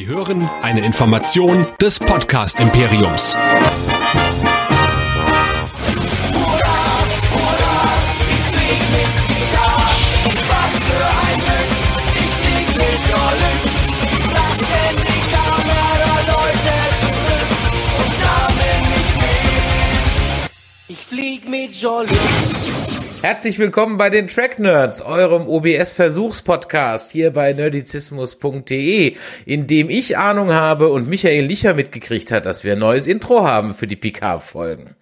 Sie hören eine Information des Podcast Imperiums. Ich flieg mit Jolly. Herzlich willkommen bei den Track Nerds, eurem OBS-Versuchspodcast hier bei nerdizismus.de, in dem ich Ahnung habe und Michael Licher mitgekriegt hat, dass wir ein neues Intro haben für die PK-Folgen.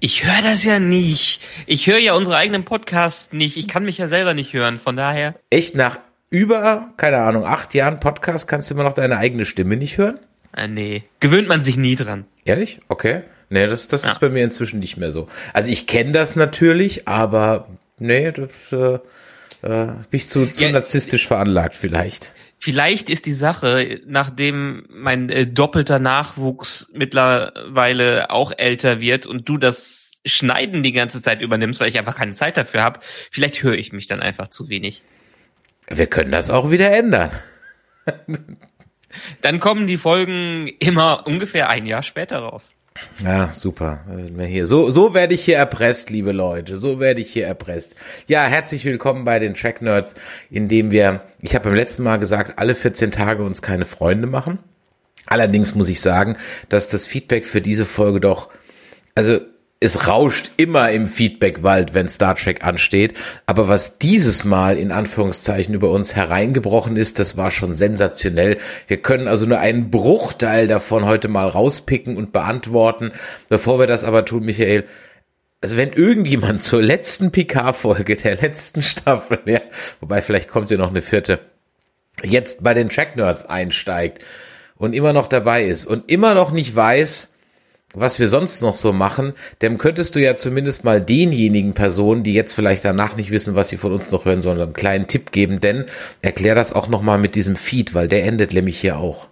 Ich höre das ja nicht. Ich höre ja unsere eigenen Podcasts nicht. Ich kann mich ja selber nicht hören. Von daher. Echt nach über, keine Ahnung, acht Jahren Podcast kannst du immer noch deine eigene Stimme nicht hören? Äh, nee. Gewöhnt man sich nie dran. Ehrlich? Okay. Nee, das, das Ja. ist bei mir inzwischen nicht mehr so. Also ich kenne das natürlich, aber nee, das äh, äh, bin ich zu, zu Ja. narzisstisch veranlagt vielleicht. Vielleicht ist die Sache, nachdem mein äh, doppelter Nachwuchs mittlerweile auch älter wird und du das Schneiden die ganze Zeit übernimmst, weil ich einfach keine Zeit dafür habe, vielleicht höre ich mich dann einfach zu wenig. Wir können das auch wieder ändern. Dann kommen die Folgen immer ungefähr ein Jahr später raus. Ja, super. Äh, Hier. So, so werde ich hier erpresst, liebe Leute. So werde ich hier erpresst. Ja, herzlich willkommen bei den Track Nerds, in dem wir, ich habe beim letzten Mal gesagt, alle 14 Tage uns keine Freunde machen. Allerdings muss ich sagen, dass das Feedback für diese Folge doch, also es rauscht immer im Feedbackwald, wenn Star Trek ansteht. Aber was dieses Mal in Anführungszeichen über uns hereingebrochen ist, das war schon sensationell. Wir können also nur einen Bruchteil davon heute mal rauspicken und beantworten. Bevor wir das aber tun, Michael, also wenn irgendjemand zur letzten PK-Folge der letzten Staffel, ja, wobei vielleicht kommt ja noch eine vierte, jetzt bei den Track Nerds einsteigt und immer noch dabei ist und immer noch nicht weiß, was wir sonst noch so machen, dem könntest du ja zumindest mal denjenigen Personen, die jetzt vielleicht danach nicht wissen, was sie von uns noch hören sollen, einen kleinen Tipp geben, denn erklär das auch nochmal mit diesem Feed, weil der endet nämlich hier auch.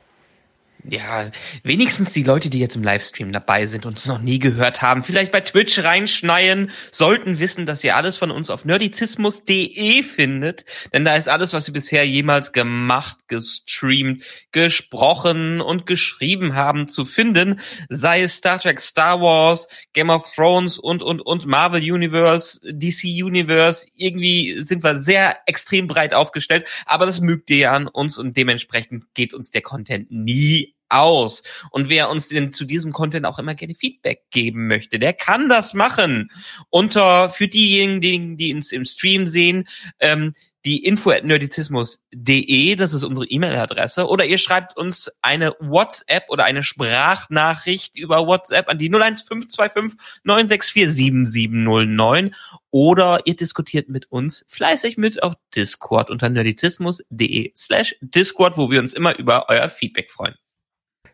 Ja, wenigstens die Leute, die jetzt im Livestream dabei sind und es noch nie gehört haben, vielleicht bei Twitch reinschneien, sollten wissen, dass ihr alles von uns auf nerdizismus.de findet, denn da ist alles, was wir bisher jemals gemacht, gestreamt, gesprochen und geschrieben haben, zu finden, sei es Star Trek, Star Wars, Game of Thrones und, und, und Marvel Universe, DC Universe, irgendwie sind wir sehr extrem breit aufgestellt, aber das mögt ihr ja an uns und dementsprechend geht uns der Content nie aus. Und wer uns denn zu diesem Content auch immer gerne Feedback geben möchte, der kann das machen. Unter, für diejenigen, die, uns im Stream sehen, ähm, die info at nerdizismus.de, das ist unsere E-Mail-Adresse, oder ihr schreibt uns eine WhatsApp oder eine Sprachnachricht über WhatsApp an die 01525 964 7709 oder ihr diskutiert mit uns fleißig mit auf Discord unter nerdizismus.de slash Discord, wo wir uns immer über euer Feedback freuen.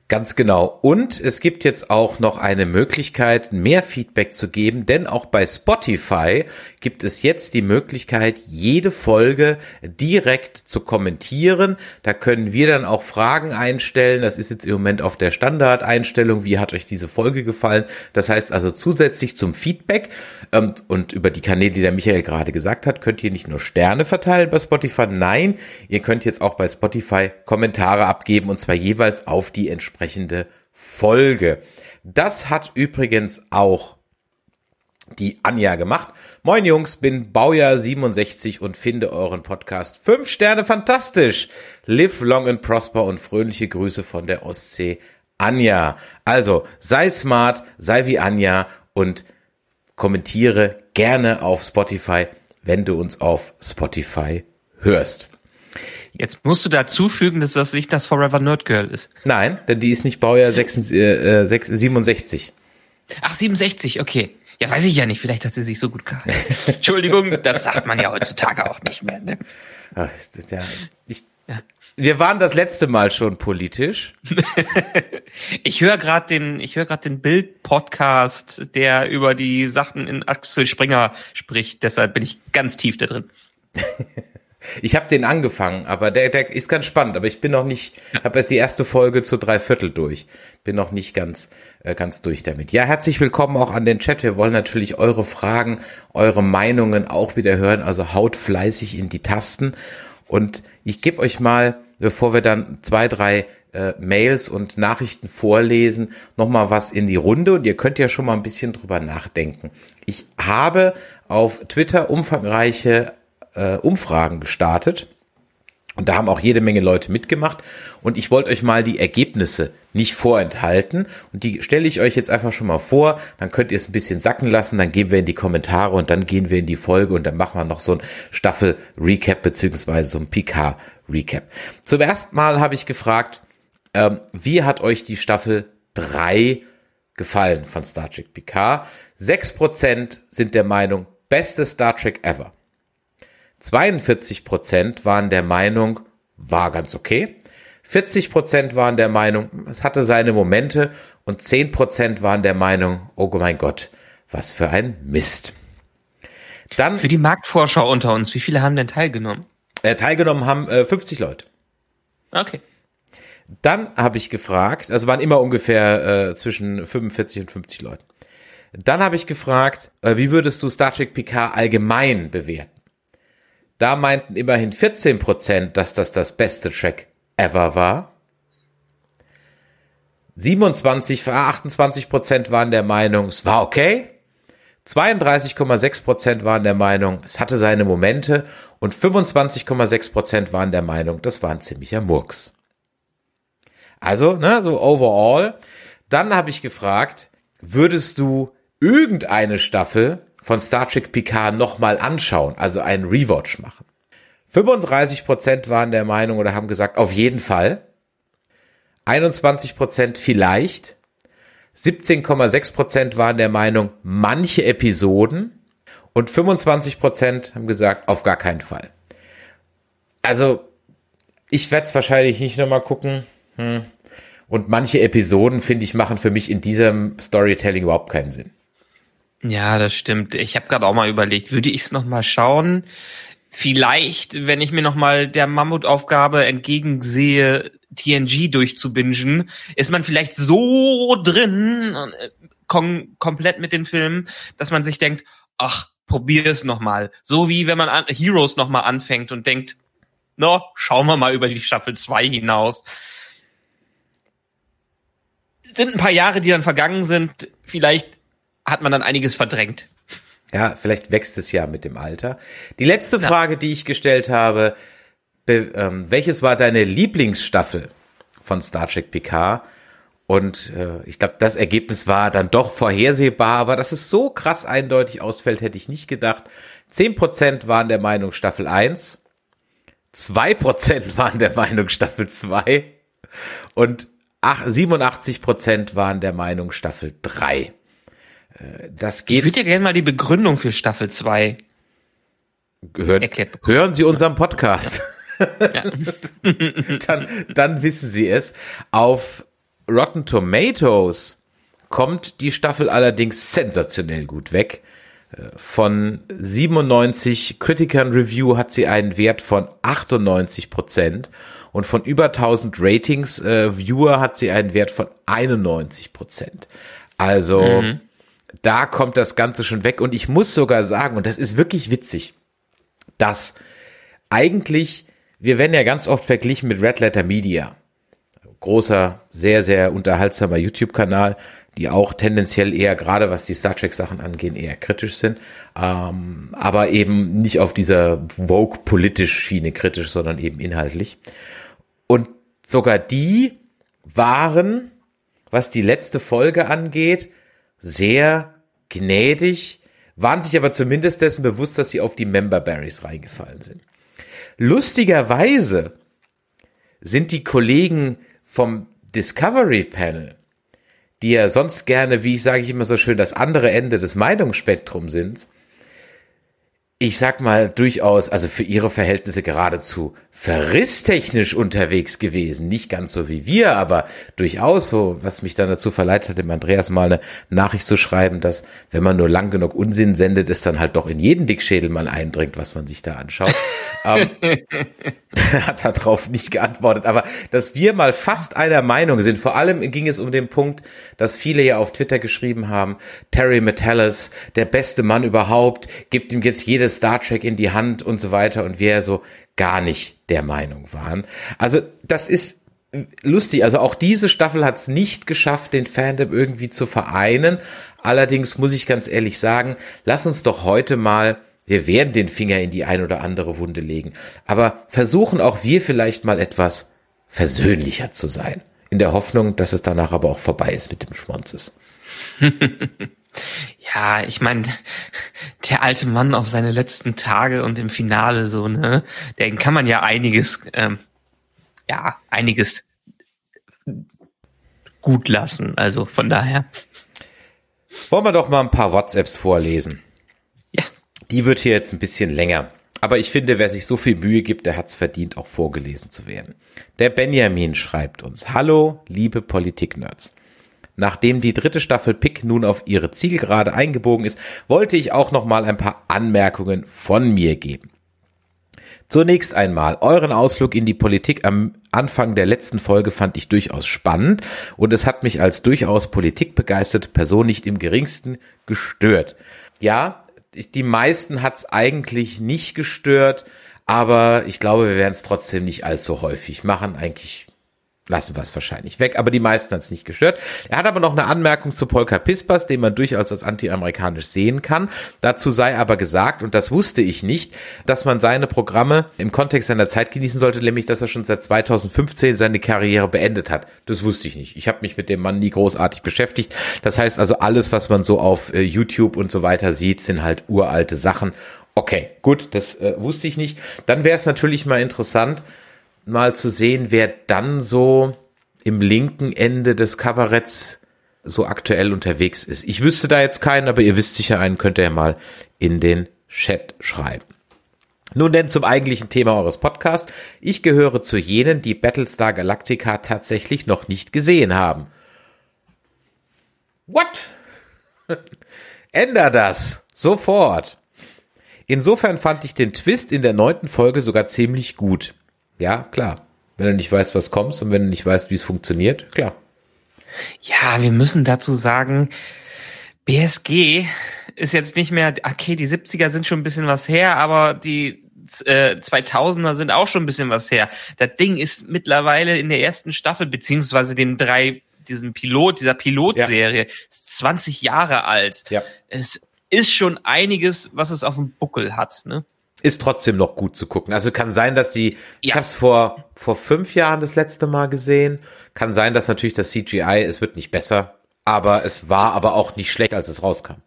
Ganz genau. Und es gibt jetzt auch noch eine Möglichkeit, mehr Feedback zu geben, denn auch bei Spotify gibt es jetzt die Möglichkeit, jede Folge direkt zu kommentieren. Da können wir dann auch Fragen einstellen. Das ist jetzt im Moment auf der Standardeinstellung. Wie hat euch diese Folge gefallen? Das heißt also zusätzlich zum Feedback ähm, und über die Kanäle, die der Michael gerade gesagt hat, könnt ihr nicht nur Sterne verteilen bei Spotify. Nein, ihr könnt jetzt auch bei Spotify Kommentare abgeben und zwar jeweils auf die entsprechende Folge. Das hat übrigens auch die Anja gemacht. Moin Jungs, bin Baujahr 67 und finde euren Podcast fünf Sterne fantastisch. Live long and prosper und fröhliche Grüße von der Ostsee Anja. Also sei smart, sei wie Anja und kommentiere gerne auf Spotify, wenn du uns auf Spotify hörst. Jetzt musst du dazu fügen, dass das nicht das Forever Nerd Girl ist. Nein, denn die ist nicht Baujahr 66, äh, 6 67. Ach, 67, okay. Ja, weiß ich ja nicht. Vielleicht hat sie sich so gut gehalten. Entschuldigung, das sagt man ja heutzutage auch nicht mehr. Ne? Ach, ist das ja, ich, wir waren das letzte Mal schon politisch. Ich höre gerade den, ich höre gerade den Bild-Podcast, der über die Sachen in Axel Springer spricht. Deshalb bin ich ganz tief da drin. Ich habe den angefangen, aber der, der ist ganz spannend. Aber ich bin noch nicht, habe erst die erste Folge zu drei Viertel durch. Bin noch nicht ganz, äh, ganz durch damit. Ja, herzlich willkommen auch an den Chat. Wir wollen natürlich eure Fragen, eure Meinungen auch wieder hören. Also haut fleißig in die Tasten. Und ich gebe euch mal, bevor wir dann zwei, drei äh, Mails und Nachrichten vorlesen, nochmal was in die Runde und ihr könnt ja schon mal ein bisschen drüber nachdenken. Ich habe auf Twitter umfangreiche äh, Umfragen gestartet und da haben auch jede Menge Leute mitgemacht. Und ich wollte euch mal die Ergebnisse nicht vorenthalten. Und die stelle ich euch jetzt einfach schon mal vor. Dann könnt ihr es ein bisschen sacken lassen. Dann gehen wir in die Kommentare und dann gehen wir in die Folge und dann machen wir noch so ein Staffel-Recap beziehungsweise so ein PK-Recap. Zum ersten Mal habe ich gefragt, ähm, wie hat euch die Staffel 3 gefallen von Star Trek PK? 6% sind der Meinung, beste Star Trek ever. 42 Prozent waren der Meinung, war ganz okay. 40 Prozent waren der Meinung, es hatte seine Momente und 10 Prozent waren der Meinung, oh mein Gott, was für ein Mist. Dann für die Marktforscher unter uns, wie viele haben denn teilgenommen? Äh, teilgenommen haben äh, 50 Leute. Okay. Dann habe ich gefragt, also waren immer ungefähr äh, zwischen 45 und 50 Leute. Dann habe ich gefragt, äh, wie würdest du Star Trek PK allgemein bewerten? Da meinten immerhin 14 Prozent, dass das das beste Track ever war. 27, 28 äh, Prozent waren der Meinung, es war okay. 32,6 Prozent waren der Meinung, es hatte seine Momente und 25,6 Prozent waren der Meinung, das war ein ziemlicher Murks. Also, ne, so overall. Dann habe ich gefragt, würdest du irgendeine Staffel von Star Trek Picard nochmal anschauen, also einen Rewatch machen. 35% waren der Meinung oder haben gesagt, auf jeden Fall. 21% vielleicht. 17,6% waren der Meinung, manche Episoden. Und 25% haben gesagt, auf gar keinen Fall. Also, ich werde es wahrscheinlich nicht nochmal gucken. Hm. Und manche Episoden, finde ich, machen für mich in diesem Storytelling überhaupt keinen Sinn. Ja, das stimmt. Ich habe gerade auch mal überlegt, würde ich es noch mal schauen? Vielleicht, wenn ich mir noch mal der Mammutaufgabe entgegensehe, TNG durchzubingen, ist man vielleicht so drin, äh, kom komplett mit den Filmen, dass man sich denkt, ach, probier es noch mal. So wie wenn man an Heroes noch mal anfängt und denkt, no, schauen wir mal über die Staffel 2 hinaus. Sind ein paar Jahre, die dann vergangen sind. Vielleicht hat man dann einiges verdrängt. Ja, vielleicht wächst es ja mit dem Alter. Die letzte Frage, ja. die ich gestellt habe, be, ähm, welches war deine Lieblingsstaffel von Star Trek Picard? Und äh, ich glaube, das Ergebnis war dann doch vorhersehbar, aber dass es so krass eindeutig ausfällt, hätte ich nicht gedacht. Zehn Prozent waren der Meinung Staffel 1, zwei Prozent waren der Meinung Staffel 2 und 87 Prozent waren der Meinung Staffel 3 das geht. Ich würde ja gerne mal die Begründung für Staffel 2 hören. Erklärt hören Sie unseren Podcast. Ja. dann, dann wissen Sie es. Auf Rotten Tomatoes kommt die Staffel allerdings sensationell gut weg. Von 97 Criticern Review hat sie einen Wert von 98 Prozent und von über 1000 Ratings äh, Viewer hat sie einen Wert von 91 Prozent. Also mhm da kommt das Ganze schon weg. Und ich muss sogar sagen, und das ist wirklich witzig, dass eigentlich, wir werden ja ganz oft verglichen mit Red Letter Media. Großer, sehr, sehr unterhaltsamer YouTube-Kanal, die auch tendenziell eher, gerade was die Star Trek-Sachen angehen, eher kritisch sind. Ähm, aber eben nicht auf dieser Vogue-politisch Schiene kritisch, sondern eben inhaltlich. Und sogar die waren, was die letzte Folge angeht, sehr gnädig, waren sich aber zumindest dessen bewusst, dass sie auf die Member Berries reingefallen sind. Lustigerweise sind die Kollegen vom Discovery Panel, die ja sonst gerne, wie ich sage ich immer so schön, das andere Ende des Meinungsspektrums sind, ich sag mal, durchaus, also für ihre Verhältnisse geradezu verrisstechnisch unterwegs gewesen. Nicht ganz so wie wir, aber durchaus so, was mich dann dazu verleitet hat, dem Andreas mal eine Nachricht zu schreiben, dass, wenn man nur lang genug Unsinn sendet, es dann halt doch in jeden Dickschädel mal eindringt, was man sich da anschaut. ähm, hat darauf nicht geantwortet, aber dass wir mal fast einer Meinung sind, vor allem ging es um den Punkt, dass viele ja auf Twitter geschrieben haben, Terry Metallis, der beste Mann überhaupt, gibt ihm jetzt jedes Star Trek in die Hand und so weiter und wir so gar nicht der Meinung waren. Also das ist lustig, also auch diese Staffel hat es nicht geschafft, den Fandom irgendwie zu vereinen. Allerdings muss ich ganz ehrlich sagen, lass uns doch heute mal, wir werden den Finger in die ein oder andere Wunde legen, aber versuchen auch wir vielleicht mal etwas versöhnlicher zu sein. In der Hoffnung, dass es danach aber auch vorbei ist mit dem Schmonzes. ja, ich meine, der alte Mann auf seine letzten Tage und im Finale so, ne, den kann man ja einiges ähm, ja, einiges gut lassen. Also von daher. Wollen wir doch mal ein paar WhatsApps vorlesen. Ja. Die wird hier jetzt ein bisschen länger. Aber ich finde, wer sich so viel Mühe gibt, der hat's verdient, auch vorgelesen zu werden. Der Benjamin schreibt uns, Hallo, liebe Politik-Nerds. Nachdem die dritte Staffel Pick nun auf ihre Zielgerade eingebogen ist, wollte ich auch noch mal ein paar Anmerkungen von mir geben. Zunächst einmal, euren Ausflug in die Politik am Anfang der letzten Folge fand ich durchaus spannend und es hat mich als durchaus politikbegeisterte Person nicht im geringsten gestört. Ja, die meisten hat's eigentlich nicht gestört, aber ich glaube, wir werden es trotzdem nicht allzu häufig machen. Eigentlich lassen wir es wahrscheinlich weg, aber die meisten hat es nicht gestört. Er hat aber noch eine Anmerkung zu Polka Pispas, den man durchaus als anti-amerikanisch sehen kann. Dazu sei aber gesagt, und das wusste ich nicht, dass man seine Programme im Kontext seiner Zeit genießen sollte, nämlich dass er schon seit 2015 seine Karriere beendet hat. Das wusste ich nicht. Ich habe mich mit dem Mann nie großartig beschäftigt. Das heißt also, alles, was man so auf äh, YouTube und so weiter sieht, sind halt uralte Sachen. Okay, gut, das äh, wusste ich nicht. Dann wäre es natürlich mal interessant, mal zu sehen, wer dann so im linken Ende des Kabaretts so aktuell unterwegs ist. Ich wüsste da jetzt keinen, aber ihr wisst sicher einen, könnt ihr ja mal in den Chat schreiben. Nun denn zum eigentlichen Thema eures Podcasts. Ich gehöre zu jenen, die Battlestar Galactica tatsächlich noch nicht gesehen haben. What? Änder das. Sofort. Insofern fand ich den Twist in der neunten Folge sogar ziemlich gut. Ja, klar. Wenn du nicht weißt, was kommst und wenn du nicht weißt, wie es funktioniert, klar. Ja, wir müssen dazu sagen, BSG ist jetzt nicht mehr, okay, die 70er sind schon ein bisschen was her, aber die äh, 2000er sind auch schon ein bisschen was her. Das Ding ist mittlerweile in der ersten Staffel, beziehungsweise den drei, diesen Pilot, dieser Pilotserie, ja. ist 20 Jahre alt. Ja. Es ist schon einiges, was es auf dem Buckel hat, ne? Ist trotzdem noch gut zu gucken. Also kann sein, dass sie, ja. ich habe es vor vor fünf Jahren das letzte Mal gesehen. Kann sein, dass natürlich das CGI, es wird nicht besser, aber es war aber auch nicht schlecht, als es rauskam.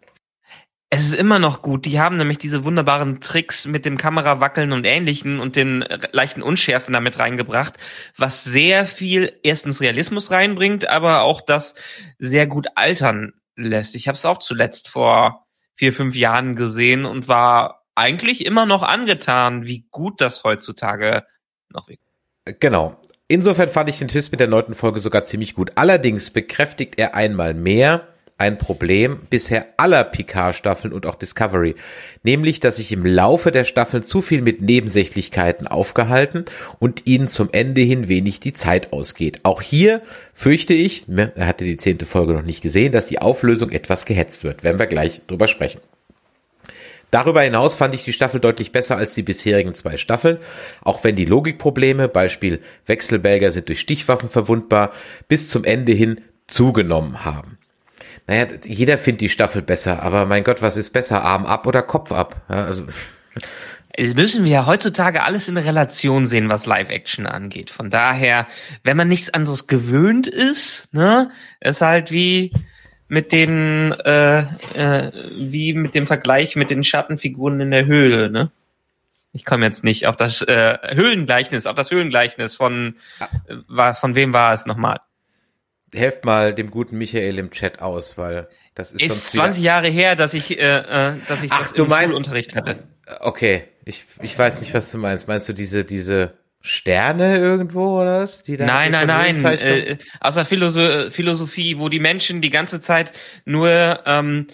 Es ist immer noch gut. Die haben nämlich diese wunderbaren Tricks mit dem Kamerawackeln und ähnlichen und den leichten Unschärfen damit reingebracht, was sehr viel erstens Realismus reinbringt, aber auch das sehr gut altern lässt. Ich habe es auch zuletzt vor vier, fünf Jahren gesehen und war eigentlich immer noch angetan, wie gut das heutzutage noch wird. Genau. Insofern fand ich den Twist mit der neunten Folge sogar ziemlich gut. Allerdings bekräftigt er einmal mehr ein Problem bisher aller Picard-Staffeln und auch Discovery, nämlich, dass sich im Laufe der Staffeln zu viel mit Nebensächlichkeiten aufgehalten und ihnen zum Ende hin wenig die Zeit ausgeht. Auch hier fürchte ich, er hatte die zehnte Folge noch nicht gesehen, dass die Auflösung etwas gehetzt wird. Werden wir gleich drüber sprechen. Darüber hinaus fand ich die Staffel deutlich besser als die bisherigen zwei Staffeln, auch wenn die Logikprobleme, Beispiel Wechselbälger sind durch Stichwaffen verwundbar, bis zum Ende hin zugenommen haben. Naja, jeder findet die Staffel besser, aber mein Gott, was ist besser, Arm ab oder Kopf ab? Also. Es müssen wir ja heutzutage alles in Relation sehen, was Live-Action angeht. Von daher, wenn man nichts anderes gewöhnt ist, ne, ist halt wie, mit den, äh, äh, wie mit dem Vergleich mit den Schattenfiguren in der Höhle, ne? Ich komme jetzt nicht auf das äh, Höhlengleichnis, auf das Höhlengleichnis von, äh, war, von wem war es nochmal? Helft mal dem guten Michael im Chat aus, weil das ist, ist 20 Jahre her, dass ich, äh, äh, dass ich Ach, das im meinst, Schulunterricht hatte. Okay, ich, ich weiß nicht, was du meinst. Meinst du diese, diese Sterne irgendwo oder was? Die da nein, nein, nein. Äh, aus der Philosoph Philosophie, wo die Menschen die ganze Zeit nur ähm,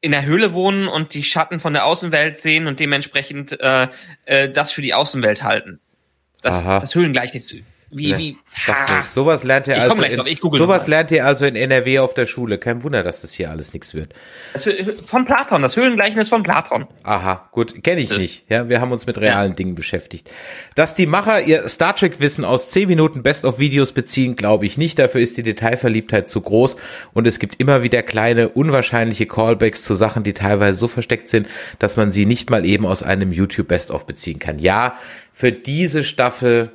in der Höhle wohnen und die Schatten von der Außenwelt sehen und dementsprechend äh, äh, das für die Außenwelt halten. Das, das Höhlengleichnis Wie, Ja, wie, Sagt ha. Sowas lernt ihr Ich also in, drauf, ich sowas lernt ihr also in NRW auf der Schule. Kein Wunder, dass das hier alles nichts wird. Das, von Platon, das Höhlengleichnis von Platon. Aha, gut, kenne ich Das- nicht. Ja, wir haben uns mit realen Dingen beschäftigt. Dass die Macher ihr Star Trek Wissen aus 10 Minuten Best of Videos beziehen, glaube ich nicht. Dafür ist die Detailverliebtheit zu groß und es gibt immer wieder kleine unwahrscheinliche Callbacks zu Sachen, die teilweise so versteckt sind, dass man sie nicht mal eben aus einem YouTube Best of beziehen kann. Ja, für diese Staffel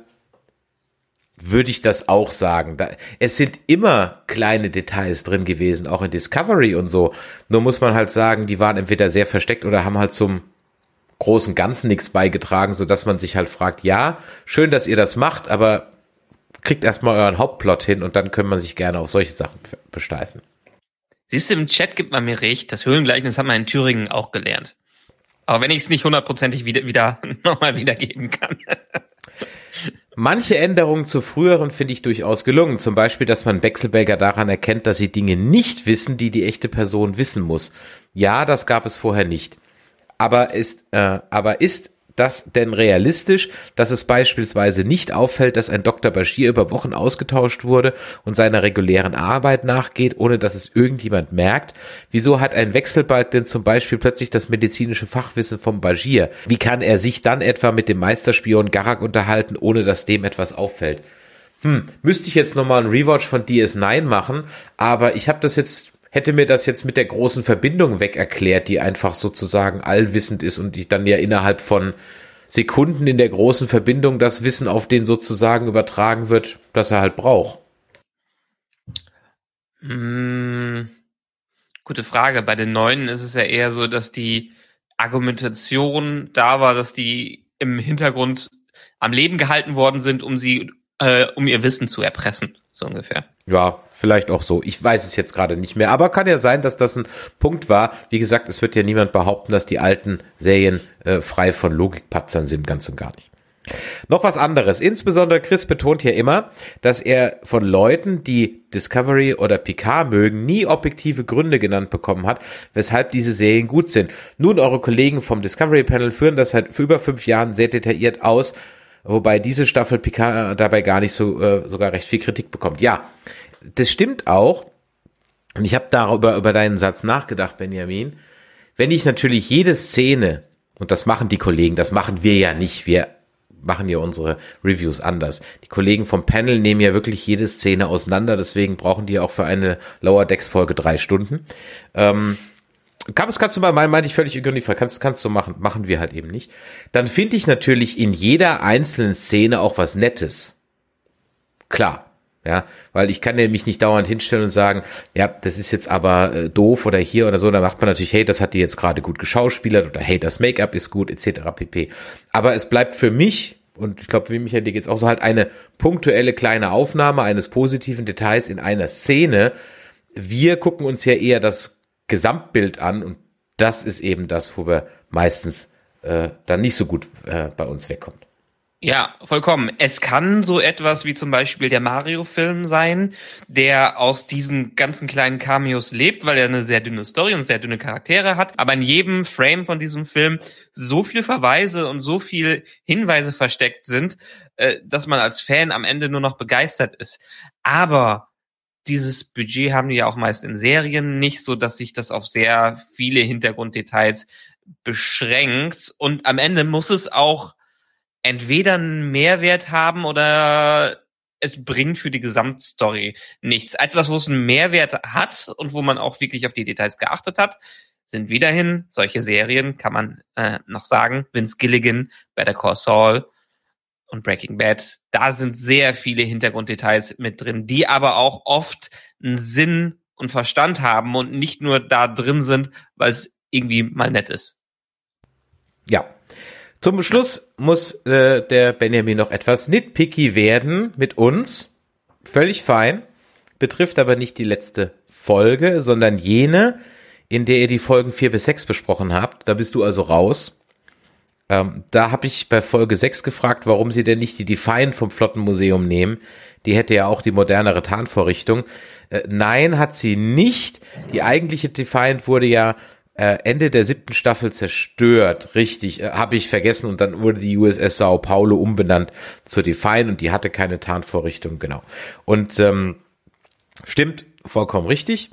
würde ich das auch sagen. Da, es sind immer kleine Details drin gewesen, auch in Discovery und so. Nur muss man halt sagen, die waren entweder sehr versteckt oder haben halt zum großen Ganzen nichts beigetragen, so dass man sich halt fragt, ja, schön, dass ihr das macht, aber kriegt erstmal euren Hauptplot hin und dann kann man sich gerne auf solche Sachen besteifen. Siehst du, im Chat gibt man mir recht, das Höhlengleichnis hat man in Thüringen auch gelernt. Aber wenn ich es nicht hundertprozentig wieder, wieder nochmal wiedergeben kann. Manche Änderungen zu früheren finde ich durchaus gelungen. Zum Beispiel, dass man Wechselbelger daran erkennt, dass sie Dinge nicht wissen, die die echte Person wissen muss. Ja, das gab es vorher nicht. Aber ist, äh, aber ist das denn realistisch, dass es beispielsweise nicht auffällt, dass ein Dr. Bashir über Wochen ausgetauscht wurde und seiner regulären Arbeit nachgeht, ohne dass es irgendjemand merkt? Wieso hat ein Wechselbalg denn zum Beispiel plötzlich das medizinische Fachwissen vom Bashir? Wie kann er sich dann etwa mit dem Meisterspion Garak unterhalten, ohne dass dem etwas auffällt? Hm, müsste ich jetzt nochmal einen Rewatch von DS9 machen, aber ich habe das jetzt hätte mir das jetzt mit der großen Verbindung weg erklärt, die einfach sozusagen allwissend ist und die dann ja innerhalb von Sekunden in der großen Verbindung das Wissen auf den sozusagen übertragen wird, das er halt braucht. Hm, gute Frage. Bei den Neuen ist es ja eher so, dass die Argumentation da war, dass die im Hintergrund am Leben gehalten worden sind, um sie, äh, um ihr Wissen zu erpressen, so ungefähr. Ja, vielleicht auch so. Ich weiß es jetzt gerade nicht mehr. Aber kann ja sein, dass das ein Punkt war. Wie gesagt, es wird ja niemand behaupten, dass die alten Serien äh, frei von Logikpatzern sind, ganz und gar nicht. Noch was anderes. Insbesondere Chris betont hier immer, dass er von Leuten, die Discovery oder Picard mögen, nie objektive Gründe genannt bekommen hat, weshalb diese Serien gut sind. Nun, eure Kollegen vom Discovery Panel führen das seit über fünf Jahren sehr detailliert aus, wobei diese Staffel Picard dabei gar nicht so äh, sogar recht viel Kritik bekommt. Ja, das stimmt auch. Und ich habe darüber über deinen Satz nachgedacht, Benjamin. Wenn ich natürlich jede Szene und das machen die Kollegen, das machen wir ja nicht, wir machen ja unsere Reviews anders. Die Kollegen vom Panel nehmen ja wirklich jede Szene auseinander, deswegen brauchen die auch für eine Lower Decks Folge drei Stunden. Ähm, kannst, kannst du mal, mein, meinte ich völlig ironiefrei, kannst, kannst du machen, machen wir halt eben nicht. Dann finde ich natürlich in jeder einzelnen Szene auch was Nettes. Klar. Ja, weil ich kann ja mich nicht dauernd hinstellen und sagen, ja, das ist jetzt aber äh, doof oder hier oder so, da macht man natürlich, hey, das hat die jetzt gerade gut geschauspielert oder hey, das Make-up ist gut, etc. pp. Aber es bleibt für mich, und ich glaube, wie Michael, dir geht's auch so halt eine punktuelle kleine Aufnahme eines positiven Details in einer Szene. Wir gucken uns ja eher das Gesamtbild an und das ist eben das, wo wir meistens äh, dann nicht so gut äh, bei uns wegkommt. Ja, vollkommen. Es kann so etwas wie zum Beispiel der Mario-Film sein, der aus diesen ganzen kleinen Cameos lebt, weil er eine sehr dünne Story und sehr dünne Charaktere hat, aber in jedem Frame von diesem Film so viel Verweise und so viel Hinweise versteckt sind, äh, dass man als Fan am Ende nur noch begeistert ist. Aber dieses Budget haben die ja auch meist in Serien nicht, so dass sich das auf sehr viele Hintergrunddetails beschränkt und am Ende muss es auch entweder einen Mehrwert haben oder es bringt für die Gesamtstory nichts. Etwas, wo es einen Mehrwert hat und wo man auch wirklich auf die Details geachtet hat, sind wiederhin solche Serien, kann man äh, noch sagen, Vince Gilligan, Better Call Saul und Breaking Bad. Da sind sehr viele Hintergrunddetails mit drin, die aber auch oft einen Sinn und Verstand haben und nicht nur da drin sind, weil es irgendwie mal nett ist. Ja, zum Schluss muss äh, der Benjamin noch etwas nitpicky werden mit uns. Völlig fein. Betrifft aber nicht die letzte Folge, sondern jene, in der ihr die Folgen vier bis sechs besprochen habt. Da bist du also raus. Ähm, da habe ich bei Folge sechs gefragt, warum sie denn nicht die Define vom Flottenmuseum nehmen. Die hätte ja auch die modernere Tarnvorrichtung. Äh, nein, hat sie nicht. Die eigentliche Define wurde ja äh, Ende der siebten Staffel zerstört. Richtig, äh, habe ich vergessen. Und dann wurde die USS Sao Paulo umbenannt zur Define und die hatte keine Tarnvorrichtung, genau. Und ähm, stimmt, vollkommen richtig.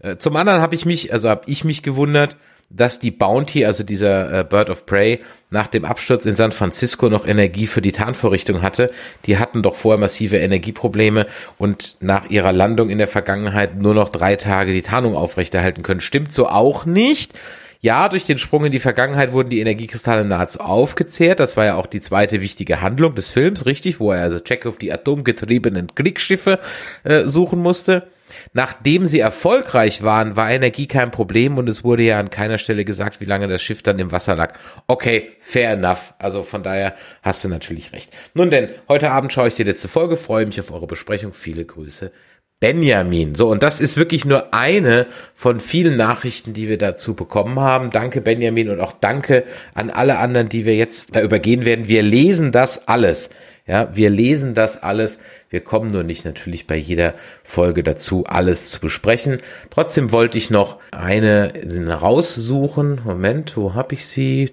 Äh, zum anderen habe ich mich, also habe ich mich gewundert, dass die Bounty, also dieser äh, Bird of Prey, nach dem Absturz in San Francisco noch Energie für die Tarnvorrichtung hatte. Die hatten doch vorher massive Energieprobleme und nach ihrer Landung in der Vergangenheit nur noch drei Tage die Tarnung aufrechterhalten können. Stimmt so auch nicht. Ja, durch den Sprung in die Vergangenheit wurden die Energiekristalle nahezu aufgezehrt. Das war ja auch die zweite wichtige Handlung des Films, richtig, wo er also Chekhov die atomgetriebenen Kriegsschiffe äh, suchen musste. Nachdem sie erfolgreich waren, war Energie kein Problem und es wurde ja an keiner Stelle gesagt, wie lange das Schiff dann im Wasser lag. Okay, fair enough. Also von daher hast du natürlich recht. Nun denn, heute Abend schaue ich die letzte Folge, freue mich auf eure Besprechung. Viele Grüße. Benjamin. So, und das ist wirklich nur eine von vielen Nachrichten, die wir dazu bekommen haben. Danke, Benjamin, und auch danke an alle anderen, die wir jetzt da übergehen werden. Wir lesen das alles. Ja, wir lesen das alles. Wir kommen nur nicht natürlich bei jeder Folge dazu, alles zu besprechen. Trotzdem wollte ich noch eine raussuchen. Moment, wo habe ich sie?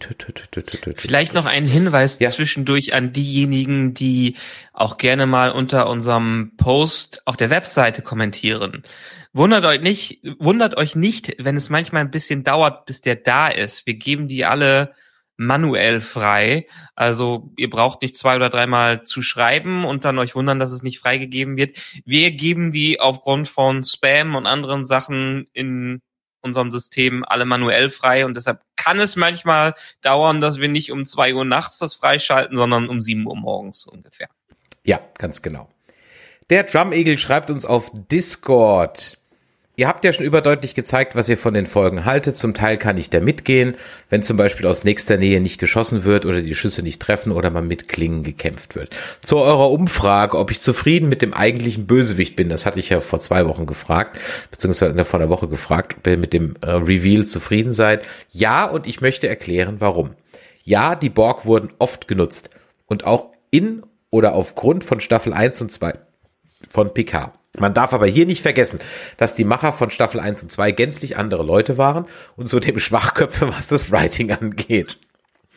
Vielleicht noch einen Hinweis ja. zwischendurch an diejenigen, die auch gerne mal unter unserem Post auf der Webseite kommentieren. Wundert euch nicht, wundert euch nicht, wenn es manchmal ein bisschen dauert, bis der da ist. Wir geben die alle manuell frei. Also ihr braucht nicht zwei oder dreimal zu schreiben und dann euch wundern, dass es nicht freigegeben wird. Wir geben die aufgrund von Spam und anderen Sachen in unserem System alle manuell frei und deshalb kann es manchmal dauern, dass wir nicht um zwei Uhr nachts das freischalten, sondern um sieben Uhr morgens ungefähr. Ja, ganz genau. Der Drum Eagle schreibt uns auf Discord. Ihr habt ja schon überdeutlich gezeigt, was ihr von den Folgen haltet. Zum Teil kann ich da mitgehen, wenn zum Beispiel aus nächster Nähe nicht geschossen wird oder die Schüsse nicht treffen oder man mit Klingen gekämpft wird. Zu eurer Umfrage, ob ich zufrieden mit dem eigentlichen Bösewicht bin, das hatte ich ja vor zwei Wochen gefragt, beziehungsweise vor einer Woche gefragt, ob ihr mit dem äh, Reveal zufrieden seid. Ja, und ich möchte erklären, warum. Ja, die Borg wurden oft genutzt und auch in oder aufgrund von Staffel 1 und 2 von Picard. Man darf aber hier nicht vergessen, dass die Macher von Staffel 1 und 2 gänzlich andere Leute waren und zudem Schwachköpfe, was das Writing angeht.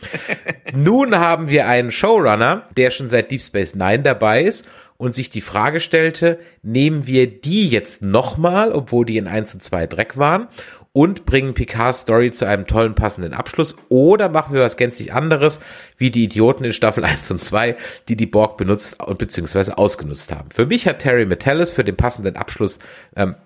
Nun haben wir einen Showrunner, der schon seit Deep Space Nine dabei ist und sich die Frage stellte, nehmen wir die jetzt nochmal, obwohl die in 1 und 2 Dreck waren, und bringen Picards Story zu einem tollen passenden Abschluss oder machen wir was gänzlich anderes, wie die Idioten in Staffel 1 und 2, die die Borg benutzt und beziehungsweise ausgenutzt haben. Für mich hat Terry Metallis für den passenden Abschluss ähm,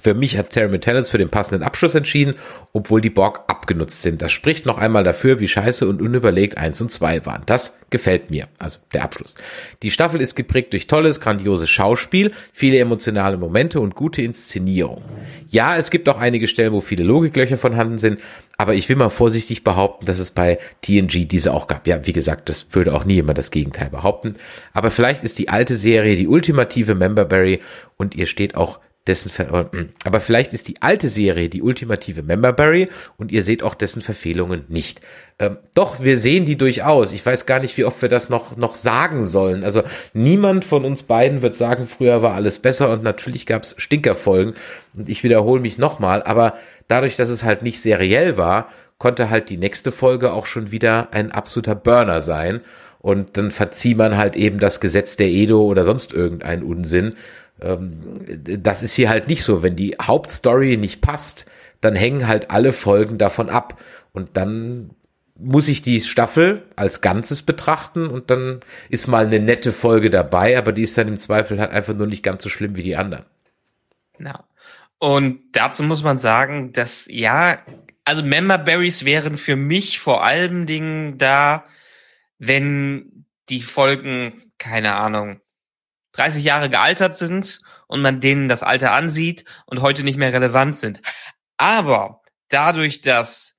für mich hat Terry Metallis für den passenden Abschluss entschieden, obwohl die Borg abgenutzt sind. Das spricht noch einmal dafür, wie scheiße und unüberlegt eins und zwei waren. Das gefällt mir, also der Abschluss. Die Staffel ist geprägt durch tolles, grandioses Schauspiel, viele emotionale Momente und gute Inszenierung. Ja, es gibt auch einige Stellen, wo viele Logiklöcher vorhanden sind, aber ich will mal vorsichtig behaupten, dass es bei TNG diese auch gab. Ja, wie gesagt, das würde auch nie jemand das Gegenteil behaupten. Aber vielleicht ist die alte Serie die ultimative Memberberry und ihr steht auch dessen Ver äh, aber vielleicht ist die alte Serie die ultimative Memberberry und ihr seht auch dessen Verfehlungen nicht. Ähm, doch, wir sehen die durchaus. Ich weiß gar nicht, wie oft wir das noch, noch sagen sollen. Also niemand von uns beiden wird sagen, früher war alles besser und natürlich gab es Stinkerfolgen und ich wiederhole mich nochmal, aber dadurch, dass es halt nicht seriell war, konnte halt die nächste Folge auch schon wieder ein absoluter Burner sein. Und dann verzieht man halt eben das Gesetz der Edo oder sonst irgendeinen Unsinn das ist hier halt nicht so. Wenn die Hauptstory nicht passt, dann hängen halt alle Folgen davon ab. Und dann muss ich die Staffel als Ganzes betrachten und dann ist mal eine nette Folge dabei, aber die ist dann im Zweifel halt einfach nur nicht ganz so schlimm wie die anderen. Genau. Und dazu muss man sagen, dass ja, also Member Berries wären für mich vor allem Dingen da, wenn die Folgen, keine Ahnung, 30 Jahre gealtert sind und man denen das Alter ansieht und heute nicht mehr relevant sind. Aber dadurch, dass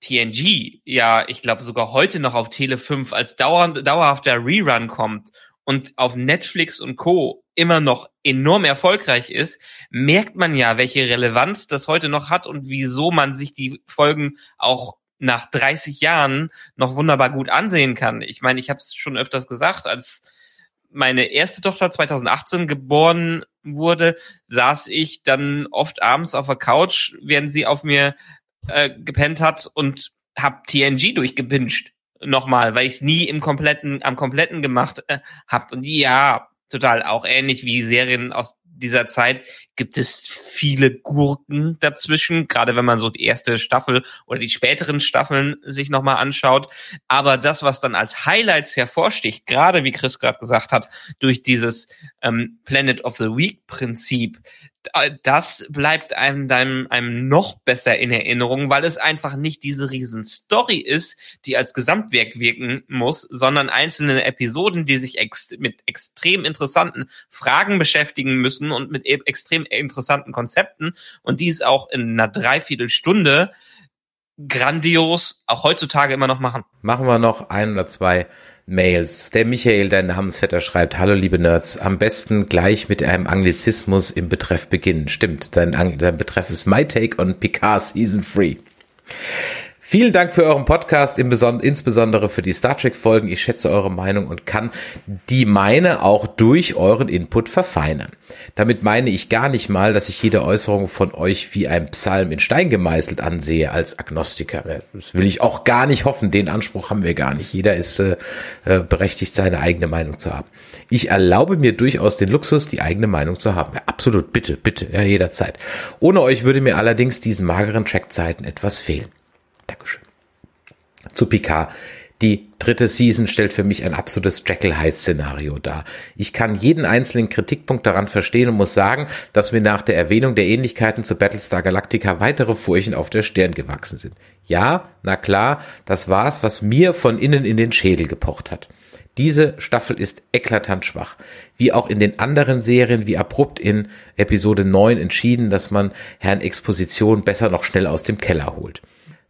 TNG ja, ich glaube sogar heute noch auf Tele 5 als dauernd, dauerhafter Rerun kommt und auf Netflix und Co. immer noch enorm erfolgreich ist, merkt man ja, welche Relevanz das heute noch hat und wieso man sich die Folgen auch nach 30 Jahren noch wunderbar gut ansehen kann. Ich meine, ich habe es schon öfters gesagt, als meine erste Tochter 2018 geboren wurde, saß ich dann oft abends auf der Couch, während sie auf mir äh, gepennt hat und hab TNG durchgepinscht nochmal, weil ich es nie im kompletten, am kompletten gemacht äh, hab. Und ja, total auch ähnlich wie Serien aus dieser Zeit gibt es viele Gurken dazwischen, gerade wenn man so die erste Staffel oder die späteren Staffeln sich nochmal anschaut. Aber das, was dann als Highlights hervorsticht, gerade wie Chris gerade gesagt hat, durch dieses ähm, Planet of the Week Prinzip, das bleibt einem, einem, einem noch besser in Erinnerung, weil es einfach nicht diese riesen Story ist, die als Gesamtwerk wirken muss, sondern einzelne Episoden, die sich ex mit extrem interessanten Fragen beschäftigen müssen und mit e extrem interessanten Konzepten und dies auch in einer Dreiviertelstunde grandios auch heutzutage immer noch machen. Machen wir noch ein oder zwei Mails. Der Michael, dein Namensvetter, schreibt, hallo liebe Nerds, am besten gleich mit einem Anglizismus im Betreff beginnen. Stimmt, sein, sein Betreff ist My Take on Picard Season 3. Vielen Dank für euren Podcast, insbesondere für die Star Trek Folgen. Ich schätze eure Meinung und kann die meine auch durch euren Input verfeinern. Damit meine ich gar nicht mal, dass ich jede Äußerung von euch wie ein Psalm in Stein gemeißelt ansehe als Agnostiker. Das will ich auch gar nicht hoffen. Den Anspruch haben wir gar nicht. Jeder ist äh, äh berechtigt, seine eigene Meinung zu haben. Ich erlaube mir durchaus den Luxus, die eigene Meinung zu haben. Ja, absolut, bitte, bitte, ja, jederzeit. Ohne euch würde mir allerdings diesen mageren Trackzeiten etwas fehlen. Dankeschön. Zu Picard. Die dritte Season stellt für mich ein absolutes Jekyll Hyde Szenario dar. Ich kann jeden einzelnen Kritikpunkt daran verstehen und muss sagen, dass mir nach der Erwähnung der Ähnlichkeiten zu Battlestar Galactica weitere Furchen auf der Stirn gewachsen sind. Ja, na klar, das war's, was mir von innen in den Schädel gepocht hat. Diese Staffel ist eklatant schwach. Wie auch in den anderen Serien, wie abrupt in Episode 9 entschieden, dass man Herrn Exposition besser noch schnell aus dem Keller holt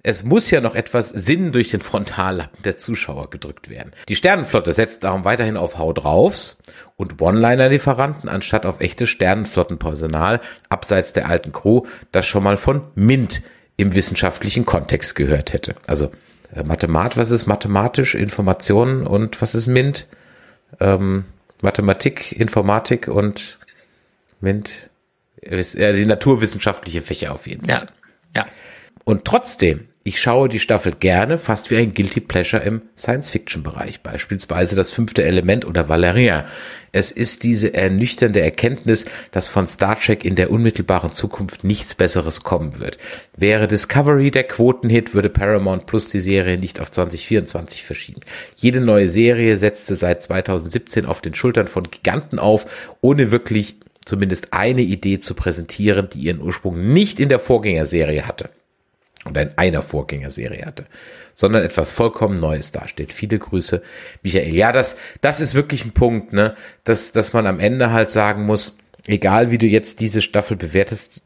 es muss ja noch etwas Sinn durch den Frontallappen der Zuschauer gedrückt werden. Die Sternenflotte setzt darum weiterhin auf Hau draufs und One-Liner-Lieferanten anstatt auf echtes Sternenflottenpersonal abseits der alten Crew, das schon mal von MINT im wissenschaftlichen Kontext gehört hätte. Also äh, Mathemat, was ist mathematisch, Informationen und was ist MINT? Ähm, Mathematik, Informatik und MINT, äh, die naturwissenschaftliche Fächer auf jeden Fall. Ja, ja. Und trotzdem ich schaue die Staffel gerne, fast wie ein Guilty Pleasure im Science-Fiction-Bereich, beispielsweise das fünfte Element oder Valeria. Es ist diese ernüchternde Erkenntnis, dass von Star Trek in der unmittelbaren Zukunft nichts Besseres kommen wird. Wäre Discovery der Quotenhit, würde Paramount Plus die Serie nicht auf 2024 verschieben. Jede neue Serie setzte seit 2017 auf den Schultern von Giganten auf, ohne wirklich zumindest eine Idee zu präsentieren, die ihren Ursprung nicht in der Vorgängerserie hatte oder in einer Vorgängerserie hatte, sondern etwas vollkommen Neues dasteht. Viele Grüße, Michael. Ja, das, das ist wirklich ein Punkt, ne, dass, dass man am Ende halt sagen muss, egal wie du jetzt diese Staffel bewertest,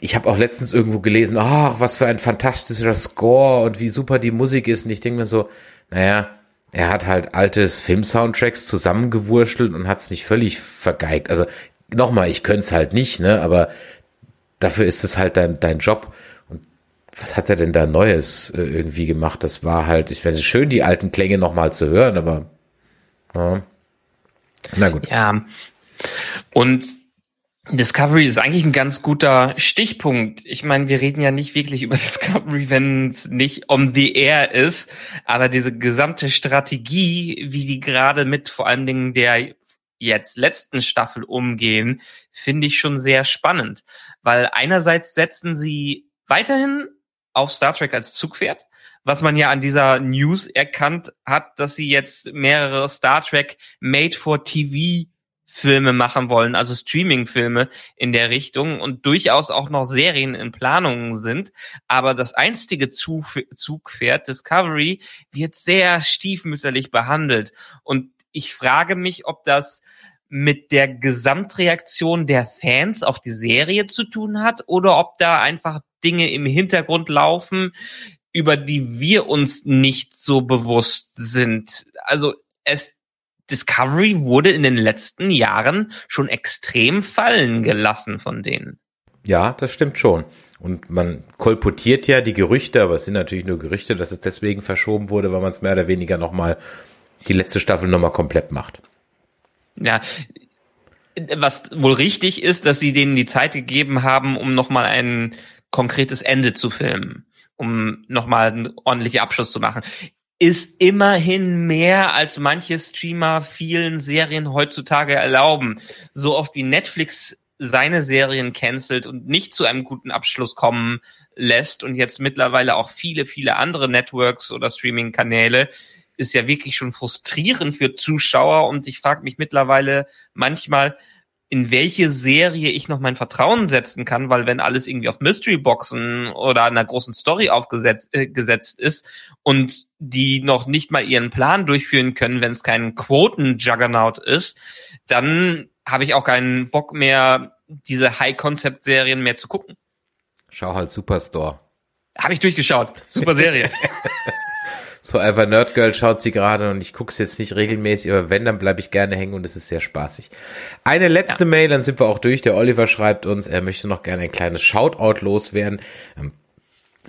ich habe auch letztens irgendwo gelesen, ach, was für ein fantastischer Score und wie super die Musik ist. Und ich denke mir so, naja, er hat halt altes Film-Soundtracks zusammengewurschtelt und hat es nicht völlig vergeigt. Also nochmal, ich könnte es halt nicht, ne? Aber dafür ist es halt dein, dein Job was hat er denn da Neues äh, irgendwie gemacht? Das war halt, ich finde es schön, die alten Klänge nochmal zu hören, aber ja. na gut. Ja. Und Discovery ist eigentlich ein ganz guter Stichpunkt. Ich meine, wir reden ja nicht wirklich über Discovery, wenn es nicht on the air ist, aber diese gesamte Strategie, wie die gerade mit vor allen Dingen der jetzt letzten Staffel umgehen, finde ich schon sehr spannend, weil einerseits setzen sie weiterhin auf Star Trek als Zugpferd, was man ja an dieser News erkannt hat, dass sie jetzt mehrere Star Trek Made for TV Filme machen wollen, also Streaming-Filme in der Richtung und durchaus auch noch Serien in Planungen sind. Aber das einstige Zugpferd Discovery wird sehr stiefmütterlich behandelt. Und ich frage mich, ob das mit der Gesamtreaktion der Fans auf die Serie zu tun hat oder ob da einfach Dinge im Hintergrund laufen, über die wir uns nicht so bewusst sind. Also es Discovery wurde in den letzten Jahren schon extrem fallen gelassen von denen. Ja, das stimmt schon. Und man kolportiert ja die Gerüchte, aber es sind natürlich nur Gerüchte, dass es deswegen verschoben wurde, weil man es mehr oder weniger nochmal die letzte Staffel nochmal komplett macht. Ja, was wohl richtig ist, dass sie denen die Zeit gegeben haben, um nochmal einen konkretes Ende zu filmen, um nochmal einen ordentlichen Abschluss zu machen. Ist immerhin mehr als manche Streamer vielen Serien heutzutage erlauben. So oft wie Netflix seine Serien cancelt und nicht zu einem guten Abschluss kommen lässt und jetzt mittlerweile auch viele, viele andere Networks oder Streaming-Kanäle, ist ja wirklich schon frustrierend für Zuschauer und ich frage mich mittlerweile manchmal, in welche Serie ich noch mein Vertrauen setzen kann, weil wenn alles irgendwie auf Mystery Boxen oder einer großen Story aufgesetzt äh, gesetzt ist und die noch nicht mal ihren Plan durchführen können, wenn es kein Quoten-Juggernaut ist, dann habe ich auch keinen Bock mehr, diese High-Concept-Serien mehr zu gucken. Schau halt Superstore. Habe ich durchgeschaut. Super Serie. so Ever Nerd Girl schaut sie gerade und ich gucke es jetzt nicht regelmäßig, aber wenn, dann bleibe ich gerne hängen und es ist sehr spaßig. Eine letzte ja. Mail, dann sind wir auch durch. Der Oliver schreibt uns, er möchte noch gerne ein kleines Shoutout loswerden.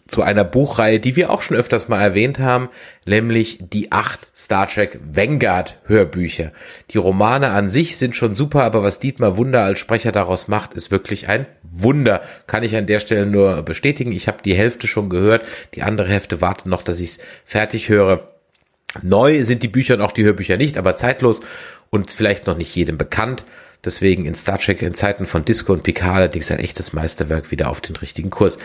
Zu einer Buchreihe, die wir auch schon öfters mal erwähnt haben, nämlich die acht Star Trek Vanguard Hörbücher. Die Romane an sich sind schon super, aber was Dietmar Wunder als Sprecher daraus macht, ist wirklich ein Wunder. Kann ich an der Stelle nur bestätigen. Ich habe die Hälfte schon gehört, die andere Hälfte wartet noch, dass ich es fertig höre. Neu sind die Bücher und auch die Hörbücher nicht, aber zeitlos und vielleicht noch nicht jedem bekannt. Deswegen in Star Trek in Zeiten von Disco und Picard allerdings ein echtes Meisterwerk wieder auf den richtigen Kurs.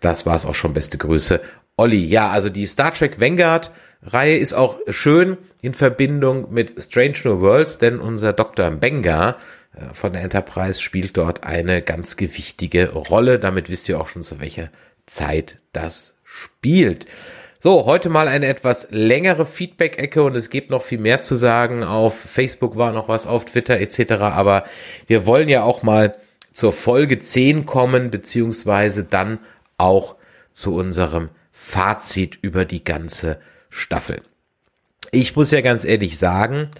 Das war's auch schon. Beste Grüße. Olli, ja, also die Star Trek Vanguard Reihe ist auch schön in Verbindung mit Strange New Worlds, denn unser Dr. Benga äh, von der Enterprise spielt dort eine ganz gewichtige Rolle. Damit wisst ihr auch schon, zu welcher Zeit das spielt. So, heute mal eine etwas längere Feedback-Ecke und es gibt noch viel mehr zu sagen. Auf Facebook war noch was, auf Twitter etc. Aber wir wollen ja auch mal zur Folge 10 kommen, beziehungsweise dann auch zu unserem Fazit über die ganze Staffel. Ich muss ja ganz ehrlich sagen,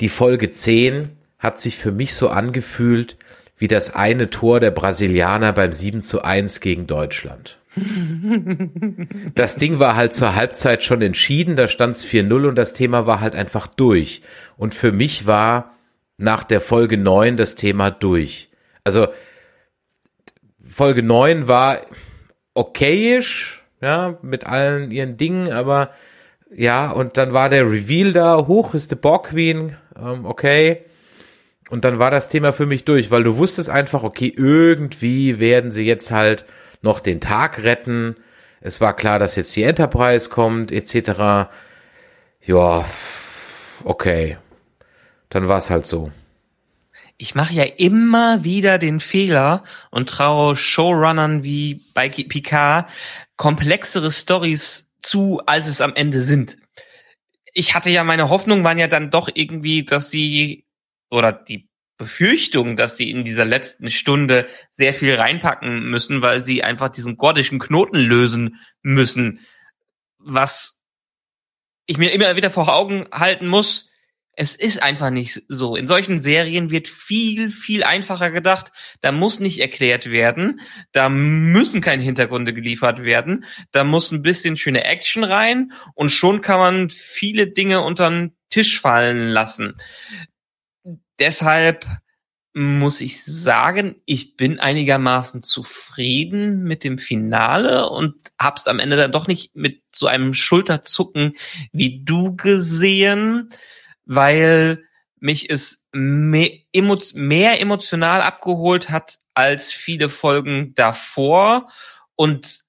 die Folge 10 hat sich für mich so angefühlt wie das eine Tor der Brasilianer beim 7 zu 1 gegen Deutschland. Das Ding war halt zur Halbzeit schon entschieden, da stand es 4-0 und das Thema war halt einfach durch. Und für mich war nach der Folge 9 das Thema durch. Also Folge 9 war okayisch, ja, mit allen ihren Dingen, aber ja, und dann war der Reveal da, hoch ist der Borg Queen, ähm, okay. Und dann war das Thema für mich durch, weil du wusstest einfach, okay, irgendwie werden sie jetzt halt noch den Tag retten. Es war klar, dass jetzt die Enterprise kommt, etc. Ja, okay. Dann war es halt so ich mache ja immer wieder den Fehler und traue Showrunnern wie bei Picard komplexere Stories zu, als es am Ende sind. Ich hatte ja meine Hoffnung waren ja dann doch irgendwie, dass sie oder die Befürchtung, dass sie in dieser letzten Stunde sehr viel reinpacken müssen, weil sie einfach diesen gordischen Knoten lösen müssen, was ich mir immer wieder vor Augen halten muss, es ist einfach nicht so. In solchen Serien wird viel, viel einfacher gedacht. Da muss nicht erklärt werden. Da müssen keine Hintergründe geliefert werden. Da muss ein bisschen schöne Action rein und schon kann man viele Dinge unter den Tisch fallen lassen. Deshalb muss ich sagen, ich bin einigermaßen zufrieden mit dem Finale und hab's am Ende dann doch nicht mit so einem Schulterzucken wie du gesehen weil mich es mehr, mehr emotional abgeholt hat als viele Folgen davor. Und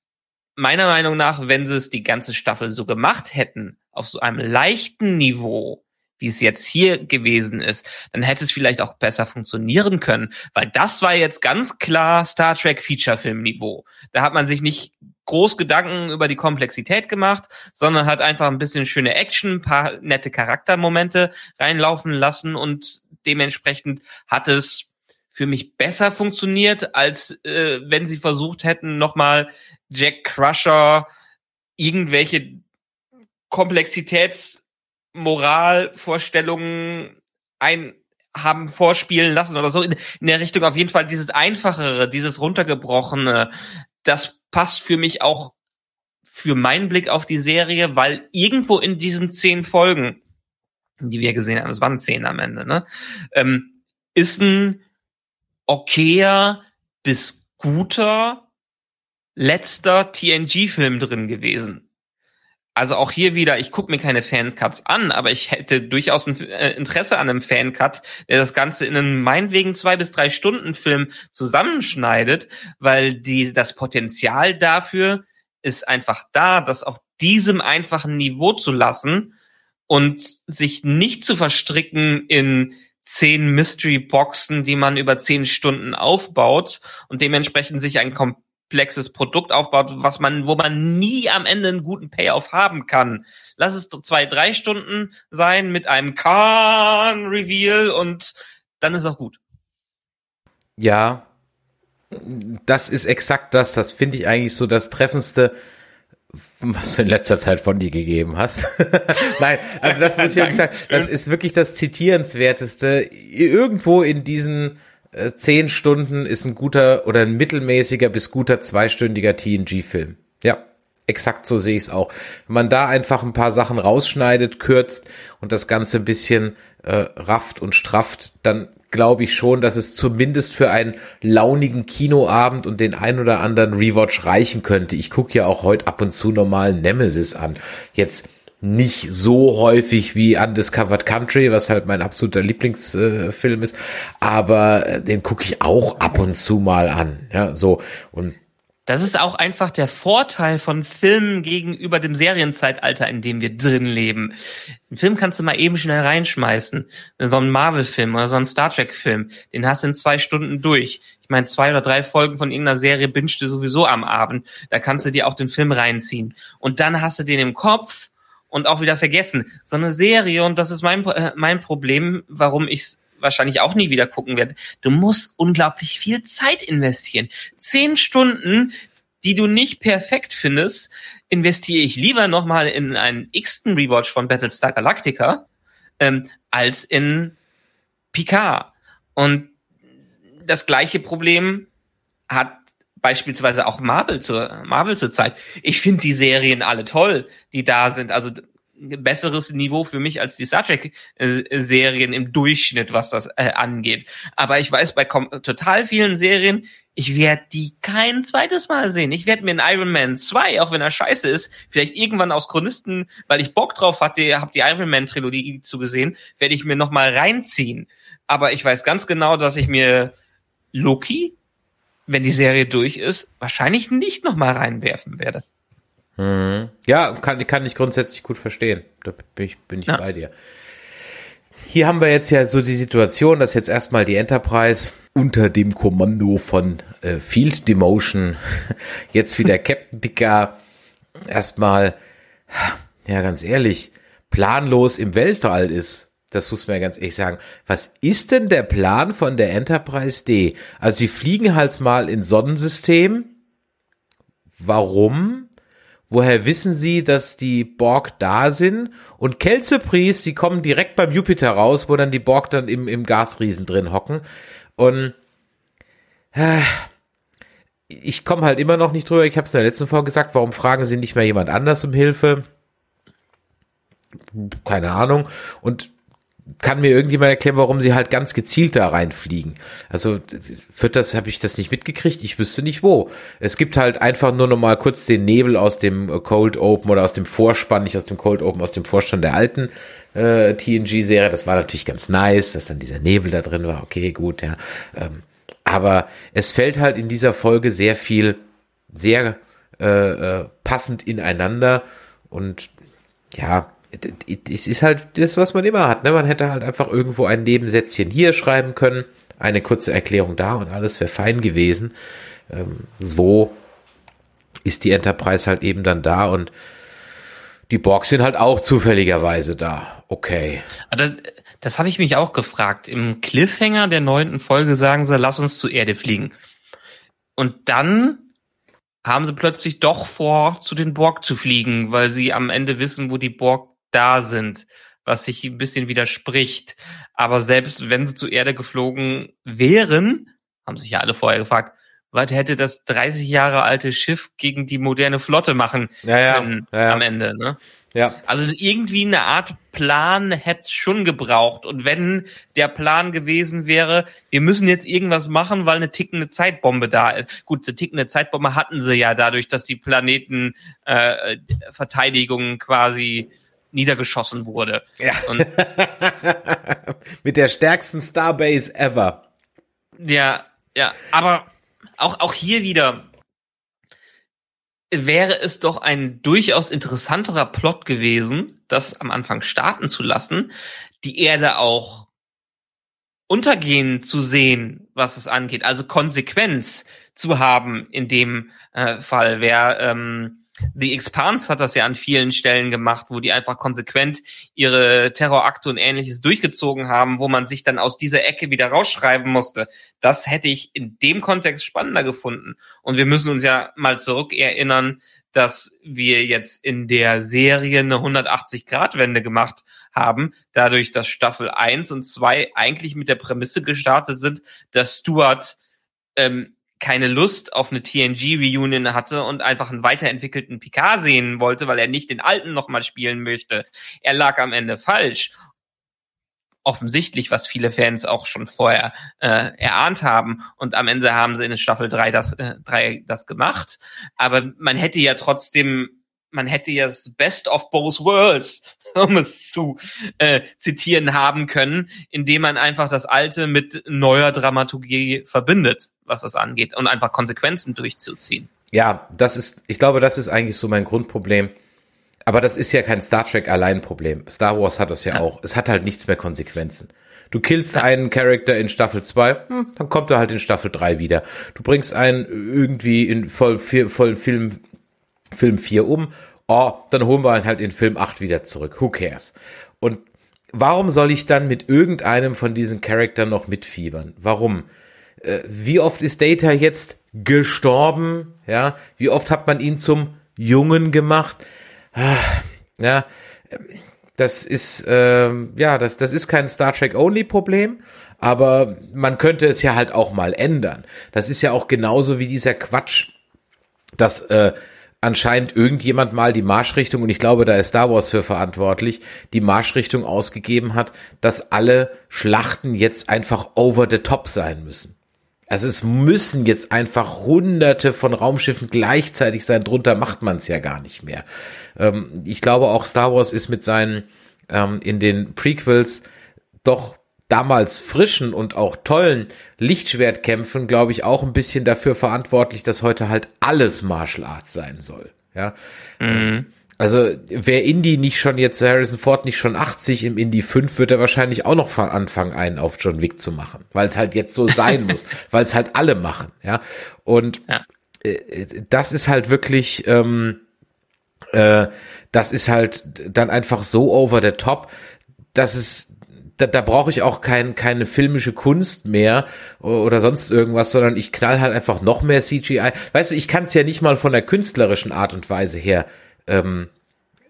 meiner Meinung nach, wenn sie es die ganze Staffel so gemacht hätten, auf so einem leichten Niveau, wie es jetzt hier gewesen ist, dann hätte es vielleicht auch besser funktionieren können, weil das war jetzt ganz klar Star Trek Feature Film Niveau. Da hat man sich nicht groß Gedanken über die Komplexität gemacht, sondern hat einfach ein bisschen schöne Action, ein paar nette Charaktermomente reinlaufen lassen und dementsprechend hat es für mich besser funktioniert, als äh, wenn sie versucht hätten, nochmal Jack Crusher irgendwelche Komplexitätsmoralvorstellungen ein haben vorspielen lassen oder so. In, in der Richtung auf jeden Fall dieses einfachere, dieses runtergebrochene, das passt für mich auch für meinen Blick auf die Serie, weil irgendwo in diesen zehn Folgen, die wir gesehen haben, es waren zehn am Ende, ne, ähm, ist ein okayer bis guter letzter TNG-Film drin gewesen. Also auch hier wieder, ich gucke mir keine Fancuts an, aber ich hätte durchaus ein äh, Interesse an einem Fancut, der das Ganze in einen meinetwegen zwei bis drei Stunden Film zusammenschneidet, weil die das Potenzial dafür ist einfach da, das auf diesem einfachen Niveau zu lassen und sich nicht zu verstricken in zehn Mystery Boxen, die man über zehn Stunden aufbaut und dementsprechend sich ein komplexes Produkt aufbaut, was man, wo man nie am Ende einen guten Payoff haben kann. Lass es zwei, drei Stunden sein mit einem Khan-Reveal und dann ist auch gut. Ja, das ist exakt das. Das finde ich eigentlich so das Treffendste, was du in letzter Zeit von dir gegeben hast. Nein, also das muss ich wirklich sagen, das ist wirklich das zitierenswerteste. Irgendwo in diesen zehn Stunden ist ein guter oder ein mittelmäßiger bis guter zweistündiger TNG-Film. Ja, exakt so sehe ich es auch. Wenn man da einfach ein paar Sachen rausschneidet, kürzt und das Ganze ein bisschen äh, rafft und strafft, dann glaube ich schon, dass es zumindest für einen launigen Kinoabend und den ein oder anderen Rewatch reichen könnte. Ich gucke ja auch heute ab und zu normalen Nemesis an. Jetzt nicht so häufig wie Undiscovered Country, was halt mein absoluter Lieblingsfilm äh, ist, aber äh, den gucke ich auch ab und zu mal an. Ja, so und das ist auch einfach der Vorteil von Filmen gegenüber dem Serienzeitalter, in dem wir drin leben. Einen Film kannst du mal eben schnell reinschmeißen. So einen Marvel-Film oder so einen Star Trek-Film. Den hast du in zwei Stunden durch. Ich meine, zwei oder drei Folgen von irgendeiner Serie bingst du sowieso am Abend. Da kannst du dir auch den Film reinziehen. Und dann hast du den im Kopf und auch wieder vergessen. So eine Serie, und das ist mein, äh, mein Problem, warum ich wahrscheinlich auch nie wieder gucken werde. Du musst unglaublich viel Zeit investieren. Zehn Stunden, die du nicht perfekt findest, investiere ich lieber nochmal in einen x-ten Rewatch von Battlestar Galactica, ähm, als in Picard. Und das gleiche Problem hat beispielsweise auch Marvel zur Marvel zur Zeit. Ich finde die Serien alle toll, die da sind. Also besseres Niveau für mich als die Star Trek äh, Serien im Durchschnitt, was das äh, angeht. Aber ich weiß bei total vielen Serien, ich werde die kein zweites Mal sehen. Ich werde mir in Iron Man 2, auch wenn er scheiße ist, vielleicht irgendwann aus Chronisten, weil ich Bock drauf hatte, habe die Iron Man Trilogie zu gesehen, werde ich mir noch mal reinziehen. Aber ich weiß ganz genau, dass ich mir Loki wenn die Serie durch ist, wahrscheinlich nicht nochmal reinwerfen werde. Mhm. Ja, kann, kann ich grundsätzlich gut verstehen. Da bin ich, bin ich ja. bei dir. Hier haben wir jetzt ja so die Situation, dass jetzt erstmal die Enterprise unter dem Kommando von äh, Field Demotion jetzt wieder Captain Picard erstmal, ja ganz ehrlich, planlos im Weltall ist das muss man ja ganz ehrlich sagen. Was ist denn der Plan von der Enterprise D? Also sie fliegen halt mal ins Sonnensystem. Warum? Woher wissen sie, dass die Borg da sind? Und Kelsurprise, sie kommen direkt beim Jupiter raus, wo dann die Borg dann im, im Gasriesen drin hocken. Und äh, ich komme halt immer noch nicht drüber. Ich habe es in der letzten Folge gesagt. Warum fragen sie nicht mehr jemand anders um Hilfe? Keine Ahnung. Und kann mir irgendjemand erklären, warum sie halt ganz gezielt da reinfliegen? Also wird das, habe ich das nicht mitgekriegt? Ich wüsste nicht wo. Es gibt halt einfach nur noch mal kurz den Nebel aus dem Cold Open oder aus dem Vorspann, nicht aus dem Cold Open, aus dem Vorstand der alten äh, TNG-Serie. Das war natürlich ganz nice, dass dann dieser Nebel da drin war. Okay, gut, ja. Ähm, aber es fällt halt in dieser Folge sehr viel, sehr äh, äh, passend ineinander und ja, es ist halt das, was man immer hat. Ne? Man hätte halt einfach irgendwo ein Nebensätzchen hier schreiben können, eine kurze Erklärung da und alles wäre fein gewesen. Ähm, so ist die Enterprise halt eben dann da und die Borgs sind halt auch zufälligerweise da. Okay. Das, das habe ich mich auch gefragt. Im Cliffhanger der neunten Folge sagen sie, lass uns zur Erde fliegen. Und dann haben sie plötzlich doch vor, zu den Borg zu fliegen, weil sie am Ende wissen, wo die Borg da sind, was sich ein bisschen widerspricht. Aber selbst wenn sie zur Erde geflogen wären, haben sich ja alle vorher gefragt, was hätte das 30 Jahre alte Schiff gegen die moderne Flotte machen ja, ja, können ja, am Ende, ne? Ja. Also irgendwie eine Art Plan hätte es schon gebraucht. Und wenn der Plan gewesen wäre, wir müssen jetzt irgendwas machen, weil eine tickende Zeitbombe da ist. Gut, eine tickende Zeitbombe hatten sie ja dadurch, dass die Planetenverteidigung äh, quasi niedergeschossen wurde. Ja. Mit der stärksten Starbase ever. Ja, ja, aber auch, auch hier wieder, wäre es doch ein durchaus interessanterer Plot gewesen, das am Anfang starten zu lassen, die Erde auch untergehen zu sehen, was es angeht, also Konsequenz zu haben in dem äh, Fall. Wer ähm, The Expanse hat das ja an vielen Stellen gemacht, wo die einfach konsequent ihre Terrorakte und ähnliches durchgezogen haben, wo man sich dann aus dieser Ecke wieder rausschreiben musste. Das hätte ich in dem Kontext spannender gefunden. Und wir müssen uns ja mal zurück erinnern, dass wir jetzt in der Serie eine 180-Grad-Wende gemacht haben, dadurch, dass Staffel 1 und 2 eigentlich mit der Prämisse gestartet sind, dass Stuart ähm, keine Lust auf eine TNG-Reunion hatte und einfach einen weiterentwickelten Picard sehen wollte, weil er nicht den alten nochmal spielen möchte. Er lag am Ende falsch. Offensichtlich, was viele Fans auch schon vorher äh, erahnt haben. Und am Ende haben sie in Staffel 3 das, äh, 3 das gemacht. Aber man hätte ja trotzdem man hätte ja das Best of both worlds, um es zu äh, zitieren haben können, indem man einfach das Alte mit neuer Dramaturgie verbindet was das angeht und einfach Konsequenzen durchzuziehen. Ja, das ist, ich glaube, das ist eigentlich so mein Grundproblem. Aber das ist ja kein Star Trek allein Problem. Star Wars hat das ja, ja. auch. Es hat halt nichts mehr Konsequenzen. Du killst ja. einen Charakter in Staffel 2, hm, dann kommt er halt in Staffel 3 wieder. Du bringst einen irgendwie in voll, voll Film, Film 4 um, oh, dann holen wir ihn halt in Film 8 wieder zurück. Who cares? Und warum soll ich dann mit irgendeinem von diesen Charaktern noch mitfiebern? Warum? äh, wie oft ist Data jetzt gestorben? Ja, wie oft hat man ihn zum Jungen gemacht? Ah, ja, das ist äh, ja, das das ist kein Star Trek Only Problem, aber man könnte es ja halt auch mal ändern. Das ist ja auch genauso wie dieser Quatsch, dass äh, anscheinend irgendjemand mal die Marschrichtung, und ich glaube, da ist Star Wars für verantwortlich, die Marschrichtung ausgegeben hat, dass alle Schlachten jetzt einfach over the top sein müssen. Also es müssen jetzt einfach hunderte von Raumschiffen gleichzeitig sein, drunter macht man es ja gar nicht mehr. Ähm, ich glaube auch Star Wars ist mit seinen ähm, in den Prequels doch damals frischen und auch tollen Lichtschwertkämpfen, glaube ich, auch ein bisschen dafür verantwortlich, dass heute halt alles Martial Arts sein soll. Ja. Mhm. Also wer Indy nicht schon jetzt, Harrison Ford nicht schon 80 im Indy 5, wird er wahrscheinlich auch noch anfangen, einen auf John Wick zu machen, weil es halt jetzt so sein muss, weil es halt alle machen, ja. Und ja. Äh, das ist halt wirklich, ähm, äh, das ist halt dann einfach so over the top, dass es da, da brauche ich auch kein, keine filmische Kunst mehr oder sonst irgendwas, sondern ich knall halt einfach noch mehr CGI. Weißt du, ich kann es ja nicht mal von der künstlerischen Art und Weise her ähm,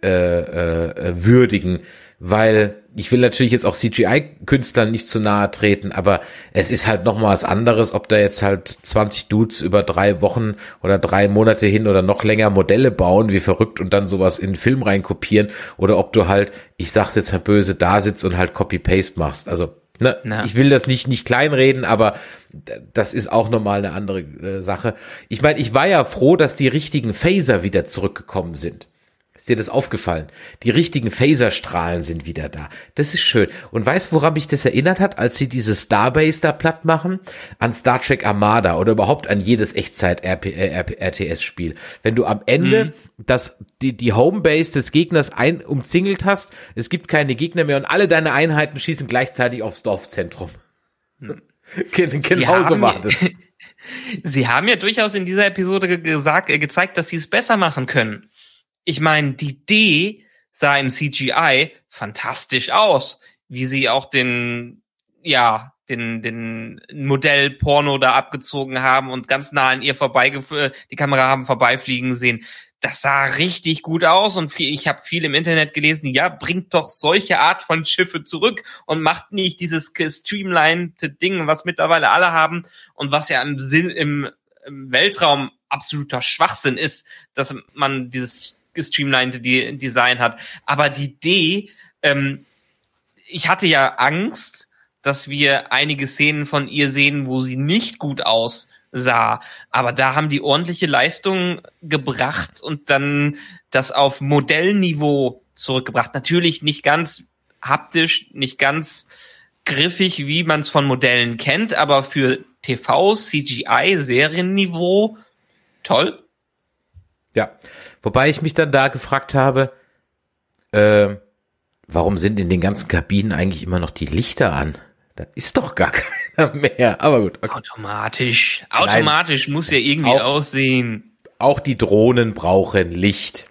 äh, äh, würdigen, weil ich will natürlich jetzt auch CGI-Künstlern nicht zu nahe treten, aber es ist halt noch mal was anderes, ob da jetzt halt 20 Dudes über drei Wochen oder drei Monate hin oder noch länger Modelle bauen, wie verrückt und dann sowas in den Film reinkopieren oder ob du halt, ich sag's jetzt mal böse, da sitzt und halt Copy-Paste machst. Also Ne. Ich will das nicht nicht kleinreden, aber das ist auch nochmal eine andere äh, Sache. Ich meine, ich war ja froh, dass die richtigen Phaser wieder zurückgekommen sind. Ist dir das aufgefallen? Die richtigen Phaserstrahlen sind wieder da. Das ist schön. Und weißt, woran mich das erinnert hat, als sie diese Starbase da platt machen? An Star Trek Armada oder überhaupt an jedes Echtzeit-RTS-Spiel. Wenn du am Ende mhm. das, die, die Homebase des Gegners ein, umzingelt hast, es gibt keine Gegner mehr und alle deine Einheiten schießen gleichzeitig aufs Dorfzentrum. Mhm. Genauso war das. Sie haben ja durchaus in dieser Episode gesagt, äh, gezeigt, dass sie es besser machen können ich meine, die D sah im CGI fantastisch aus, wie sie auch den, ja, den, den Modell Porno da abgezogen haben und ganz nah an ihr vorbeigeführt, die Kamera haben vorbeifliegen sehen. Das sah richtig gut aus und ich habe viel im Internet gelesen, ja, bringt doch solche Art von Schiffe zurück und macht nicht dieses streamlined Ding, was mittlerweile alle haben und was ja im, Sinn, im, im Weltraum absoluter Schwachsinn ist, dass man dieses gestreamlinete Design hat. Aber die D, ähm, ich hatte ja Angst, dass wir einige Szenen von ihr sehen, wo sie nicht gut aussah. Aber da haben die ordentliche Leistung gebracht und dann das auf Modellniveau zurückgebracht. Natürlich nicht ganz haptisch, nicht ganz griffig, wie man es von Modellen kennt, aber für TV, CGI, Serienniveau toll. Ja, wobei ich mich dann da gefragt habe, äh, warum sind in den ganzen Kabinen eigentlich immer noch die Lichter an? Da ist doch gar keiner mehr. Aber gut. Okay. Automatisch. Automatisch Nein, muss ja irgendwie auch, aussehen. Auch die Drohnen brauchen Licht.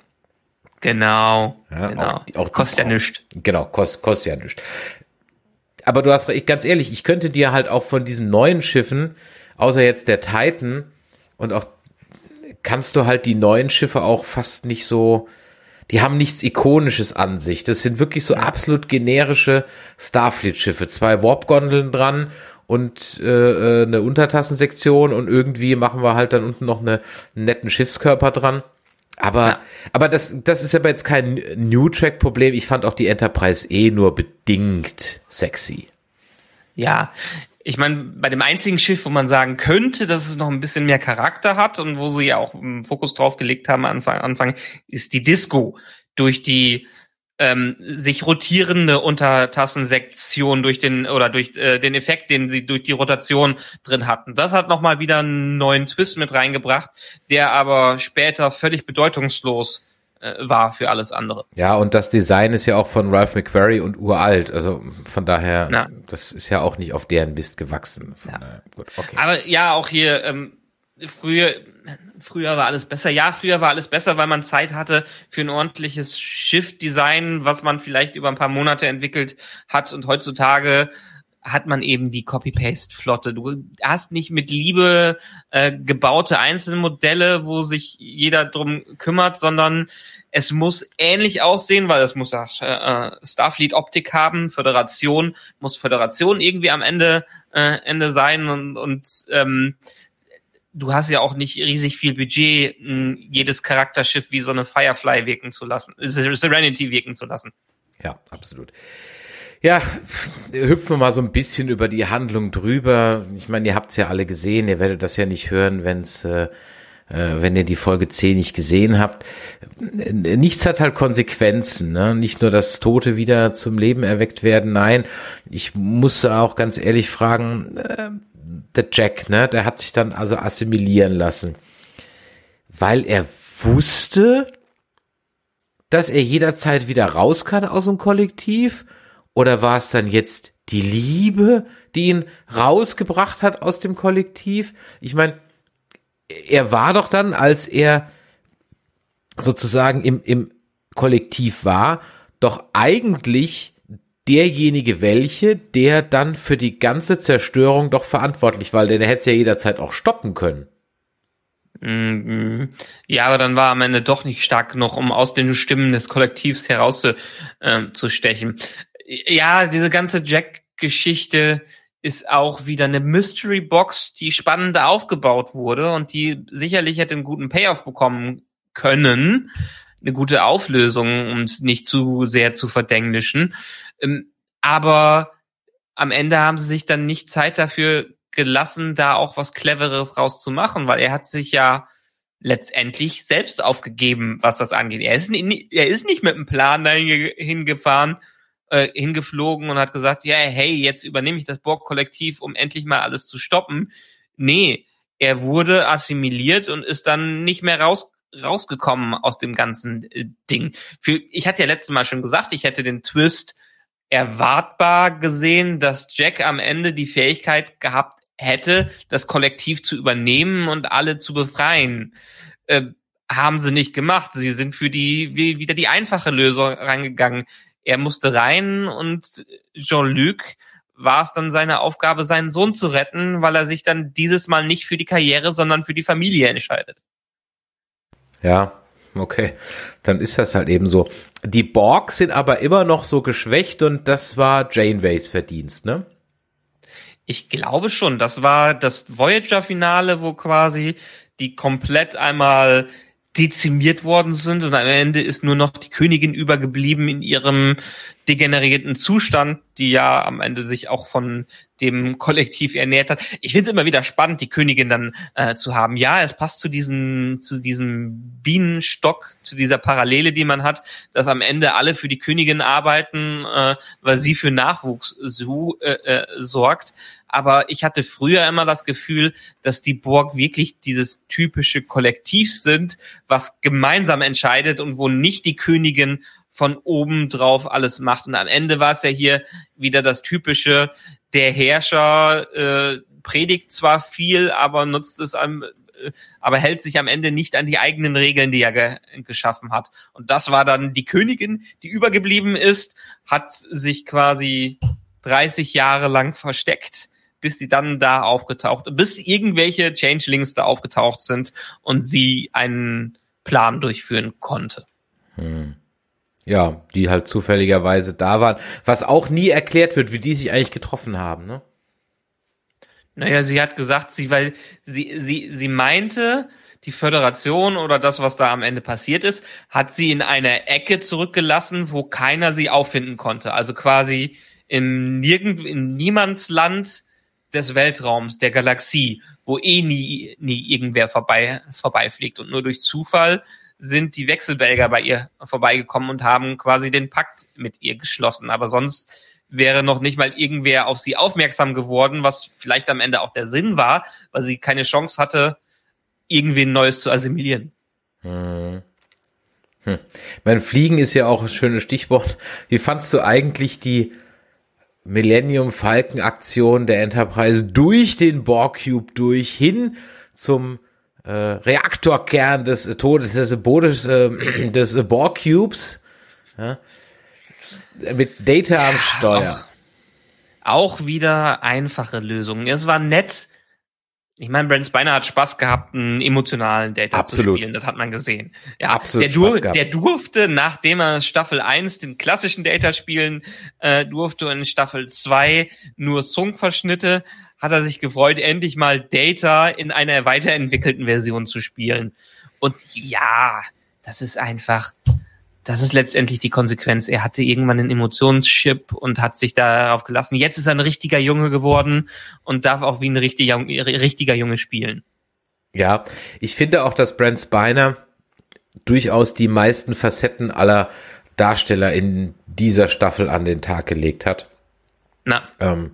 Genau. Ja, genau. Auch, auch kostet ja nichts. Genau, kost, kostet ja nichts. Aber du hast recht, ganz ehrlich, ich könnte dir halt auch von diesen neuen Schiffen, außer jetzt der Titan und auch kannst du halt die neuen Schiffe auch fast nicht so, die haben nichts Ikonisches an sich. Das sind wirklich so absolut generische Starfleet-Schiffe. Zwei Warp-Gondeln dran und äh, äh, eine Untertassensektion und irgendwie machen wir halt dann unten noch eine, einen netten Schiffskörper dran. Aber, ja. aber das, das ist aber jetzt kein New Track Problem. Ich fand auch die Enterprise eh nur bedingt sexy. Ja, ich meine, bei dem einzigen Schiff, wo man sagen könnte, dass es noch ein bisschen mehr Charakter hat und wo sie ja auch einen Fokus drauf gelegt haben Anfang, Anfang ist die Disco. Durch die ähm, sich rotierende Untertassensektion durch den oder durch äh, den Effekt, den sie durch die Rotation drin hatten. Das hat nochmal wieder einen neuen Twist mit reingebracht, der aber später völlig bedeutungslos war für alles andere. Ja, und das Design ist ja auch von Ralph McQuarrie und uralt. Also von daher, Na. das ist ja auch nicht auf deren Mist gewachsen. Ja. Gut, okay. Aber ja, auch hier ähm, früher früher war alles besser. Ja, früher war alles besser, weil man Zeit hatte für ein ordentliches Schiff-Design, was man vielleicht über ein paar Monate entwickelt hat. Und heutzutage hat man eben die Copy-Paste-Flotte. Du hast nicht mit Liebe äh, gebaute Einzelmodelle, wo sich jeder drum kümmert, sondern es muss ähnlich aussehen, weil es muss ja äh, Starfleet-Optik haben. Föderation muss Föderation irgendwie am Ende äh, Ende sein und, und ähm, du hast ja auch nicht riesig viel Budget, jedes Charakterschiff wie so eine Firefly wirken zu lassen, Serenity wirken zu lassen. Ja, absolut. Ja, hüpfen wir mal so ein bisschen über die Handlung drüber. Ich meine, ihr habt es ja alle gesehen, ihr werdet das ja nicht hören, wenn's, äh, äh, wenn ihr die Folge 10 nicht gesehen habt. Nichts hat halt Konsequenzen, ne? Nicht nur, dass Tote wieder zum Leben erweckt werden, nein. Ich muss auch ganz ehrlich fragen, äh, der Jack, ne, der hat sich dann also assimilieren lassen, weil er wusste, dass er jederzeit wieder raus kann aus dem Kollektiv? Oder war es dann jetzt die Liebe, die ihn rausgebracht hat aus dem Kollektiv? Ich meine, er war doch dann, als er sozusagen im, im Kollektiv war, doch eigentlich derjenige welche, der dann für die ganze Zerstörung doch verantwortlich war, denn er hätte es ja jederzeit auch stoppen können. Mhm. Ja, aber dann war am Ende doch nicht stark genug, um aus den Stimmen des Kollektivs herauszustechen. Ja, diese ganze Jack-Geschichte ist auch wieder eine Mystery Box, die spannend aufgebaut wurde und die sicherlich hätte einen guten Payoff bekommen können, eine gute Auflösung, um es nicht zu sehr zu verdenglischen. Ähm, aber am Ende haben sie sich dann nicht Zeit dafür gelassen, da auch was Cleveres rauszumachen, weil er hat sich ja letztendlich selbst aufgegeben, was das angeht. Er ist, nicht, er ist nicht mit einem Plan dahin hingefahren, äh, hingeflogen und hat gesagt, ja, hey, jetzt übernehme ich das Borg-Kollektiv, um endlich mal alles zu stoppen. Nee, er wurde assimiliert und ist dann nicht mehr raus rausgekommen aus dem ganzen äh, Ding. Für, ich hatte ja letztes Mal schon gesagt, ich hätte den Twist erwartbar gesehen, dass Jack am Ende die Fähigkeit gehabt hätte, das Kollektiv zu übernehmen und alle zu befreien. Äh, haben sie nicht gemacht. Sie sind für die wie, wieder die einfache Lösung reingegangen. Er musste rein und Jean-Luc war es dann seine Aufgabe, seinen Sohn zu retten, weil er sich dann dieses Mal nicht für die Karriere, sondern für die Familie entscheidet. Ja, okay. Dann ist das halt eben so. Die Borg sind aber immer noch so geschwächt und das war Janeways Verdienst, ne? Ich glaube schon. Das war das Voyager-Finale, wo quasi die komplett einmal dezimiert worden sind und am Ende ist nur noch die Königin übergeblieben in ihrem degenerierten Zustand, die ja am Ende sich auch von dem Kollektiv ernährt hat. Ich finde es immer wieder spannend, die Königin dann äh, zu haben. Ja, es passt zu diesem zu diesem Bienenstock, zu dieser Parallele, die man hat, dass am Ende alle für die Königin arbeiten, äh, weil sie für Nachwuchs so, äh, äh, sorgt aber ich hatte früher immer das Gefühl, dass die Borg wirklich dieses typische Kollektiv sind, was gemeinsam entscheidet und wo nicht die Königin von oben drauf alles macht. Und am Ende war es ja hier wieder das typische, der Herrscher äh, predigt zwar viel, aber nutzt es am äh, aber hält sich am Ende nicht an die eigenen Regeln, die er ge geschaffen hat. Und das war dann die Königin, die übergeblieben ist, hat sich quasi 30 Jahre lang versteckt, bis sie dann da aufgetaucht, bis irgendwelche Changelings da aufgetaucht sind und sie einen Plan durchführen konnte. Hm. Ja, die halt zufälligerweise da waren. Was auch nie erklärt wird, wie die sich eigentlich getroffen haben, ne? Naja, sie hat gesagt, sie, weil sie, sie, sie meinte, die Föderation oder das, was da am Ende passiert ist, hat sie in einer Ecke zurückgelassen, wo keiner sie auffinden konnte. Also quasi in nirgend, in Niemandsland des Weltraums, der Galaxie, wo eh nie, nie irgendwer vorbei, vorbeifliegt. Und nur durch Zufall sind die Wechselbelger bei ihr vorbeigekommen und haben quasi den Pakt mit ihr geschlossen. Aber sonst wäre noch nicht mal irgendwer auf sie aufmerksam geworden, was vielleicht am Ende auch der Sinn war, weil sie keine Chance hatte, irgendwen Neues zu assimilieren. Hm. Hm. Mein Fliegen ist ja auch ein schönes Stichwort. Wie fandst du eigentlich die Millennium Falcon Aktion der Enterprise durch den Borg Cube durch hin zum äh, Reaktorkern des Todes des Bodes äh, des Borg Cubes ja, mit Data am Steuer. Auch, auch wieder einfache Lösungen. Es war nett, ich meine, Brent Spiner hat Spaß gehabt, einen emotionalen Data Absolut. zu spielen. Das hat man gesehen. Ja, Absolut der, Spaß gehabt. der durfte, nachdem er Staffel 1 den klassischen Data spielen äh, durfte, in Staffel 2 nur Song-Verschnitte, hat er sich gefreut, endlich mal Data in einer weiterentwickelten Version zu spielen. Und ja, das ist einfach, das ist letztendlich die Konsequenz. Er hatte irgendwann einen Emotionschip und hat sich darauf gelassen. Jetzt ist er ein richtiger Junge geworden und darf auch wie ein richtiger, richtiger Junge spielen. Ja, ich finde auch, dass Brent Spiner durchaus die meisten Facetten aller Darsteller in dieser Staffel an den Tag gelegt hat. Na, Ähm,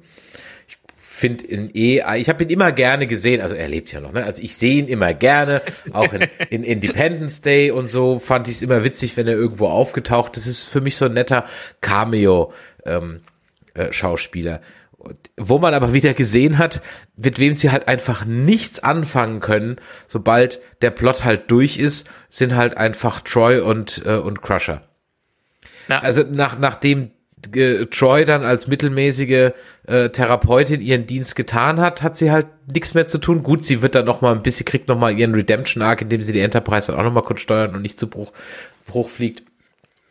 finde ihn eh, ich habe ihn immer gerne gesehen, also er lebt ja noch, ne? Also ich sehe ihn immer gerne, auch in, in Independence Day und so fand ich es immer witzig, wenn er irgendwo aufgetaucht ist. Das ist für mich so ein netter Cameo ähm, äh, Wo man aber wieder gesehen hat, mit wem sie halt einfach nichts anfangen können, sobald der Plot halt durch ist, sind halt einfach Troy und, äh, und Crusher. na, Also nach, nachdem Troy dann als mittelmäßige äh, Therapeutin ihren Dienst getan hat, hat sie halt nichts mehr zu tun. Gut, sie wird dann noch mal ein bisschen, kriegt noch mal ihren Redemption Arc, indem sie die Enterprise dann auch noch mal kurz steuern und nicht zu Bruch, Bruch fliegt.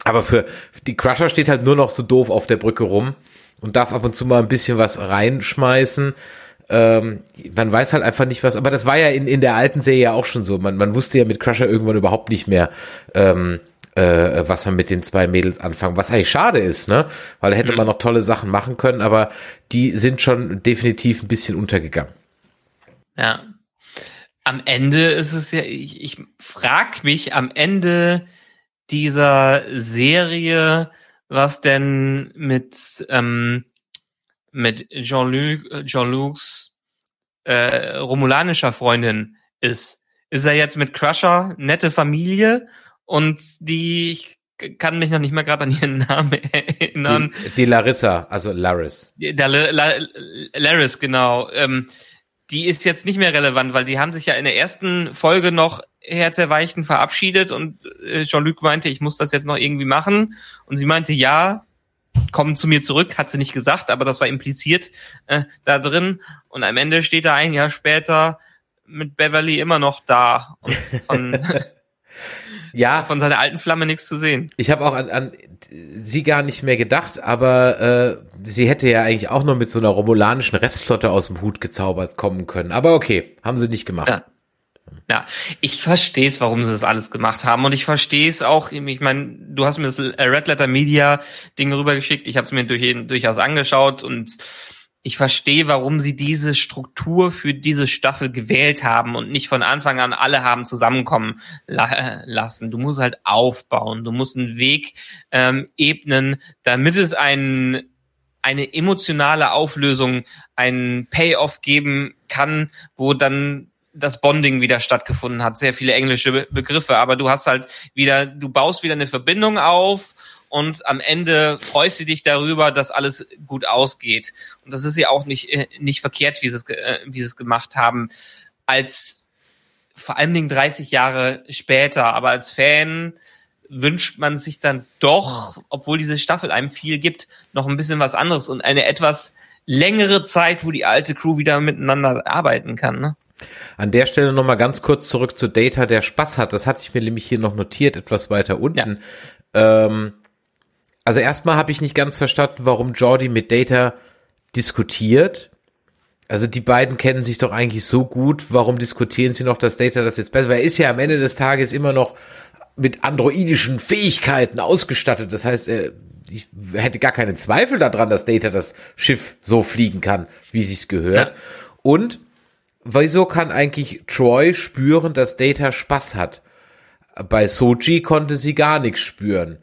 Aber für die Crusher steht halt nur noch so doof auf der Brücke rum und darf ab und zu mal ein bisschen was reinschmeißen. Ähm, man weiß halt einfach nicht was, aber das war ja in, in der alten Serie ja auch schon so. Man, man wusste ja mit Crusher irgendwann überhaupt nicht mehr, ähm, äh, was man mit den zwei Mädels anfangen, was eigentlich schade ist, ne? Weil da hätte man noch tolle Sachen machen können, aber die sind schon definitiv ein bisschen untergegangen. ja. Am Ende ist es ja, ich, ich frag mich am Ende dieser Serie, was denn mit, ähm, mit Jean-Luc, Jean-Lucs äh, romulanischer Freundin ist. Ist er jetzt mit Crusher nette Familie und die, ich kann mich noch nicht mal gerade an ihren Namen erinnern. Die, die Larissa, also Laris. Der La La Laris, genau. Ähm, die ist jetzt nicht mehr relevant, weil die haben sich ja in der ersten Folge noch herzerweichend verabschiedet und äh, Jean-Luc meinte, ich muss das jetzt noch irgendwie machen. Und sie meinte, ja, komm zu mir zurück, hat sie nicht gesagt, aber das war impliziert äh, da drin. Und am Ende steht er ein Jahr später mit Beverly immer noch da und von, Ja, von seiner alten Flamme nichts zu sehen. ich habe auch an, an sie gar nicht mehr gedacht, aber äh, sie hätte ja eigentlich auch noch mit so einer romulanischen Restflotte aus dem Hut gezaubert kommen können. Aber okay, haben sie nicht gemacht. Ja. Ja, ich verstehe es, warum sie das alles gemacht haben und ich verstehe es auch. Ich meine, du hast mir das Red Letter Media Ding rübergeschickt. Ich habe es mir durch, durchaus angeschaut und ich verstehe, warum sie diese Struktur für diese Staffel gewählt haben und nicht von Anfang an alle haben zusammenkommen la lassen. Du musst halt aufbauen, du musst einen Weg ähm, ebnen, damit es einen eine emotionale Auflösung, einen Payoff geben kann, wo dann das Bonding wieder stattgefunden hat. Sehr viele englische Be Begriffe, aber du hast halt wieder, du baust wieder eine Verbindung auf und am Ende freust du dich darüber, dass alles gut ausgeht. Und das ist ja auch nicht, äh, nicht verkehrt, wie sie es, äh, wie sie es gemacht haben. Als vor allen Dingen 30 Jahre später, aber als Fan wünscht man sich dann doch, obwohl diese Staffel einem viel gibt, noch ein bisschen was anderes und eine etwas längere Zeit, wo die alte Crew wieder miteinander arbeiten kann. Ne? An der Stelle nochmal ganz kurz zurück zu Data, der Spaß hat. Das hatte ich mir nämlich hier noch notiert, etwas weiter unten. Ja. Ähm, also erstmal habe ich nicht ganz verstanden, warum Jordi mit Data diskutiert. Also die beiden kennen sich doch eigentlich so gut. Warum diskutieren sie noch, dass Data das jetzt besser? Weil er ist ja am Ende des Tages immer noch mit androidischen Fähigkeiten ausgestattet. Das heißt, er, ich hätte gar keinen Zweifel daran, dass Data das Schiff so fliegen kann, wie sich's gehört. Ja. Und wieso kann eigentlich Troy spüren, dass Data Spaß hat? Bei Soji konnte sie gar nichts spüren.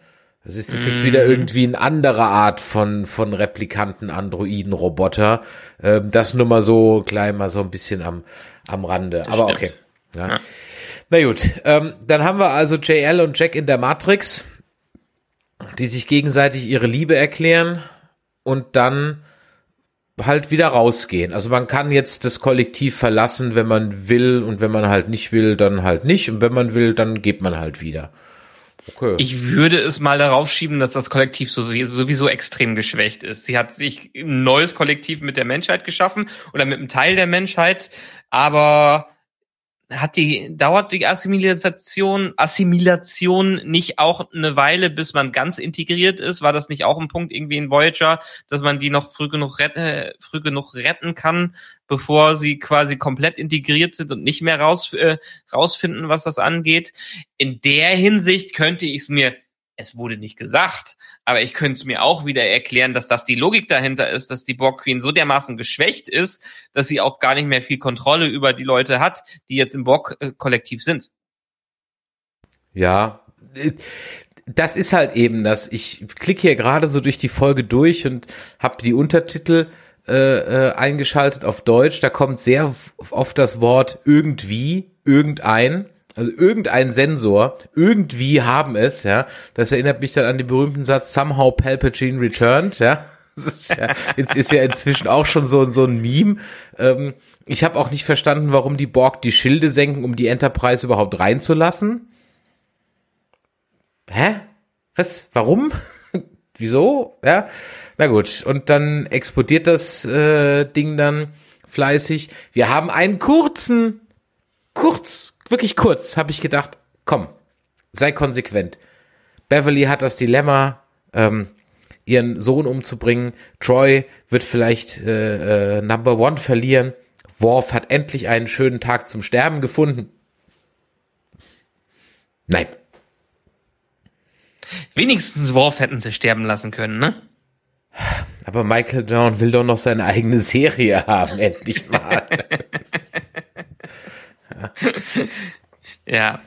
Das ist das jetzt wieder mhm. irgendwie eine andere Art von, von Replikanten, Androiden, Roboter. Ähm, das nur mal so klein, mal so ein bisschen am, am Rande. Das Aber stimmt. okay. Ja. ja. Na gut, ähm, dann haben wir also JL und Jack in der Matrix, die sich gegenseitig ihre Liebe erklären und dann halt wieder rausgehen. Also man kann jetzt das Kollektiv verlassen, wenn man will und wenn man halt nicht will, dann halt nicht und wenn man will, dann geht man halt wieder. Okay. Ich würde es mal darauf schieben, dass das Kollektiv sowieso extrem geschwächt ist. Sie hat sich ein neues Kollektiv mit der Menschheit geschaffen oder mit einem Teil der Menschheit, aber hat die, dauert die Assimilation, Assimilation nicht auch eine Weile, bis man ganz integriert ist? War das nicht auch ein Punkt irgendwie in Voyager, dass man die noch früh genug, retten, äh, früh genug retten kann, bevor sie quasi komplett integriert sind und nicht mehr raus, äh, rausfinden, was das angeht? In der Hinsicht könnte ich es mir es wurde nicht gesagt, aber ich könnte es mir auch wieder erklären, dass das die Logik dahinter ist, dass die Borg Queen so dermaßen geschwächt ist, dass sie auch gar nicht mehr viel Kontrolle über die Leute hat, die jetzt im Borg-Kollektiv sind. Ja, das ist halt eben das. Ich klicke hier gerade so durch die Folge durch und habe die Untertitel äh, äh, eingeschaltet auf Deutsch. Da kommt sehr oft das Wort irgendwie, irgendein also irgendein Sensor, irgendwie haben es, ja. Das erinnert mich dann an den berühmten Satz, somehow Palpatine returned, ja. Ist ja, jetzt ist ja inzwischen auch schon so, so ein Meme. Ähm, ich habe auch nicht verstanden, warum die Borg die Schilde senken, um die Enterprise überhaupt reinzulassen. Hä? Was? Warum? Wieso? Ja. Na gut. Und dann explodiert das äh, Ding dann fleißig. Wir haben einen kurzen, kurz, wirklich kurz habe ich gedacht, komm, sei konsequent. Beverly hat das Dilemma, ähm, ihren Sohn umzubringen. Troy wird vielleicht äh, äh, Number One verlieren. Worf hat endlich einen schönen Tag zum Sterben gefunden. Nein. Wenigstens Worf hätten sie sterben lassen können, ne? Aber Michael Down will doch noch seine eigene Serie haben, endlich mal. ja.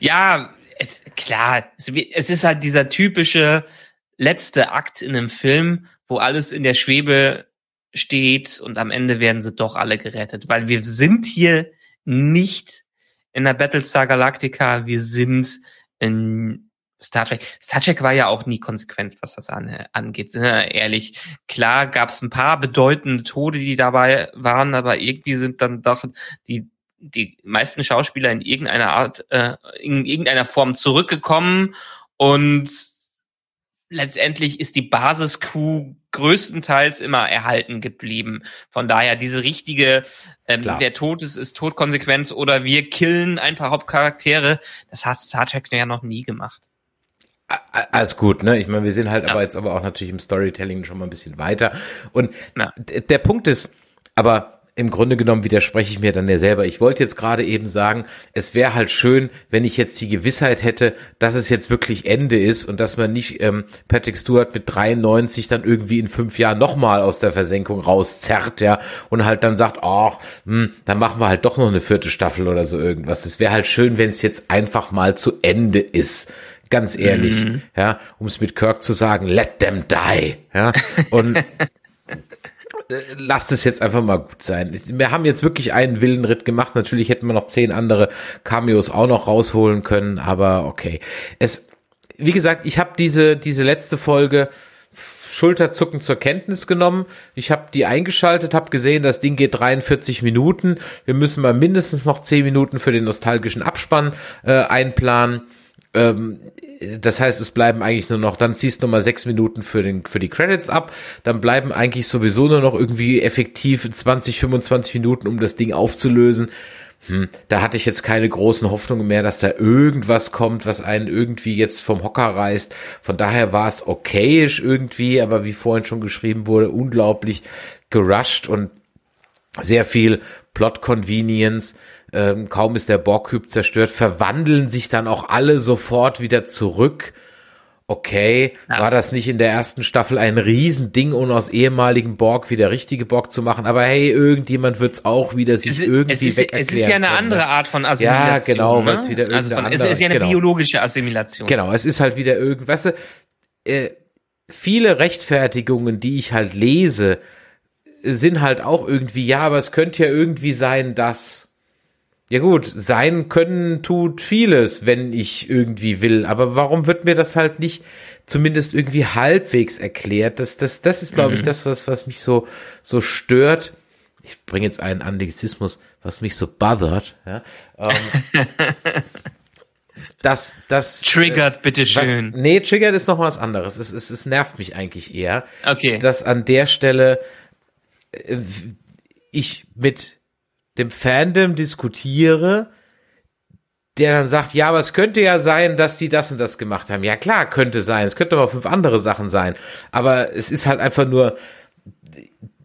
Ja, es, klar, es, ist halt dieser typische letzte Akt in einem Film, wo alles in der Schwebe steht und am Ende werden sie doch alle gerettet, weil wir sind hier nicht in der Battlestar Galactica, wir sind in Star Trek. Star Trek war ja auch nie konsequent, was das an, angeht, ne? ehrlich. Klar gab es ein paar bedeutende Tode, die dabei waren, aber irgendwie sind dann doch die die meisten Schauspieler in irgendeiner Art, äh, in irgendeiner Form zurückgekommen und letztendlich ist die Basiscrew größtenteils immer erhalten geblieben. Von daher diese richtige, ähm, der Tod ist, ist Todkonsequenz oder wir killen ein paar Hauptcharaktere, das hat Star Trek ja noch nie gemacht. Alles gut, ne? Ich meine, wir sind halt ja. aber jetzt aber auch natürlich im Storytelling schon mal ein bisschen weiter. Und ja. der Punkt ist, aber im Grunde genommen widerspreche ich mir dann ja selber. Ich wollte jetzt gerade eben sagen, es wäre halt schön, wenn ich jetzt die Gewissheit hätte, dass es jetzt wirklich Ende ist und dass man nicht ähm, Patrick Stewart mit 93 dann irgendwie in fünf Jahren nochmal aus der Versenkung rauszerrt, ja, und halt dann sagt, oh, hm, dann machen wir halt doch noch eine vierte Staffel oder so irgendwas. Es wäre halt schön, wenn es jetzt einfach mal zu Ende ist. Ganz ehrlich, mhm. ja, um es mit Kirk zu sagen, let them die, ja, und lasst es jetzt einfach mal gut sein. Wir haben jetzt wirklich einen wilden Ritt gemacht. Natürlich hätten wir noch zehn andere Cameos auch noch rausholen können, aber okay. Es, wie gesagt, ich habe diese, diese letzte Folge Schulterzucken zur Kenntnis genommen. Ich habe die eingeschaltet, habe gesehen, das Ding geht 43 Minuten. Wir müssen mal mindestens noch 10 Minuten für den nostalgischen Abspann äh, einplanen. Ähm, das heißt, es bleiben eigentlich nur noch, dann ziehst du mal sechs Minuten für den, für die Credits ab, dann bleiben eigentlich sowieso nur noch irgendwie effektiv 20, 25 Minuten, um das Ding aufzulösen. Hm, da hatte ich jetzt keine großen Hoffnungen mehr, dass da irgendwas kommt, was einen irgendwie jetzt vom Hocker reißt. Von daher war es okayisch irgendwie, aber wie vorhin schon geschrieben wurde, unglaublich gerusht und sehr viel Plot Convenience ähm, kaum ist der Borg-Cube zerstört, verwandeln sich dann auch alle sofort wieder zurück. Okay, ja. war das nicht in der ersten Staffel ein Riesending, um aus ehemaligen Borg wieder richtige Borg zu machen? Aber hey, irgendjemand wird's auch wieder sich es ist, irgendwie es ist, weg Es ist ja eine andere ne? Art von Assimilation. Ja, genau, ne? weil es wieder also von, Es ist ja eine genau. biologische Assimilation. Genau, es ist halt wieder irgendwas. Äh, viele Rechtfertigungen, die ich halt lese, sind halt auch irgendwie, ja, aber es könnte ja irgendwie sein, dass ja gut, sein können tut vieles, wenn ich irgendwie will. Aber warum wird mir das halt nicht zumindest irgendwie halbwegs erklärt? Das, das, das ist, glaube ich, mhm. das, was, was mich so, so stört. Ich bringe jetzt einen Anglizismus, was mich so bothert. Ja? Ähm, das, das triggert, bitteschön. Was, nee, triggert ist noch was anderes. Es, es, es nervt mich eigentlich eher. Okay. Dass an der Stelle äh, ich mit dem Fandom diskutiere, der dann sagt, ja, aber es könnte ja sein, dass die das und das gemacht haben. Ja, klar, könnte sein. Es könnte aber fünf andere Sachen sein. Aber es ist halt einfach nur,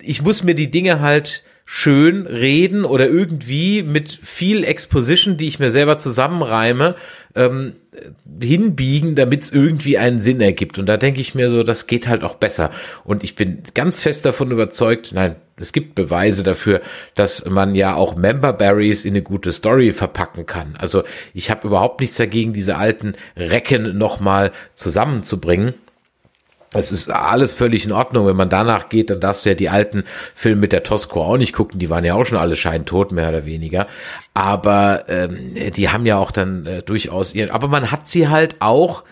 ich muss mir die Dinge halt schön reden oder irgendwie mit viel Exposition, die ich mir selber zusammenreime, ähm, hinbiegen, damit es irgendwie einen Sinn ergibt. Und da denke ich mir so, das geht halt auch besser. Und ich bin ganz fest davon überzeugt, nein, es gibt Beweise dafür, dass man ja auch Member Berries in eine gute Story verpacken kann. Also ich habe überhaupt nichts dagegen, diese alten Recken nochmal zusammenzubringen. Es ist alles völlig in Ordnung. Wenn man danach geht, dann darfst du ja die alten Filme mit der Tosco auch nicht gucken. Die waren ja auch schon alle scheintot, mehr oder weniger. Aber ähm, die haben ja auch dann äh, durchaus ihren. Aber man hat sie halt auch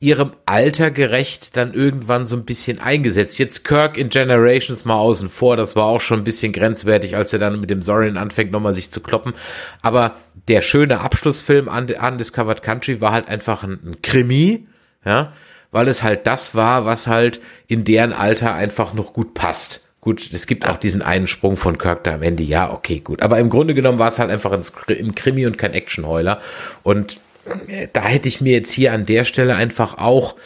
ihrem Alter gerecht dann irgendwann so ein bisschen eingesetzt. Jetzt Kirk in Generations mal außen vor, das war auch schon ein bisschen grenzwertig, als er dann mit dem Sorin anfängt, nochmal sich zu kloppen. Aber der schöne Abschlussfilm Undiscovered Country war halt einfach ein, ein Krimi, ja, weil es halt das war, was halt in deren Alter einfach noch gut passt. Gut, es gibt auch diesen einen Sprung von Kirk da am Ende, ja, okay, gut. Aber im Grunde genommen war es halt einfach ein, Krimi und kein Actionheuler. Und da hätte ich mir jetzt hier an der Stelle einfach auch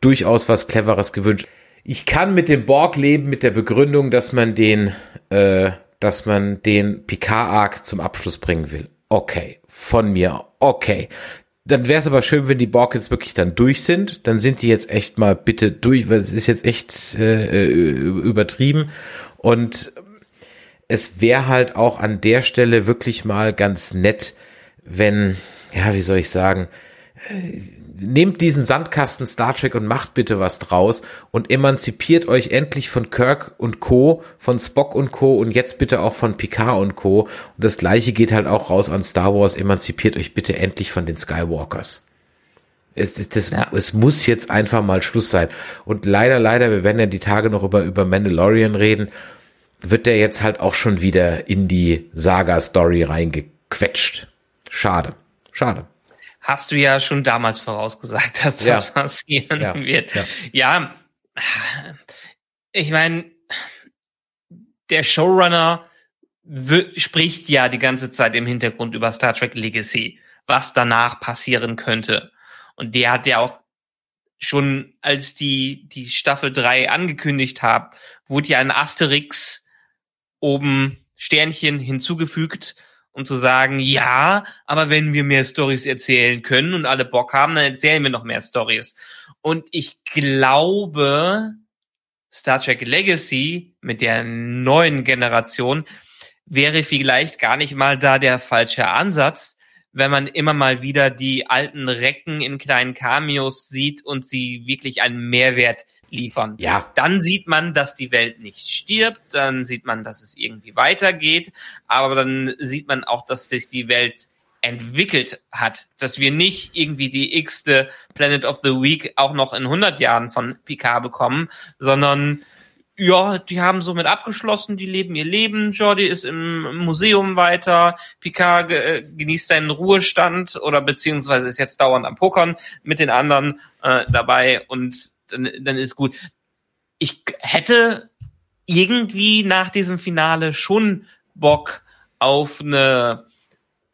durchaus was Cleveres gewünscht. Ich kann mit dem Borg leben, mit der Begründung, dass man den, äh, dass man den Picard-Arc zum Abschluss bringen will. Okay, von mir, okay. Dann wäre es aber schön, wenn die Borg jetzt wirklich dann durch sind. Dann sind die jetzt echt mal bitte durch, weil es ist jetzt echt äh, übertrieben. Und es wäre halt auch an der Stelle wirklich mal ganz nett, wenn ja, wie soll ich sagen, nehmt diesen Sandkasten Star Trek und macht bitte was draus und emanzipiert euch endlich von Kirk und Co., von Spock und Co. und jetzt bitte auch von Picard und Co. Und das gleiche geht halt auch raus an Star Wars, emanzipiert euch bitte endlich von den Skywalkers. Es, es, das, ja. es muss jetzt einfach mal Schluss sein. Und leider, leider, wir werden ja die Tage noch über, über Mandalorian reden, wird der jetzt halt auch schon wieder in die Saga-Story reingequetscht. Schade. Schade. Hast du ja schon damals vorausgesagt, dass das ja. passieren ja. wird. Ja, ja ich meine, der Showrunner spricht ja die ganze Zeit im Hintergrund über Star Trek Legacy, was danach passieren könnte. Und der hat ja auch schon, als die, die Staffel 3 angekündigt hat, wurde ja ein Asterix oben Sternchen hinzugefügt, um zu sagen, ja, aber wenn wir mehr Stories erzählen können und alle Bock haben, dann erzählen wir noch mehr Stories. Und ich glaube, Star Trek Legacy mit der neuen Generation wäre vielleicht gar nicht mal da der falsche Ansatz, wenn man immer mal wieder die alten Recken in kleinen Cameos sieht und sie wirklich einen Mehrwert liefern. Ja. Dann sieht man, dass die Welt nicht stirbt, dann sieht man, dass es irgendwie weitergeht, aber dann sieht man auch, dass sich die Welt entwickelt hat, dass wir nicht irgendwie die x-te Planet of the Week auch noch in 100 Jahren von Picard bekommen, sondern ja, die haben somit abgeschlossen, die leben ihr Leben. Jordi ist im Museum weiter, Picard äh, genießt seinen Ruhestand oder beziehungsweise ist jetzt dauernd am Pokern mit den anderen äh, dabei und dann, dann ist gut. Ich hätte irgendwie nach diesem Finale schon Bock auf eine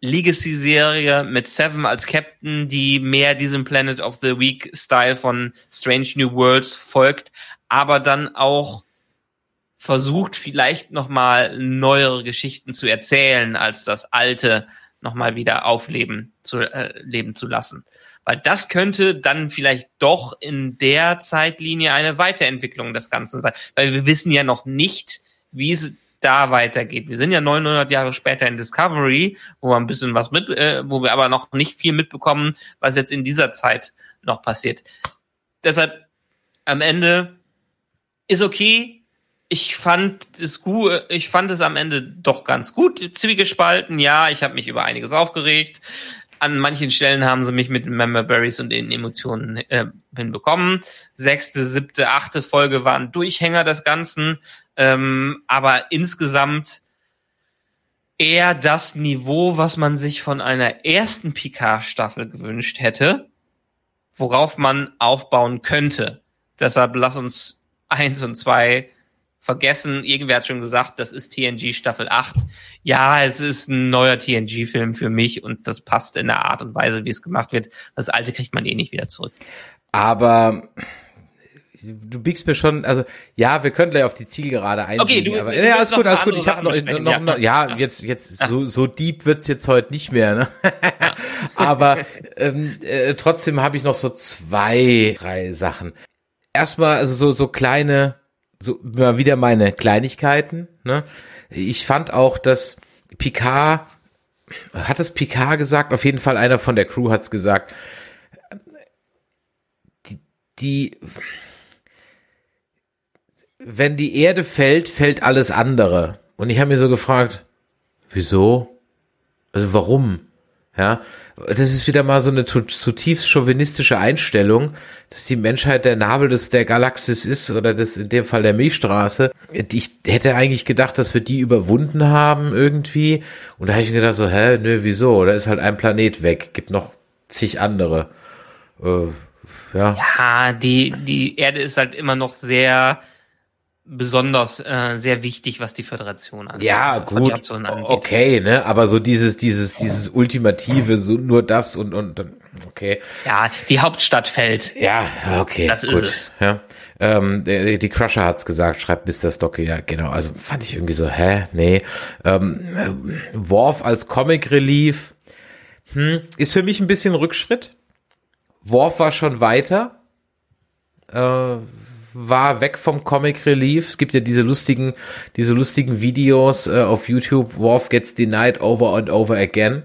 Legacy-Serie mit Seven als Captain, die mehr diesem Planet of the Week-Style von Strange New Worlds folgt, aber dann auch versucht vielleicht nochmal neuere Geschichten zu erzählen, als das alte nochmal wieder aufleben zu, äh, leben zu lassen. Weil das könnte dann vielleicht doch in der Zeitlinie eine Weiterentwicklung des Ganzen sein. Weil wir wissen ja noch nicht, wie es da weitergeht. Wir sind ja 900 Jahre später in Discovery, wo wir ein bisschen was mit, äh, wo wir aber noch nicht viel mitbekommen, was jetzt in dieser Zeit noch passiert. Deshalb am Ende ist okay, ich fand es gut, ich fand es am Ende doch ganz gut. Zwiegespalten, ja, ich habe mich über einiges aufgeregt. An manchen Stellen haben sie mich mit den Member Berries und den Emotionen äh, hinbekommen. Sechste, siebte, achte Folge waren Durchhänger des Ganzen, ähm, aber insgesamt eher das Niveau, was man sich von einer ersten Picard-Staffel gewünscht hätte, worauf man aufbauen könnte. Deshalb lass uns eins und zwei vergessen. Irgendwer hat schon gesagt, das ist TNG Staffel 8. Ja, es ist ein neuer TNG-Film für mich und das passt in der Art und Weise, wie es gemacht wird. Das alte kriegt man eh nicht wieder zurück. Aber du biegst mir schon, also ja, wir können gleich auf die Zielgerade eingehen. Okay, du, aber ja, alles gut, alles gut. Ich habe noch, noch, ja. noch, ja, jetzt, jetzt so, so deep wird's jetzt heute nicht mehr. Ne? aber ähm, äh, trotzdem habe ich noch so zwei, drei Sachen. Erstmal, also so so kleine so mal wieder meine Kleinigkeiten. Ne? Ich fand auch, dass Picard, hat es Picard gesagt? Auf jeden Fall einer von der Crew hat's gesagt. Die, die, wenn die Erde fällt, fällt alles andere. Und ich habe mir so gefragt, wieso? Also warum? Ja, das ist wieder mal so eine zutiefst chauvinistische Einstellung, dass die Menschheit der Nabel des der Galaxis ist oder das in dem Fall der Milchstraße. Ich hätte eigentlich gedacht, dass wir die überwunden haben irgendwie. Und da habe ich mir gedacht so, hä, nö, wieso? Da ist halt ein Planet weg, gibt noch zig andere. Äh, ja. Ja, die, die Erde ist halt immer noch sehr besonders äh, sehr wichtig, was die Föderation angeht. Ja, gut, angeht. okay, ne, aber so dieses, dieses, dieses ultimative, so nur das und und dann, okay, Ja, die Hauptstadt fällt. ja, okay, Das ist gut, es. ja, ähm, die, die Crusher hat's gesagt, schreibt Mr. Stocke, ja, genau, also fand ich irgendwie so, hä, nee, ähm, äh, Worf als Comic Relief, hm, ist für mich ein bisschen Rückschritt. Worf war schon weiter, äh, war weg vom Comic Relief. Es gibt ja diese lustigen, diese lustigen Videos äh, auf YouTube. Worf gets denied over and over again.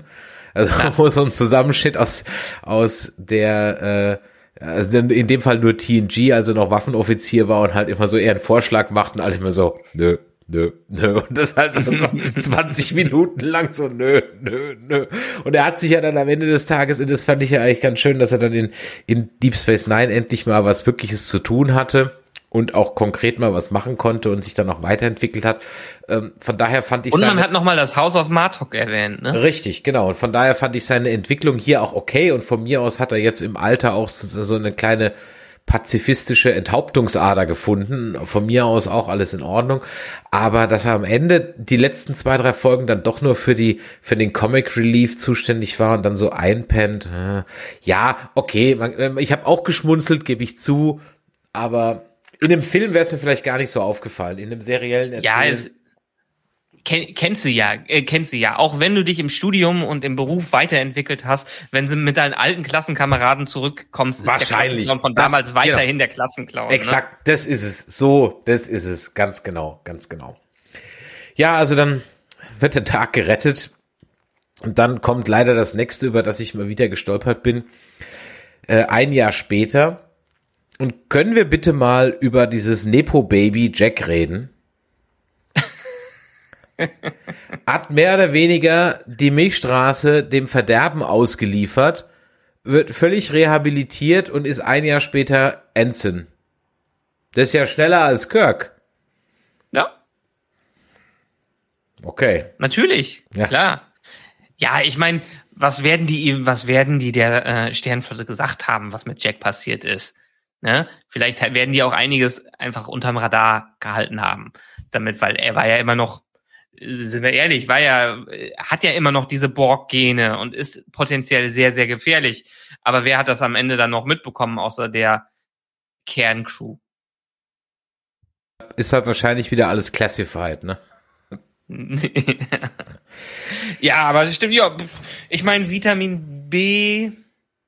Also wo so ein Zusammenschnitt aus aus der äh, also in dem Fall nur TNG, also noch Waffenoffizier war und halt immer so eher einen Vorschlag macht und alle immer so, nö, nö, nö. Und das halt so 20 Minuten lang so, nö, nö, nö. Und er hat sich ja dann am Ende des Tages, und das fand ich ja eigentlich ganz schön, dass er dann in, in Deep Space Nine endlich mal was Wirkliches zu tun hatte und auch konkret mal was machen konnte und sich dann auch weiterentwickelt hat. Ähm, von daher fand ich Und man seine- hat nochmal das House of Martok erwähnt, ne? Richtig, genau. Und von daher fand ich seine Entwicklung hier auch okay. Und von mir aus hat er jetzt im Alter auch so so eine kleine pazifistische Enthauptungsader gefunden. Von mir aus auch alles in Ordnung. Aber dass er am Ende die letzten zwei, drei Folgen dann doch nur für die, für den Comic Relief zuständig war und dann so einpennt. äh, Ja, okay. Man, ich habe auch geschmunzelt, gebe ich zu. Aber in dem Film wäre es mir vielleicht gar nicht so aufgefallen. In dem seriellen Ja, Erzählen. es, kenn, kennst du ja, äh, kennst du ja. Auch wenn du dich im Studium und im Beruf weiterentwickelt hast, wenn sie mit deinen alten Klassenkameraden zurückkommst, Wahrscheinlich. der Klassenclown von Das- damals weiterhin genau. der Klassenclown. Exakt, das ist es. So, das ist es. Ganz genau, ganz genau. Ja, also dann wird der Tag gerettet. Und dann kommt leider das nächste, über das ich mal wieder gestolpert bin. Äh, ein Jahr später. Und können wir bitte mal über dieses Nepo-Baby Jack reden? Hat mehr oder weniger die Milchstraße dem Verderben ausgeliefert, wird völlig rehabilitiert und ist ein Jahr später Ensign. Das ist ja schneller als Kirk. Ja, Okay. natürlich, Ja. klar. Ja, ich meine, was werden die ihm, was werden die der äh, Sternflotte gesagt haben, was mit Jack passiert ist? Ne? Vielleicht werden die auch einiges einfach unterm Radar gehalten haben, damit, weil er war ja immer noch, äh, sind wir ehrlich, war ja, äh, hat ja immer noch diese Borg-Gene und ist potenziell sehr, sehr gefährlich. Aber wer hat das am Ende dann noch mitbekommen, außer der Kerncrew? Ist halt wahrscheinlich wieder alles classified, ne? ja, aber das stimmt, ja. Ich meine, Vitamin B,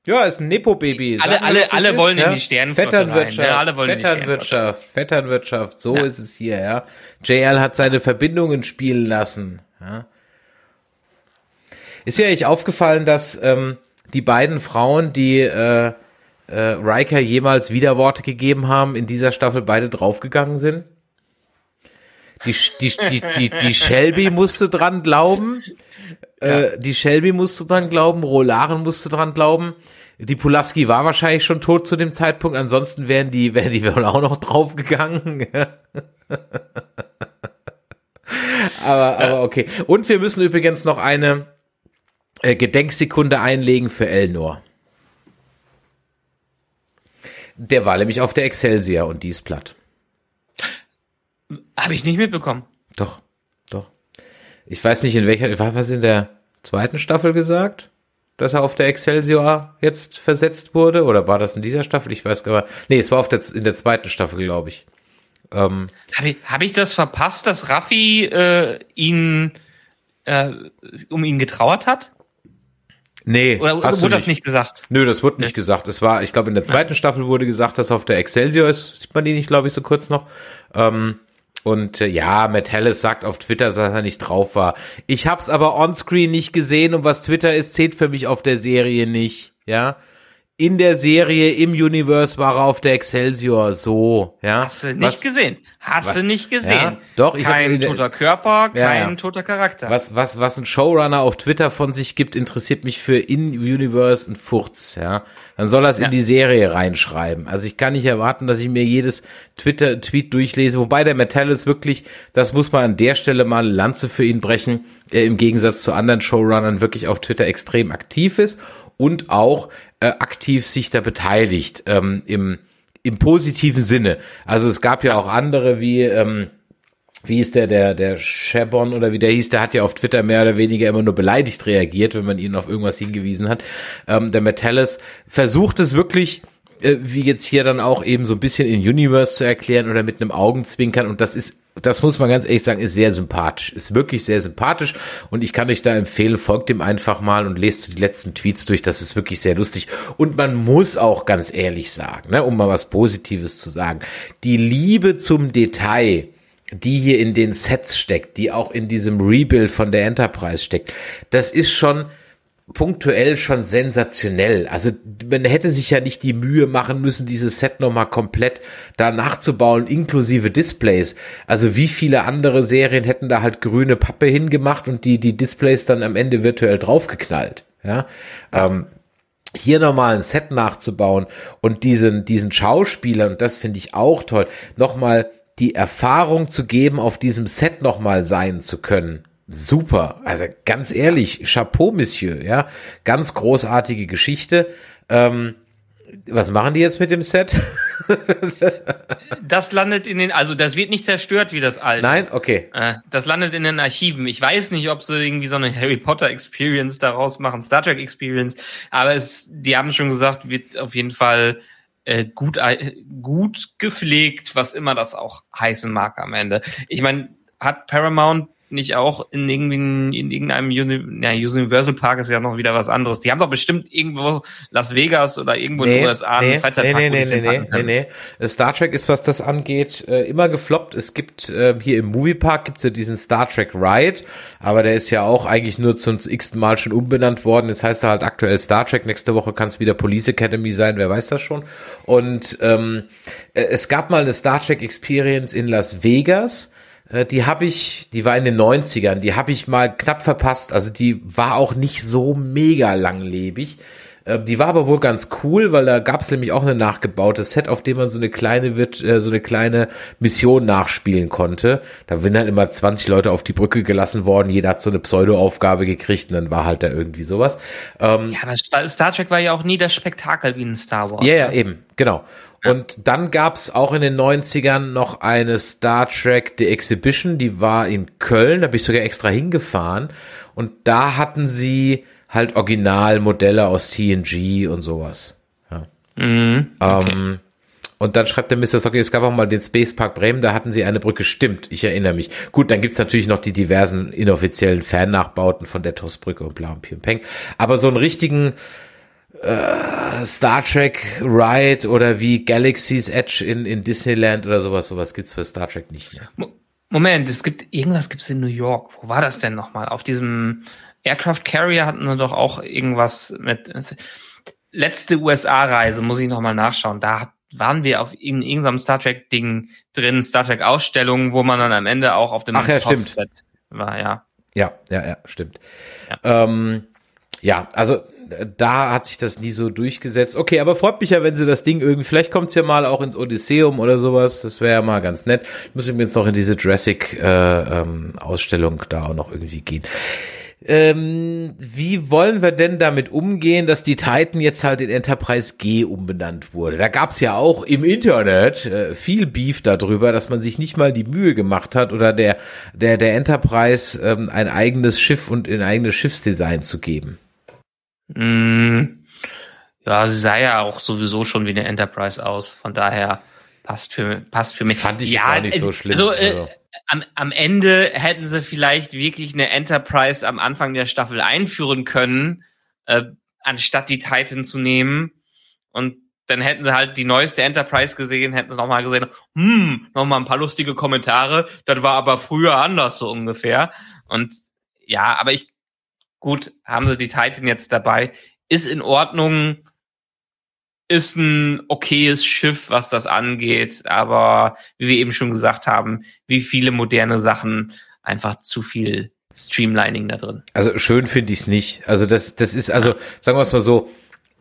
Ja, ist ein Nepo-Baby. Alle- alle- es alle ist, wollen in ja? die Sternenflotte Vetternwirtschaft, rein, ne? Alle wollen in Vetternwirtschaft, Vetternwirtschaft, so Ja. ist es hier, ja. JL hat seine Verbindungen spielen lassen, ja. Ist ja echt aufgefallen, dass ähm, die beiden Frauen, die äh, äh, Riker jemals Widerworte gegeben haben, in dieser Staffel beide draufgegangen sind? Die, die, die, die, die Shelby musste dran glauben. Äh, die Shelby musste dran glauben, Rolaren musste dran glauben. Die Pulaski war wahrscheinlich schon tot zu dem Zeitpunkt, ansonsten wären die, wären die wohl auch noch draufgegangen. aber, aber okay. Und wir müssen übrigens noch eine äh, Gedenksekunde einlegen für Elnor. Der war nämlich auf der Excelsior und die ist platt. Habe ich nicht mitbekommen. Doch, doch. Ich weiß nicht, in welcher, war was in der zweiten Staffel gesagt? Dass er auf der Excelsior jetzt versetzt wurde? Oder war das in dieser Staffel? Ich weiß gar nicht. Nee, es war auf der, in der zweiten Staffel, glaube ich. Ähm, Habe ich, hab ich das verpasst, dass Raffi äh, ihn äh, um ihn getrauert hat? nee, Oder hast wurde das nicht gesagt? Nö, das wurde nicht gesagt. Es war, ich glaube, in der zweiten Staffel wurde gesagt, dass er auf der Excelsior ist. Sieht man die nicht, glaube ich, so kurz noch. Ähm, und äh, ja, Matt Hallis sagt auf Twitter, dass er nicht drauf war. Ich hab's aber onscreen nicht gesehen und was Twitter ist, zählt für mich auf der Serie nicht. Ja, in der Serie, im Universe war er auf der Excelsior. So, ja. Hast du nicht was, gesehen? Hast was- du nicht gesehen? Ja, doch, ich hab kein in der- toter Körper, Ja, kein ja. toter Charakter. was, was, was ein Showrunner auf Twitter von sich gibt, interessiert mich für In-Universe ein Furz, ja. Dann soll er es Ja. in die Serie reinschreiben. Also ich kann nicht erwarten, dass ich mir jedes Twitter-Tweet durchlese, wobei der Metallis wirklich, das muss man an der Stelle mal Lanze für ihn brechen, er im Gegensatz zu anderen Showrunnern wirklich auf Twitter extrem aktiv ist und auch äh, aktiv sich da beteiligt, ähm, im, im positiven Sinne. Also es gab ja auch andere wie, ähm, wie ist der, der, der Shabon oder wie der hieß, der hat ja auf Twitter mehr oder weniger immer nur beleidigt reagiert, wenn man ihn auf irgendwas hingewiesen hat. Ähm, der Metallis versucht es wirklich, äh, wie jetzt hier dann auch eben so ein bisschen in Universe zu erklären oder mit einem Augenzwinkern. Und das ist, das muss man ganz ehrlich sagen, ist sehr sympathisch, ist wirklich sehr sympathisch. Und ich kann euch da empfehlen, folgt ihm einfach mal und lest die letzten Tweets durch, das ist wirklich sehr lustig. Und man muss auch ganz ehrlich sagen, ne, um mal was Positives zu sagen, die Liebe zum Detail, die hier in den Sets steckt, die auch in diesem Rebuild von der Enterprise steckt, das ist schon punktuell schon sensationell. Also man hätte sich ja nicht die Mühe machen müssen, dieses Set nochmal komplett da nachzubauen, inklusive Displays. Also wie viele andere Serien hätten da halt grüne Pappe hingemacht und die, die Displays dann am Ende virtuell draufgeknallt. Ja, ähm, hier nochmal ein Set nachzubauen und diesen, diesen Schauspielern, und das finde ich auch toll, nochmal die Erfahrung zu geben, auf diesem Set nochmal sein zu können. Super. Also ganz ehrlich, Chapeau, Monsieur, ja. Ganz großartige Geschichte. Ähm, was machen die jetzt mit dem Set? Das landet in den, also das wird nicht zerstört wie das alte. Nein? Okay. Äh, Das landet in den Archiven. Ich weiß nicht, ob sie irgendwie so eine Harry Potter Experience daraus machen, Star Trek Experience, aber es, die haben schon gesagt, wird auf jeden Fall äh, gut, ei- gut gepflegt, was immer das auch heißen mag am Ende. Ich meine, hat Paramount nicht auch in irgendwie in irgendeinem Uni ja, Universal Park ist ja noch wieder was anderes. Die haben doch bestimmt irgendwo Las Vegas oder irgendwo Nee, in den USA nee, einen Freizeitpark, nee, nee, nee, es nee, nee, nee. Star Trek ist, was das angeht, äh, immer gefloppt. Es gibt äh, hier im Moviepark gibt's ja diesen Star Trek Ride, aber der ist ja auch eigentlich nur zum x-ten Mal schon umbenannt worden. Jetzt heißt er halt aktuell Star Trek. Nächste Woche kann es wieder Police Academy sein, wer weiß das schon. Und ähm, äh, es gab mal eine Star Trek Experience in Las Vegas. Äh, Die habe ich, die war in den 90ern, die habe ich mal knapp verpasst. Also die war auch nicht so mega langlebig. Äh, Die war aber wohl ganz cool, weil da gab es nämlich auch eine nachgebaute Set, auf dem man so eine kleine wird, äh, so eine kleine Mission nachspielen konnte. Da sind dann immer 20 Leute auf die Brücke gelassen worden, jeder hat so eine Pseudo-Aufgabe gekriegt und dann war halt da irgendwie sowas. Ähm, Ja, aber Star- Star Trek war ja auch nie das Spektakel wie in Star Wars. ja, ja, eben, genau. Und dann gab's auch in den 90ern noch eine Star Trek The Exhibition, die war in Köln, da bin ich sogar extra hingefahren. Und da hatten sie halt Originalmodelle aus TNG und sowas. Ja. Mhm. Ähm, und dann schreibt der Mr. Socky, es gab auch mal den Space Park Bremen, da hatten sie eine Brücke, stimmt, ich erinnere mich. Gut, dann gibt's natürlich noch die diversen inoffiziellen Fan-Nachbauten von der TOS-Brücke und bla und Pi und Peng. Aber so einen richtigen äh, Star Trek Ride oder wie Galaxy's Edge in, in Disneyland oder sowas, sowas gibt's für Star Trek nicht. Ne? Mo- Moment, es gibt irgendwas gibt's in New York. Wo war das denn nochmal? Auf diesem Aircraft Carrier hatten wir doch auch irgendwas mit. Letzte USA-Reise muss ich nochmal nachschauen. Da hat- waren wir auf in irgendeinem Star Trek Ding drin, Star Trek Ausstellung, wo man dann am Ende auch auf dem Ach ja, stimmt. Postset war, ja. Ja, ja, ja, stimmt. Ja, ähm, ja also da hat sich das nie so durchgesetzt. Okay, aber freut mich ja, wenn sie das Ding irgendwie, vielleicht kommt's ja mal auch ins Odysseum oder sowas. Das wäre ja mal ganz nett. Ich muss übrigens noch in diese Jurassic äh, ähm, Ausstellung da auch noch irgendwie gehen. Ähm, wie wollen wir denn damit umgehen, dass die Titan jetzt halt in Enterprise G umbenannt wurde? Da gab's ja auch im Internet äh, viel Beef darüber, dass man sich nicht mal die Mühe gemacht hat oder der der der Enterprise ähm, ein eigenes Schiff und ein eigenes Schiffsdesign zu geben. Mm, ja, sie sah ja auch sowieso schon wie eine Enterprise aus. Von daher passt für passt für mich. Fand ich ja, jetzt auch nicht so äh, schlimm. Also, äh, Also. am, am Ende hätten sie vielleicht wirklich eine Enterprise am Anfang der Staffel einführen können, äh, anstatt die Titan zu nehmen. Und dann hätten sie halt die neueste Enterprise gesehen, hätten sie nochmal gesehen, hm, nochmal ein paar lustige Kommentare. Das war aber früher anders so ungefähr. Und ja, aber ich, gut, haben sie die Titan jetzt dabei. Ist in Ordnung, ist ein okayes Schiff, was das angeht, aber wie wir eben schon gesagt haben, wie viele moderne Sachen, einfach zu viel Streamlining da drin. Also schön finde ich es nicht. Also das, das ist, also sagen wir es mal so,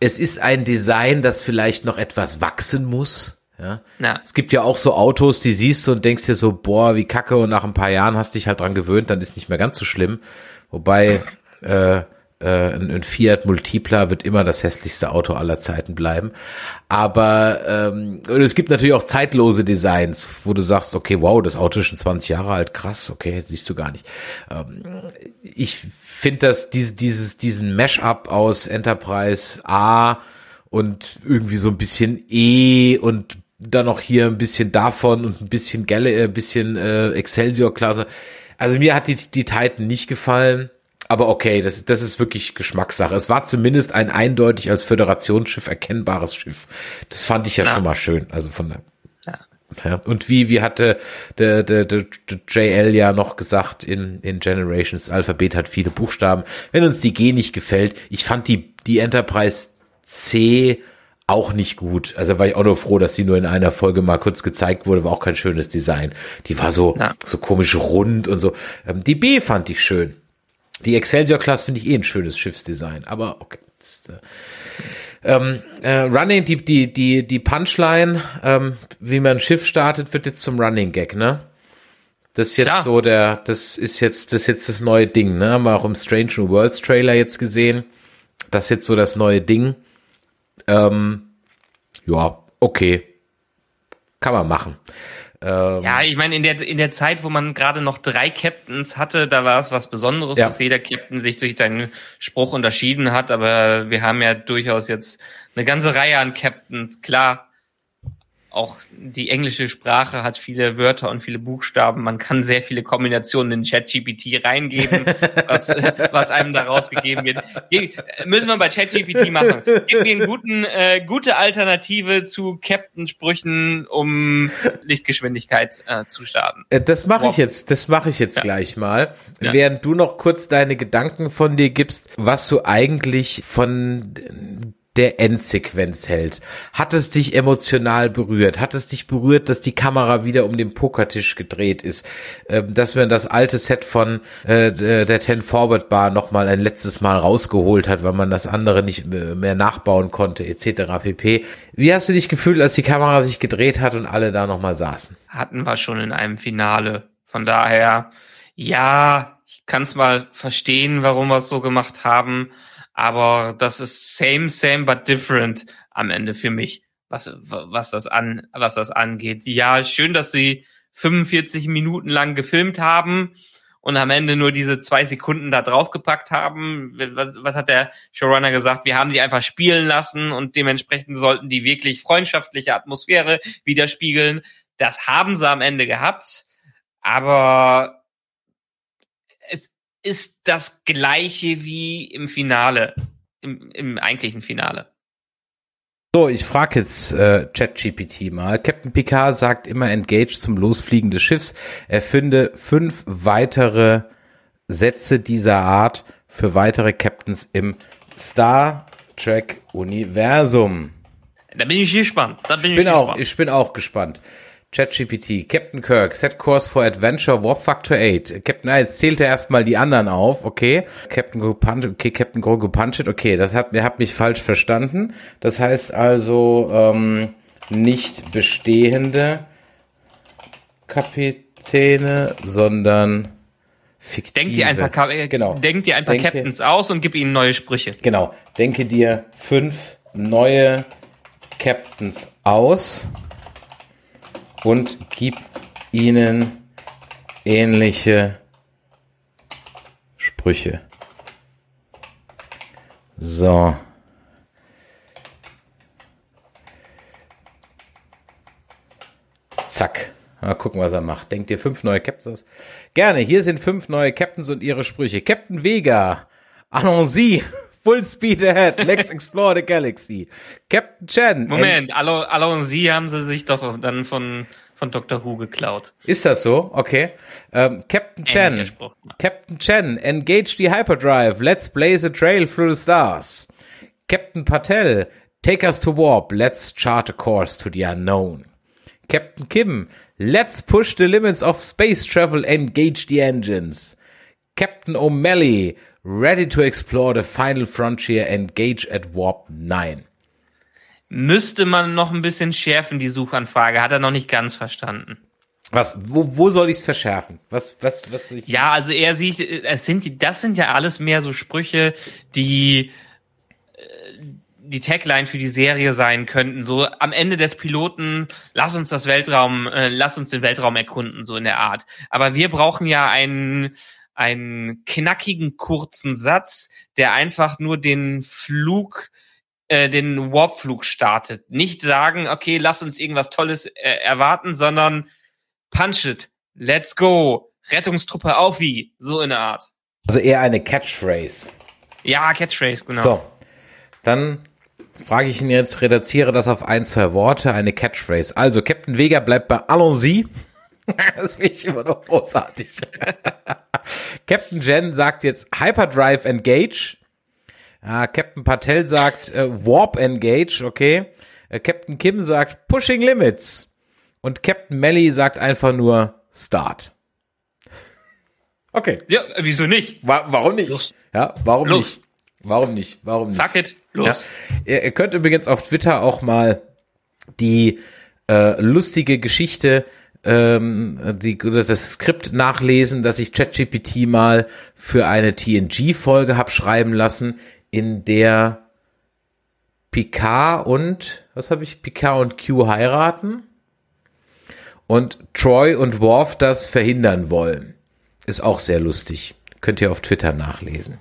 es ist ein Design, das vielleicht noch etwas wachsen muss. Ja. Ja. Es gibt ja auch so Autos, die siehst du und denkst dir so, boah, wie kacke, und nach ein paar Jahren hast dich halt dran gewöhnt, dann ist nicht mehr ganz so schlimm. Wobei äh, äh, ein, Fiat Multipla wird immer das hässlichste Auto aller Zeiten bleiben. Aber ähm, es gibt natürlich auch zeitlose Designs, wo du sagst, okay, wow, das Auto ist schon 20 Jahre alt, krass, okay, siehst du gar nicht. Ähm, ich finde das, diese, dieses, diesen Mash-up aus Enterprise A und irgendwie so ein bisschen E und dann noch hier ein bisschen davon und ein bisschen äh, ein bisschen äh, Excelsior-Klasse. Also mir hat die, die Titan nicht gefallen. Aber okay, das, das ist wirklich Geschmackssache. Es war zumindest ein eindeutig als Föderationsschiff erkennbares Schiff. Das fand ich ja, Ja. schon mal schön. Also von der, Ja. Und wie, wie hatte der, der, der, der JL ja noch gesagt in, in Generations, Alphabet hat viele Buchstaben. Wenn uns die G nicht gefällt, ich fand die, die Enterprise C auch nicht gut. Also war ich auch nur froh, dass sie nur in einer Folge mal kurz gezeigt wurde, war auch kein schönes Design. Die war so, Ja. so komisch rund und so. Ähm, die B fand ich schön. Die Excelsior Class finde ich eh ein schönes Schiffsdesign, aber okay. Das, äh, ähm, äh, Running, die, die, die, die Punchline, ähm, wie man ein Schiff startet, wird jetzt zum Running Gag, ne? Das ist jetzt Klar. so der, das ist jetzt, das ist jetzt das neue Ding, ne? Haben wir auch im Strange New Worlds Trailer jetzt gesehen. Das ist jetzt so das neue Ding. Ähm, ja, okay. Kann man machen. Ähm, Ja, ich meine, in der, in der Zeit, wo man gerade noch drei Captains hatte, da war es was Besonderes, Ja. dass jeder Captain sich durch seinen Spruch unterschieden hat, aber wir haben ja durchaus jetzt eine ganze Reihe an Captains. Klar, auch die englische Sprache hat viele Wörter und viele Buchstaben. Man kann sehr viele Kombinationen in ChatGPT reingeben, was, was einem daraus gegeben wird. Hier, müssen wir bei ChatGPT machen. Gib mir eine guten, äh, gute Alternative zu Captain-Sprüchen, um Lichtgeschwindigkeit äh, zu starten. Äh, Das mache ich jetzt, das mache ich jetzt Ja. gleich mal. Ja. Während du noch kurz deine Gedanken von dir gibst, was du eigentlich von der Endsequenz hältst. Hat es dich emotional berührt? Hat es dich berührt, dass die Kamera wieder um den Pokertisch gedreht ist? Ähm, Dass man das alte Set von äh, der Ten Forward Bar nochmal ein letztes Mal rausgeholt hat, weil man das andere nicht mehr nachbauen konnte, etc. pp. Wie hast du dich gefühlt, als die Kamera sich gedreht hat und alle da nochmal saßen? hatten wir schon in einem Finale. Von daher, ja, ich kann es mal verstehen, warum wir es so gemacht haben, aber das ist same, same, but different am Ende für mich, was, was das an, was das angeht. Ja, schön, dass sie 45 Minuten lang gefilmt haben und am Ende nur diese zwei Sekunden da draufgepackt haben. Was, was hat der Showrunner gesagt? Wir haben die einfach spielen lassen und dementsprechend sollten die wirklich freundschaftliche Atmosphäre widerspiegeln. Das haben sie am Ende gehabt, aber ist das gleiche wie im Finale, im, im eigentlichen Finale. So, ich frage jetzt äh, ChatGPT mal. Captain Picard sagt immer Engage zum Losfliegen des Schiffs. Er finde fünf weitere Sätze dieser Art für weitere Captains im Star Trek Universum. Da bin ich gespannt. Da bin Ich bin ich auch, gespannt. ich bin auch gespannt. ChatGPT, Captain Kirk, set course for Adventure Warp Factor 8. Captain, ah, jetzt zählt er erstmal die anderen auf, okay. Captain Grogu Punched, okay, Captain Grogu Punched, okay, das hat, ihr habt mich falsch verstanden. Das heißt also, ähm, nicht bestehende Kapitäne, sondern fiktive. Denk dir ein paar, Ka- äh, genau. denk dir ein paar Denke- Captains aus und gib ihnen neue Sprüche. Genau. Denke dir fünf neue Captains aus und gib ihnen ähnliche Sprüche. So. Zack. Mal gucken, was er macht. Denkt ihr fünf neue Captains? Gerne. Hier sind fünf neue Captains und ihre Sprüche. Captain Vega. Allons-y. Full speed ahead. Let's explore the galaxy. Captain Chen. Moment, Allo, Allo und Sie haben sie sich doch dann von, von Dr. Who geklaut. Ist das so? Okay. Ähm, Captain Chen. Captain Chen, engage the hyperdrive. Let's blaze a trail through the stars. Captain Patel, take us to warp. Let's chart a course to the unknown. Captain Kim, let's push the limits of space travel. Engage the engines. Captain O'Malley, ready to explore the final frontier. Engage at warp 9. Müsste man noch ein bisschen schärfen, die Suchanfrage. Hat er noch nicht ganz verstanden. Was, wo, wo soll ich's verschärfen? Was, was, was soll ich? Ja, also er sieht, äh, es sind die, das sind ja alles mehr so Sprüche, die äh, die Tagline für die Serie sein könnten. So am Ende des Piloten, lass uns das Weltraum, äh, lass uns den Weltraum erkunden, so in der Art. Aber wir brauchen ja einen einen knackigen kurzen Satz, der einfach nur den Flug äh, den Warpflug startet. Nicht sagen, okay, lass uns irgendwas Tolles äh, erwarten, sondern punch it, let's go, Rettungstruppe auf wie, so in der Art. Also eher eine Catchphrase. Ja, Catchphrase, genau. So, dann frage ich ihn jetzt, reduziere das auf ein, zwei Worte, eine Catchphrase. Also, Captain Vega bleibt bei Allons-y. das finde ich immer noch großartig. Captain Jen sagt jetzt Hyperdrive Engage. Ah, Captain Patel sagt äh, Warp Engage, okay. Äh, Captain Kim sagt Pushing Limits. Und Captain Melly sagt einfach nur Start. Okay. Ja, wieso nicht? Wa warum nicht? Los. Ja, warum Los. nicht? Warum nicht? Warum nicht? Fuck it, los. Ja. Ihr, ihr könnt übrigens auf Twitter auch mal die äh, lustige Geschichte, ähm, die, das Skript nachlesen, das ich ChatGPT mal für eine TNG-Folge hab schreiben lassen, in der Picard und, was habe ich, Picard und Q heiraten und Troy und Worf das verhindern wollen. Ist auch sehr lustig. Könnt ihr auf Twitter nachlesen.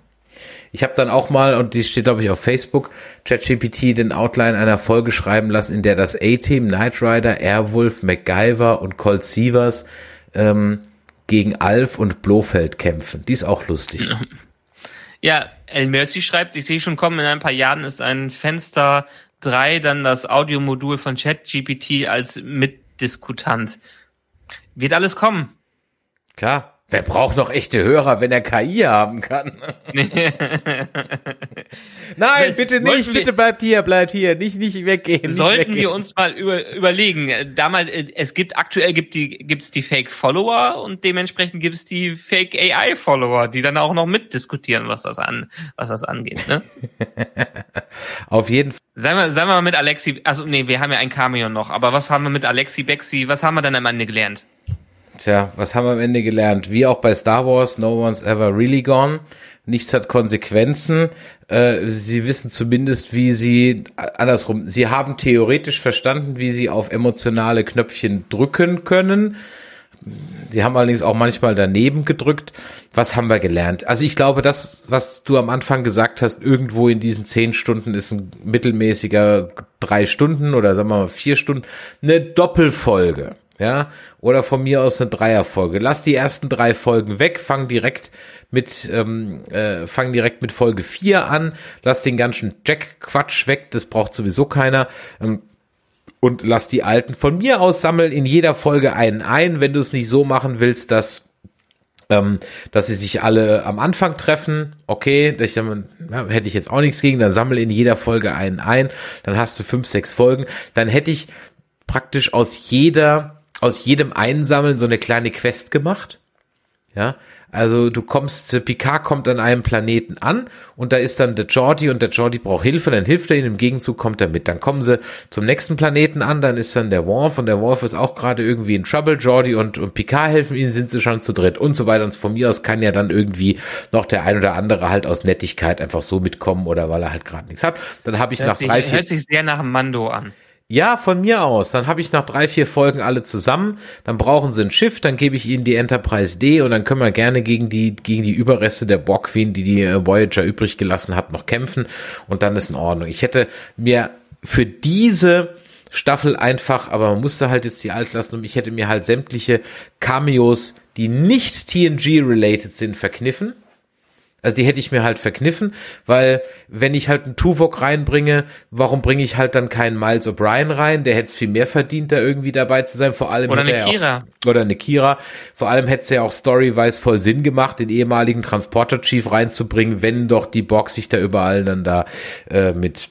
Ich habe dann auch mal, und die steht glaube ich auf Facebook, ChatGPT den Outline einer Folge schreiben lassen, in der das A-Team, Knight Rider, Airwolf, MacGyver und Colt Sievers ähm, gegen Alf und Blofeld kämpfen. Die ist auch lustig. Ja, El Mercy schreibt, ich sehe schon kommen, in ein paar Jahren ist ein Fenster 3 dann das Audiomodul von ChatGPT als Mitdiskutant. Wird alles kommen. Klar. Wer braucht noch echte Hörer, wenn er KI haben kann? Nein, bitte nicht, bitte bleibt hier, bleibt hier, nicht nicht weggehen. Sollten nicht weggehen. wir uns mal über, überlegen. äh, Damals, äh, es gibt aktuell gibt die gibt's die Fake Follower und dementsprechend gibt's die Fake AI Follower, die dann auch noch mitdiskutieren, was das an was das angeht. Ne? Auf jeden Fall. Seien wir, seien wir mal mit Alexi, also nee, wir haben ja ein Cameo noch, aber was haben wir mit Alexi Bexi, was haben wir dann am Ende gelernt? Tja, was haben wir am Ende gelernt? Wie auch bei Star Wars, no one's ever really gone. Nichts hat Konsequenzen. Äh, sie wissen zumindest, wie sie, andersrum, sie haben theoretisch verstanden, wie sie auf emotionale Knöpfchen drücken können. Sie haben allerdings auch manchmal daneben gedrückt. Was haben wir gelernt? Also ich glaube, das, was du am Anfang gesagt hast, irgendwo in diesen zehn Stunden ist ein mittelmäßiger drei Stunden oder sagen wir mal vier Stunden, eine Doppelfolge. Ja, oder von mir aus eine Dreierfolge. Lass die ersten drei Folgen weg, fang direkt mit, ähm, äh, fang direkt mit Folge vier an, lass den ganzen Jack-Quatsch weg, das braucht sowieso keiner. Ähm, und lass die alten von mir aus sammeln in jeder Folge einen ein, wenn du es nicht so machen willst, dass ähm, dass sie sich alle am Anfang treffen, okay, ja, hätte ich jetzt auch nichts gegen, dann sammel in jeder Folge einen ein, dann hast du fünf, sechs Folgen, dann hätte ich praktisch aus jeder aus jedem Einsammeln so eine kleine Quest gemacht. Ja, also du kommst, Picard kommt an einem Planeten an und da ist dann der Jordi und der Jordi braucht Hilfe, dann hilft er ihm, im Gegenzug kommt er mit. Dann kommen sie zum nächsten Planeten an, dann ist dann der Worf und der Worf ist auch gerade irgendwie in Trouble, Jordi und, und Picard helfen ihnen, sind sie schon zu dritt und so weiter und von mir aus kann ja dann irgendwie noch der ein oder andere halt aus Nettigkeit einfach so mitkommen oder weil er halt gerade nichts hat. Dann habe ich Hört nach sich, drei, vier hört sich sehr nach Mando an. Ja, von mir aus. Dann habe ich nach drei, vier Folgen alle zusammen. Dann brauchen sie ein Schiff, dann gebe ich ihnen die Enterprise D und dann können wir gerne gegen die, gegen die Überreste der Borg Queen, die die äh, Voyager übrig gelassen hat, noch kämpfen. Und dann ist in Ordnung. Ich hätte mir für diese Staffel einfach, aber man musste halt jetzt die alt lassen und ich hätte mir halt sämtliche Cameos, die nicht TNG-related sind, verkniffen. Also die hätte ich mir halt verkniffen, weil wenn ich halt einen Tuvok reinbringe, warum bringe ich halt dann keinen Miles O'Brien rein? Der hätte es viel mehr verdient, da irgendwie dabei zu sein. Vor allem Oder eine Kira. Auch, oder eine Kira. Vor allem hätte es ja auch storyweise voll Sinn gemacht, den ehemaligen Transporter Chief reinzubringen, wenn doch die Box sich da überall dann da äh, mit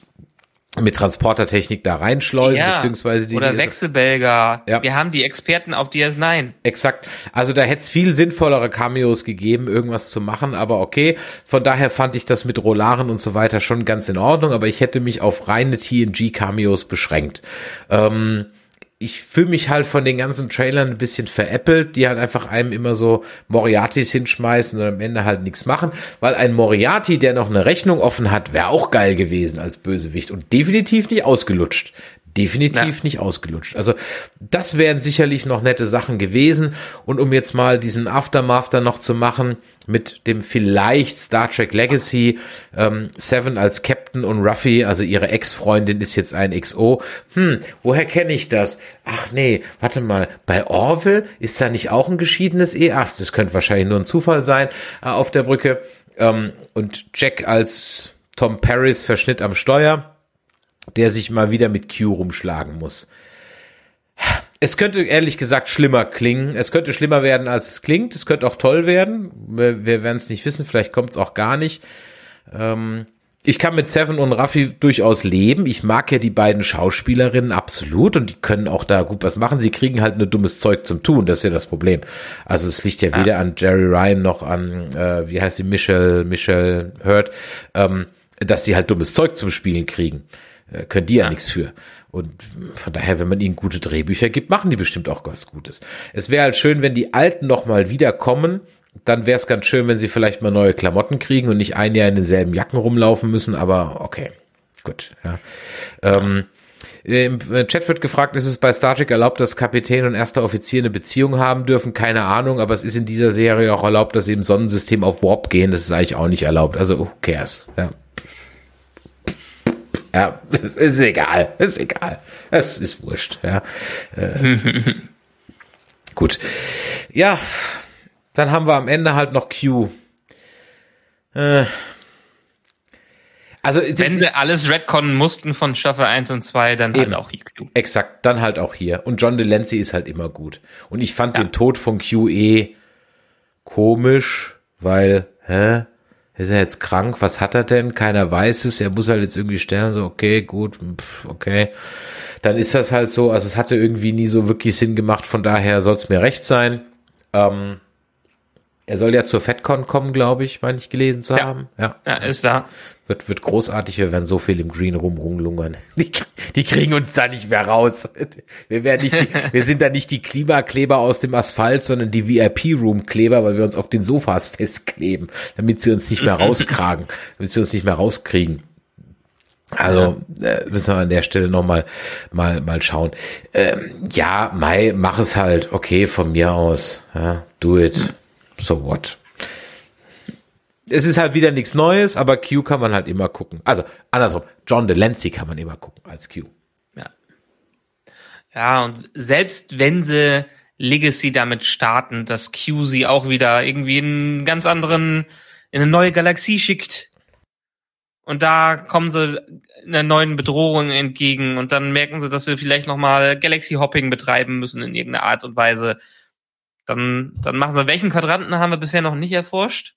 mit Transportertechnik da reinschleusen, beziehungsweise die oder die- Wechselbelger. Ja. Wir haben die Experten auf DS9. Exakt. Also da hätte es viel sinnvollere Cameos gegeben, irgendwas zu machen, aber okay. Von daher fand ich das mit Rolaren und so weiter schon ganz in Ordnung, aber ich hätte mich auf reine TNG-Cameos beschränkt. Ähm, ich fühle mich halt von den ganzen Trailern ein bisschen veräppelt, die halt einfach einem immer so Moriartys hinschmeißen und am Ende halt nichts machen, weil ein Moriarty, der noch eine Rechnung offen hat, wäre auch geil gewesen als Bösewicht und definitiv nicht ausgelutscht. Definitiv Ja. nicht ausgelutscht. Also das wären sicherlich noch nette Sachen gewesen. Und um jetzt mal diesen Aftermath dann noch zu machen, mit dem vielleicht Star Trek Legacy, ähm, Seven als Captain und Ruffy, also ihre Ex-Freundin ist jetzt ein XO. Hm, woher kenne ich das? Ach nee, warte mal, bei Orville ist da nicht auch ein geschiedenes E? Ach, das könnte wahrscheinlich nur ein Zufall sein äh, auf der Brücke. Ähm, und Jack als Tom Paris Verschnitt am Steuer der sich mal wieder mit Q rumschlagen muss. Es könnte ehrlich gesagt schlimmer klingen. Es könnte schlimmer werden, als es klingt. Es könnte auch toll werden. Wir, wir werden es nicht wissen. Vielleicht kommt es auch gar nicht. Ähm, ich kann mit Seven und Raffi durchaus leben. Ich mag ja die beiden Schauspielerinnen absolut und die können auch da gut was machen. Sie kriegen halt nur dummes Zeug zum Tun. Das ist ja das Problem. Also es liegt ja weder an Jerry Ryan noch an, äh, wie heißt sie, Michelle, Michelle Hurt, ähm, dass sie halt dummes Zeug zum Spielen kriegen äh, können die ja, nichts für. Und von daher, wenn man ihnen gute Drehbücher gibt, machen die bestimmt auch was Gutes. Es wäre halt schön, wenn die Alten noch mal wiederkommen. Dann wäre es ganz schön, wenn sie vielleicht mal neue Klamotten kriegen und nicht ein Jahr in denselben Jacken rumlaufen müssen. Aber okay, gut. Ja. Ähm, Im Chat wird gefragt, ist es bei Star Trek erlaubt, dass Kapitän und erster Offizier eine Beziehung haben dürfen? Keine Ahnung, aber es ist in dieser Serie auch erlaubt, dass sie im Sonnensystem auf Warp gehen. Das ist eigentlich auch nicht erlaubt. Also, who cares? Ja. Ja, es ist egal. Ist egal. Es ist wurscht. Ja. Äh, gut. Ja, dann haben wir am Ende halt noch Q. Äh, also wenn sie alles retconnen mussten von Staffel 1 und 2, dann eben, halt auch Q. Exakt, dann halt auch hier. Und John Delancey ist halt immer gut. Und ich fand ja. den Tod von Q eh komisch, weil, hä? Ist er jetzt krank? Was hat er denn? Keiner weiß es. Er muss halt jetzt irgendwie sterben. So, okay, gut, pff, okay. Dann ist das halt so. Also es hatte irgendwie nie so wirklich Sinn gemacht. Von daher soll es mir recht sein. Ähm, er soll ja zur FedCon kommen, glaube ich, meine ich gelesen zu ja. haben. Ja, ja ist da. Wird, wird großartig, wir werden so viel im Green Room rumlungern. Die, die kriegen uns da nicht mehr raus. Wir werden nicht die, wir sind da nicht die Klimakleber aus dem Asphalt, sondern die VIP-Room-Kleber, weil wir uns auf den Sofas festkleben, damit sie uns nicht mehr rauskragen, damit sie uns nicht mehr rauskriegen. Also äh, müssen wir an der Stelle noch mal mal mal schauen. Ähm, ja, Mai, mach es halt. Okay, von mir aus. Ja, do it so what? Es ist halt wieder nichts Neues, aber Q kann man halt immer gucken. Also andersrum, John Delancey kann man immer gucken als Q. Ja. Ja, und selbst wenn sie Legacy damit starten, dass Q sie auch wieder irgendwie in einen ganz anderen, in eine neue Galaxie schickt. Und da kommen sie einer neuen Bedrohung entgegen und dann merken sie, dass sie vielleicht nochmal Galaxy Hopping betreiben müssen in irgendeiner Art und Weise. Dann, dann machen wir, welchen Quadranten haben wir bisher noch nicht erforscht?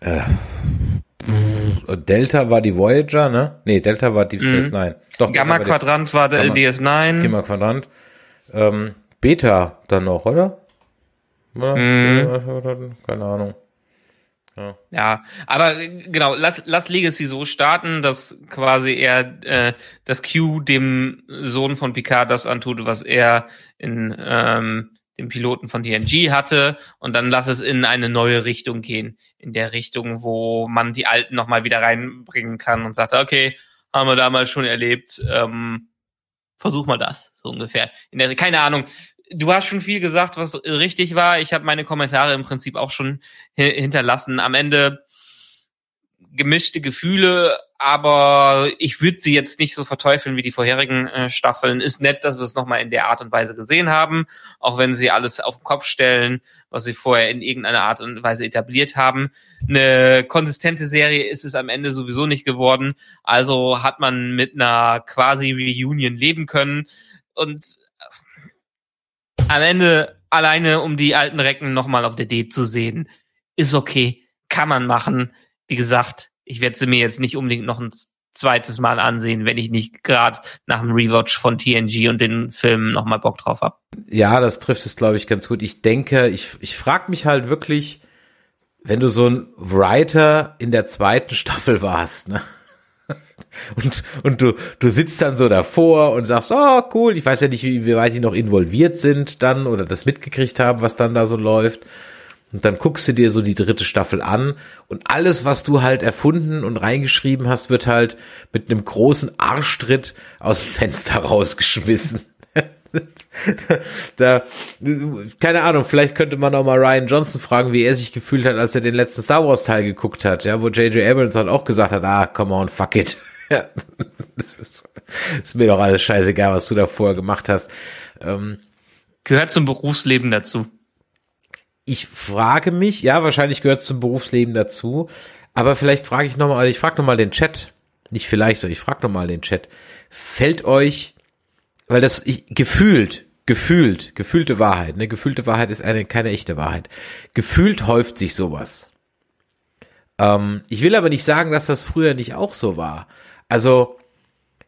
Äh, Delta war die Voyager, ne? Nee, Delta war die mhm. DS9. Doch, Gamma-Quadrant war der DS9. Gamma-Quadrant. Ähm, Beta dann noch, oder? Mhm. Keine Ahnung. Ja. ja, aber genau, lass, lass Legacy so starten, dass quasi er, äh, das Q dem Sohn von Picard das antut, was er in ähm, den Piloten von TNG hatte und dann lass es in eine neue Richtung gehen, in der Richtung, wo man die Alten nochmal wieder reinbringen kann und sagt, okay, haben wir damals schon erlebt, ähm, versuch mal das, so ungefähr. Der, keine Ahnung, du hast schon viel gesagt, was richtig war. Ich habe meine Kommentare im Prinzip auch schon hinterlassen. Am Ende gemischte Gefühle, aber ich würde sie jetzt nicht so verteufeln wie die vorherigen äh, Staffeln. Ist nett, dass wir es nochmal in der Art und Weise gesehen haben, auch wenn sie alles auf den Kopf stellen, was sie vorher in irgendeiner Art und Weise etabliert haben. Eine konsistente Serie ist es am Ende sowieso nicht geworden, also hat man mit einer quasi Reunion leben können und am Ende alleine um die alten Recken nochmal auf der D zu sehen, ist okay, kann man machen wie gesagt, ich werde sie mir jetzt nicht unbedingt noch ein zweites Mal ansehen, wenn ich nicht gerade nach dem Rewatch von TNG und den Filmen nochmal Bock drauf habe. Ja, das trifft es, glaube ich, ganz gut. Ich denke, ich, ich frage mich halt wirklich, wenn du so ein Writer in der zweiten Staffel warst, ne? Und, und du, du sitzt dann so davor und sagst, oh cool, ich weiß ja nicht, wie, wie weit die noch involviert sind dann oder das mitgekriegt haben, was dann da so läuft. Und dann guckst du dir so die dritte Staffel an und alles, was du halt erfunden und reingeschrieben hast, wird halt mit einem großen Arschtritt aus dem Fenster rausgeschmissen. da, keine Ahnung, vielleicht könnte man auch mal Ryan Johnson fragen, wie er sich gefühlt hat, als er den letzten Star Wars Teil geguckt hat, ja, wo J.J. Abrams halt auch gesagt hat, ah, come on, fuck it. das ist, ist mir doch alles scheißegal, was du da vorher gemacht hast. Ähm, Gehört zum Berufsleben dazu ich frage mich, ja, wahrscheinlich gehört es zum Berufsleben dazu, aber vielleicht frage ich nochmal, ich frage nochmal den Chat, nicht vielleicht, sondern ich frage nochmal den Chat, fällt euch, weil das ich, gefühlt, gefühlt, gefühlte Wahrheit, ne, gefühlte Wahrheit ist eine, keine echte Wahrheit, gefühlt häuft sich sowas. Ähm, ich will aber nicht sagen, dass das früher nicht auch so war. Also,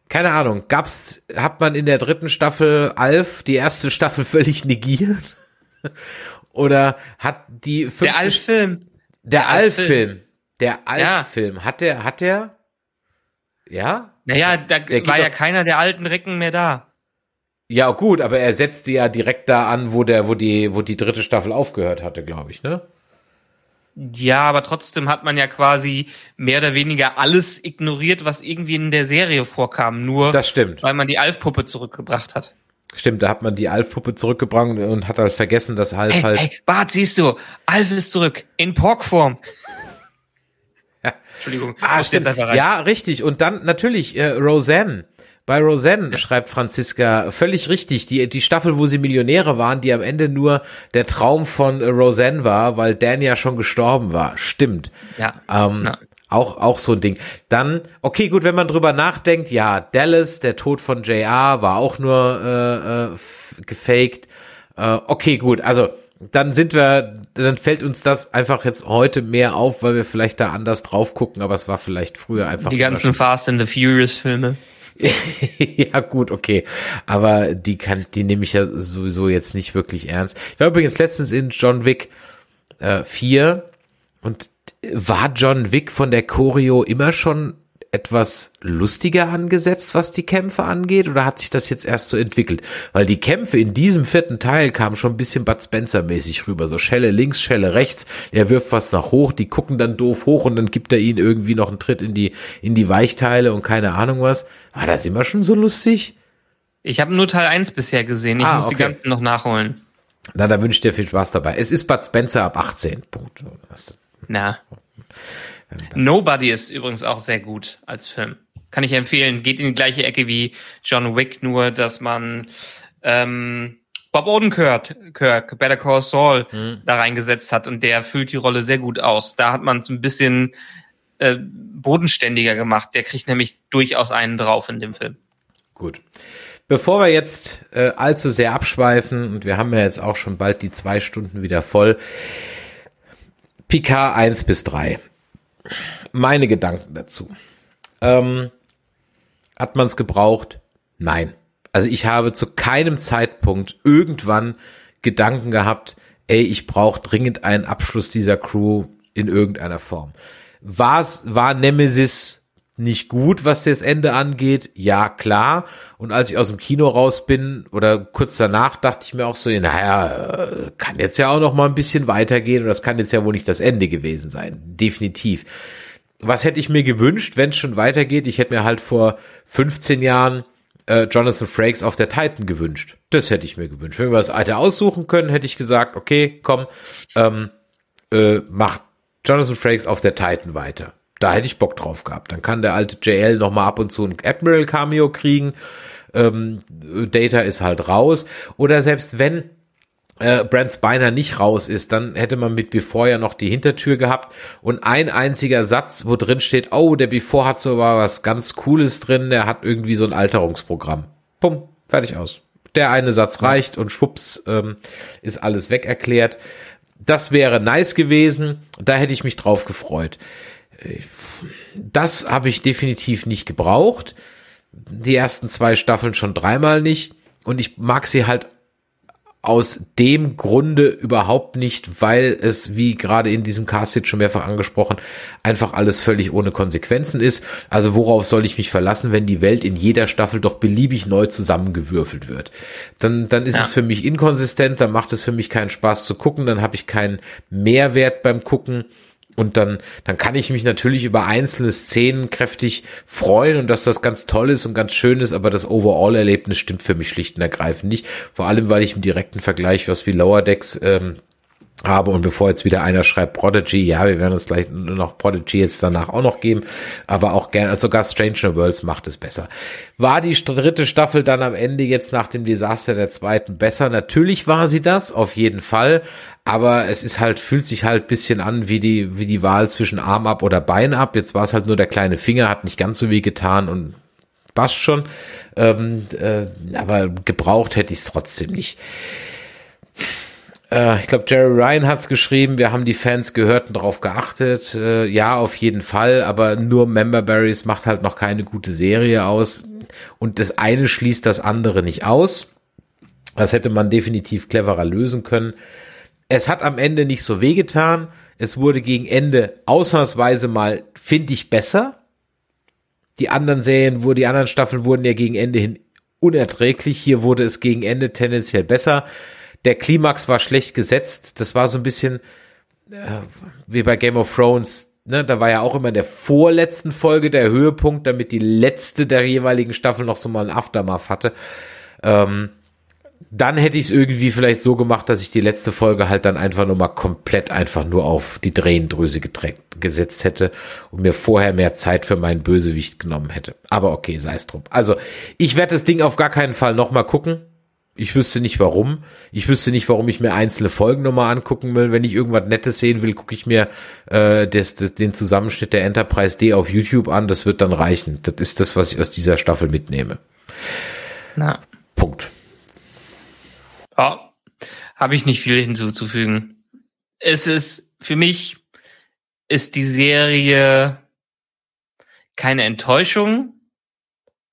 keine Ahnung, gab's, hat man in der dritten Staffel Alf die erste Staffel völlig negiert? Oder hat die fünfte Der Alf-Film. Der, der Alf-Film. Der Alf-Film. Ja. Hat der, hat der, ja? Naja, da der war ja keiner der alten Recken mehr da. Ja, gut, aber er setzte ja direkt da an, wo der, wo die, wo die dritte Staffel aufgehört hatte, glaube ich, ne? Ja, aber trotzdem hat man ja quasi mehr oder weniger alles ignoriert, was irgendwie in der Serie vorkam, nur Das stimmt. weil man die Alf-Puppe zurückgebracht hat. Stimmt, da hat man die Alf-Puppe zurückgebracht und hat halt vergessen, dass Alf Ey, halt. ey, Bart, siehst du, Alf ist zurück, in Porkform. Ja. Entschuldigung, Ah, stimmt. jetzt einfach rein. Ja, richtig. Und dann natürlich äh, Roseanne. Bei Roseanne schreibt Franziska völlig richtig. Die, die Staffel, wo sie Millionäre waren, die am Ende nur der Traum von äh, Roseanne war, weil Dan ja schon gestorben war. Stimmt. Ja. Ähm, Ja. Auch, auch so ein Ding. Dann, okay, gut, wenn man drüber nachdenkt, ja, Dallas, der Tod von JR war auch nur äh, äh, gefaked. Äh, okay, gut, also dann sind wir, dann fällt uns das einfach jetzt heute mehr auf, weil wir vielleicht da anders drauf gucken, aber es war vielleicht früher einfach. Die ganzen Fast and the Furious Filme. ja, gut, okay. Aber die kann, die nehme ich ja sowieso jetzt nicht wirklich ernst. Ich war übrigens letztens in John Wick äh, 4 und war John Wick von der Choreo immer schon etwas lustiger angesetzt, was die Kämpfe angeht, oder hat sich das jetzt erst so entwickelt? Weil die Kämpfe in diesem vierten Teil kamen schon ein bisschen Bud Spencer mäßig rüber, so Schelle links, Schelle rechts, er wirft was nach hoch, die gucken dann doof hoch und dann gibt er ihnen irgendwie noch einen Tritt in die, in die Weichteile und keine Ahnung was. War das immer schon so lustig? Ich habe nur Teil 1 bisher gesehen. Ich Ah, muss die okay. ganzen noch nachholen. Na, da wünsche ich dir viel Spaß dabei. Es ist Bud Spencer ab 18. Punkt. Na. Nobody ist übrigens auch sehr gut als Film. Kann ich empfehlen. Geht in die gleiche Ecke wie John Wick, nur dass man ähm, Bob Odenkirk, Kirk, Better Call Saul, da reingesetzt hat und der füllt die Rolle sehr gut aus. Da hat man es ein bisschen äh, bodenständiger gemacht. Der kriegt nämlich durchaus einen drauf in dem Film. Gut. Bevor wir jetzt äh, allzu sehr abschweifen, und wir haben ja jetzt auch schon bald die zwei Stunden wieder voll, Picard 1 bis 3. Meine Gedanken dazu. Ähm, hat man es gebraucht? Nein. Also ich habe zu keinem Zeitpunkt irgendwann Gedanken gehabt, ey, ich brauche dringend einen Abschluss dieser Crew in irgendeiner Form. War's, war Nemesis nicht gut, was das Ende angeht? Ja, klar. Und als ich aus dem Kino raus bin oder kurz danach, dachte ich mir auch so, naja, äh, kann jetzt ja auch noch mal ein bisschen weitergehen und das kann jetzt ja wohl nicht das Ende gewesen sein. Definitiv. Was hätte ich mir gewünscht, wenn es schon weitergeht? Ich hätte mir halt vor 15 Jahren äh, Jonathan Frakes auf der Titan gewünscht. Das hätte ich mir gewünscht. Wenn wir das alte aussuchen können, hätte ich gesagt, okay, komm, ähm, äh, macht Jonathan Frakes auf der Titan weiter. Da hätte ich Bock drauf gehabt. Dann kann der alte JL noch mal ab und zu ein Admiral Cameo kriegen. Ähm, Data ist halt raus. Oder selbst wenn äh, Brent Spiner nicht raus ist, dann hätte man mit Before ja noch die Hintertür gehabt und ein einziger Satz, wo drin steht, oh, der Before hat so was ganz Cooles drin, der hat irgendwie so ein Alterungsprogramm. Bumm, fertig aus. Der eine Satz reicht und schwupps ähm, ist alles weg erklärt. Das wäre nice gewesen, da hätte ich mich drauf gefreut. Das habe ich definitiv nicht gebraucht. Die ersten zwei Staffeln schon dreimal nicht. Und ich mag sie halt aus dem Grunde überhaupt nicht, weil es, wie gerade in diesem Cast jetzt schon mehrfach angesprochen, einfach alles völlig ohne Konsequenzen ist. Also worauf soll ich mich verlassen, wenn die Welt in jeder Staffel doch beliebig neu zusammengewürfelt wird? Dann, dann ist Ja. es für mich inkonsistent, dann macht es für mich keinen Spaß zu gucken, dann habe ich keinen Mehrwert beim Gucken. Und dann, dann kann ich mich natürlich über einzelne Szenen kräftig freuen und dass das ganz toll ist und ganz schön ist, aber das Overall-Erlebnis stimmt für mich schlicht und ergreifend nicht. Vor allem, weil ich im direkten Vergleich was wie Lower Decks ähm, habe und bevor jetzt wieder einer schreibt Prodigy, ja, wir werden uns gleich noch Prodigy jetzt danach auch noch geben, aber auch gerne, also sogar Stranger Worlds macht es besser. War die dritte Staffel dann am Ende jetzt nach dem Desaster der zweiten besser? Natürlich war sie das, auf jeden Fall, aber es ist halt, fühlt sich halt bisschen an wie die, wie die Wahl zwischen Arm ab oder Bein ab. Jetzt war es halt nur der kleine Finger, hat nicht ganz so weh getan und passt schon, ähm, äh, aber gebraucht hätte ich es trotzdem nicht. Äh, ich glaube, Jerry Ryan hat's geschrieben, wir haben die Fans gehört und darauf geachtet. Äh, ja, auf jeden Fall, aber nur Member Berries macht halt noch keine gute Serie aus. Und das eine schließt das andere nicht aus. Das hätte man definitiv cleverer lösen können. Es hat am Ende nicht so wehgetan. Es wurde gegen Ende ausnahmsweise mal, finde ich, besser. Die anderen Serien, wo die anderen Staffeln wurden ja gegen Ende hin unerträglich. Hier wurde es gegen Ende tendenziell besser. Der Klimax war schlecht gesetzt. Das war so ein bisschen, wie bei Game of Thrones, ne, da war ja auch immer in der vorletzten Folge der Höhepunkt, damit die letzte der jeweiligen Staffel noch so mal ein Aftermath hatte. Ähm, dann hätte ich es irgendwie vielleicht so gemacht, dass ich die letzte Folge halt dann einfach nur mal komplett einfach nur auf die Drehendrüse gesetzt hätte und mir vorher mehr Zeit für meinen Bösewicht genommen hätte. Aber okay, sei es drum. Also ich werde das Ding auf gar keinen Fall nochmal gucken. Ich wüsste nicht warum. Ich wüsste nicht, warum ich mir einzelne Folgen nochmal angucken will. Wenn ich irgendwas Nettes sehen will, gucke ich mir äh, das, das, den Zusammenschnitt der Enterprise D auf YouTube an. Das wird dann reichen. Das ist das, was ich aus dieser Staffel mitnehme. Na. Punkt. Ja, habe ich nicht viel hinzuzufügen. Es ist für mich ist die Serie keine Enttäuschung,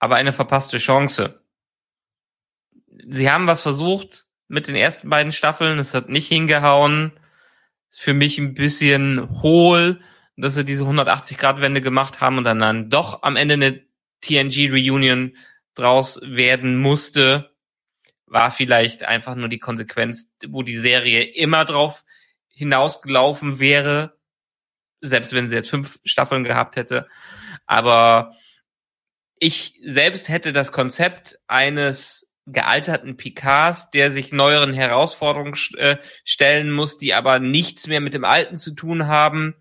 aber eine verpasste Chance. Sie haben was versucht mit den ersten beiden Staffeln, es hat nicht hingehauen. Für mich ein bisschen hohl, dass sie diese 180-Grad-Wende gemacht haben und dann, dann doch am Ende eine TNG-Reunion draus werden musste war vielleicht einfach nur die Konsequenz, wo die Serie immer drauf hinausgelaufen wäre, selbst wenn sie jetzt fünf Staffeln gehabt hätte. Aber ich selbst hätte das Konzept eines gealterten Picards, der sich neueren Herausforderungen äh, stellen muss, die aber nichts mehr mit dem Alten zu tun haben,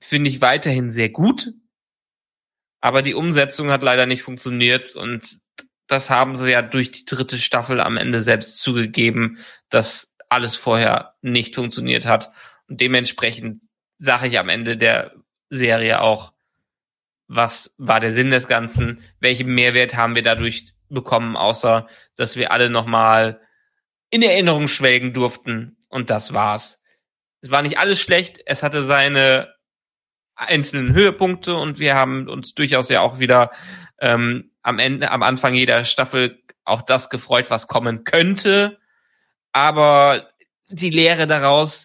finde ich weiterhin sehr gut. Aber die Umsetzung hat leider nicht funktioniert und das haben sie ja durch die dritte Staffel am Ende selbst zugegeben, dass alles vorher nicht funktioniert hat. Und dementsprechend sage ich am Ende der Serie auch, was war der Sinn des Ganzen? Welchen Mehrwert haben wir dadurch bekommen, außer dass wir alle nochmal in Erinnerung schwelgen durften. Und das war's. Es war nicht alles schlecht. Es hatte seine einzelnen Höhepunkte und wir haben uns durchaus ja auch wieder ähm, am Ende, am Anfang jeder Staffel auch das gefreut, was kommen könnte. Aber die Lehre daraus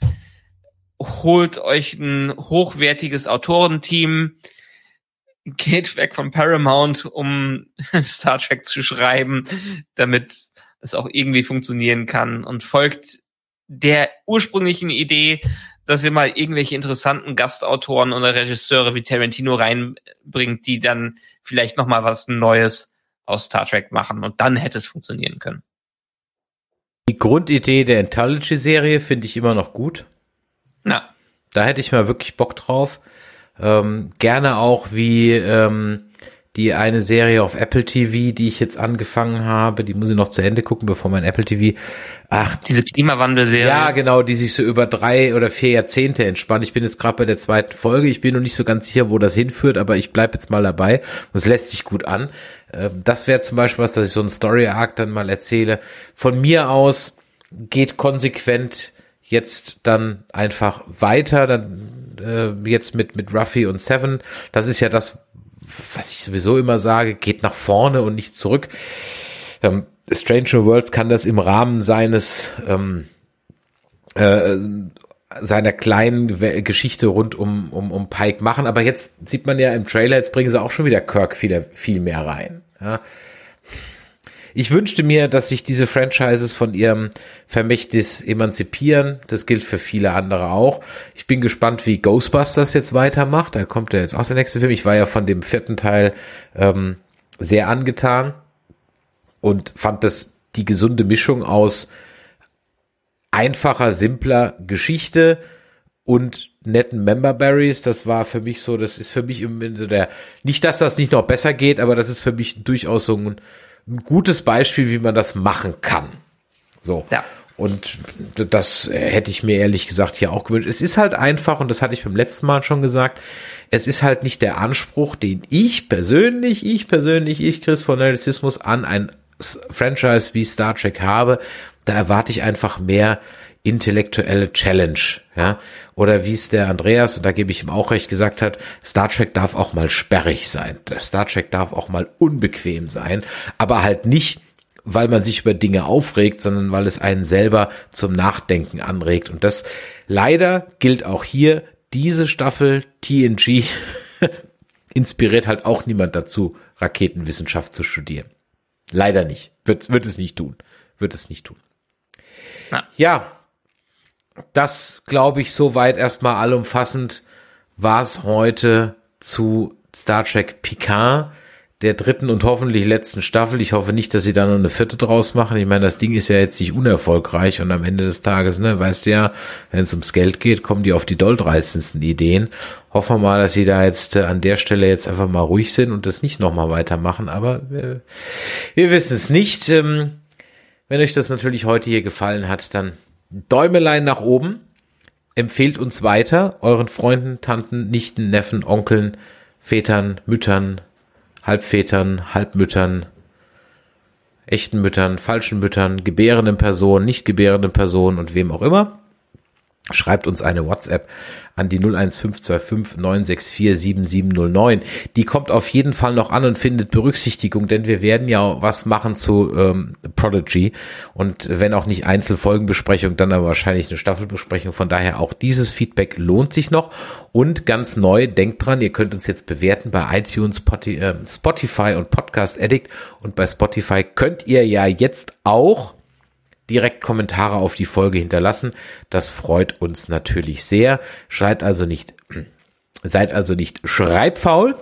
holt euch ein hochwertiges Autorenteam, geht weg von Paramount, um Star Trek zu schreiben, damit es auch irgendwie funktionieren kann und folgt der ursprünglichen Idee, dass ihr mal irgendwelche interessanten Gastautoren oder Regisseure wie Tarantino reinbringt, die dann vielleicht noch mal was Neues aus Star Trek machen und dann hätte es funktionieren können. Die Grundidee der Anthology-Serie finde ich immer noch gut. Na. Da hätte ich mal wirklich Bock drauf. Ähm, gerne auch wie ähm, die eine Serie auf Apple TV, die ich jetzt angefangen habe, die muss ich noch zu Ende gucken, bevor mein Apple TV. Ach, diese Klimawandel-Serie. Ja, genau, die sich so über drei oder vier Jahrzehnte entspannt. Ich bin jetzt gerade bei der zweiten Folge. Ich bin noch nicht so ganz sicher, wo das hinführt, aber ich bleib jetzt mal dabei. Und es lässt sich gut an. Ähm, das wäre zum Beispiel was, dass ich so einen Story-Arc dann mal erzähle. Von mir aus geht konsequent jetzt dann einfach weiter, dann äh, jetzt mit mit Ruffy und Seven. Das ist ja das, was ich sowieso immer sage, geht nach vorne und nicht zurück. Ähm, Stranger Worlds kann das im Rahmen seines ähm, äh, seiner kleinen Geschichte rund um, um, um Pike machen, aber jetzt sieht man ja im Trailer, jetzt bringen sie auch schon wieder Kirk viel, viel mehr rein. Ja. Ich wünschte mir, dass sich diese Franchises von ihrem Vermächtnis emanzipieren. Das gilt für viele andere auch. Ich bin gespannt, wie Ghostbusters jetzt weitermacht. Da kommt ja jetzt auch der nächste Film. Ich war ja von dem vierten Teil ähm, sehr angetan und fand das die gesunde Mischung aus einfacher, simpler Geschichte und netten Memberberries, das war für mich so, das ist für mich im so der, nicht, dass das nicht noch besser geht, aber das ist für mich durchaus so ein, ein gutes Beispiel, wie man das machen kann. So. Ja. Und das hätte ich mir ehrlich gesagt hier auch gewünscht. Es ist halt einfach, und das hatte ich beim letzten Mal schon gesagt, es ist halt nicht der Anspruch, den ich persönlich, ich persönlich, ich Chris von Nerdizismus an ein Franchise wie Star Trek habe. Da erwarte ich einfach mehr intellektuelle Challenge, ja. Oder wie es der Andreas, und da gebe ich ihm auch recht, gesagt hat, Star Trek darf auch mal sperrig sein. Star Trek darf auch mal unbequem sein, aber halt nicht, weil man sich über Dinge aufregt, sondern weil es einen selber zum Nachdenken anregt. Und das leider gilt auch hier, diese Staffel TNG inspiriert halt auch niemand dazu, Raketenwissenschaft zu studieren. Leider nicht. Wird, wird es nicht tun. Wird es nicht tun. Na. Ja, das glaube ich soweit erstmal allumfassend war es heute zu Star Trek Picard der dritten und hoffentlich letzten Staffel. Ich hoffe nicht, dass sie da noch eine vierte draus machen. Ich meine, das Ding ist ja jetzt nicht unerfolgreich und am Ende des Tages, ne, weißt du ja, wenn es ums Geld geht, kommen die auf die dolltreißendsten Ideen. Hoffen wir mal, dass sie da jetzt äh, an der Stelle jetzt einfach mal ruhig sind und das nicht nochmal weitermachen. Aber wir, wir wissen es nicht. Ähm, wenn euch das natürlich heute hier gefallen hat, dann Däumelein nach oben. Empfehlt uns weiter, euren Freunden, Tanten, Nichten, Neffen, Onkeln, Vätern, Müttern, Halbvätern, Halbmüttern, echten Müttern, falschen Müttern, gebärenden Personen, nicht gebärenden Personen und wem auch immer. Schreibt uns eine WhatsApp an die 01525 964 7709. Die kommt auf jeden Fall noch an und findet Berücksichtigung, denn wir werden ja was machen zu ähm, Prodigy und wenn auch nicht Einzelfolgenbesprechung, dann aber wahrscheinlich eine Staffelbesprechung. Von daher auch dieses Feedback lohnt sich noch und ganz neu, denkt dran, ihr könnt uns jetzt bewerten bei iTunes, äh, Spotify und Podcast Addict und bei Spotify könnt ihr ja jetzt auch direkt Kommentare auf die Folge hinterlassen. Das freut uns natürlich sehr. Seid also nicht, seid also nicht schreibfaul,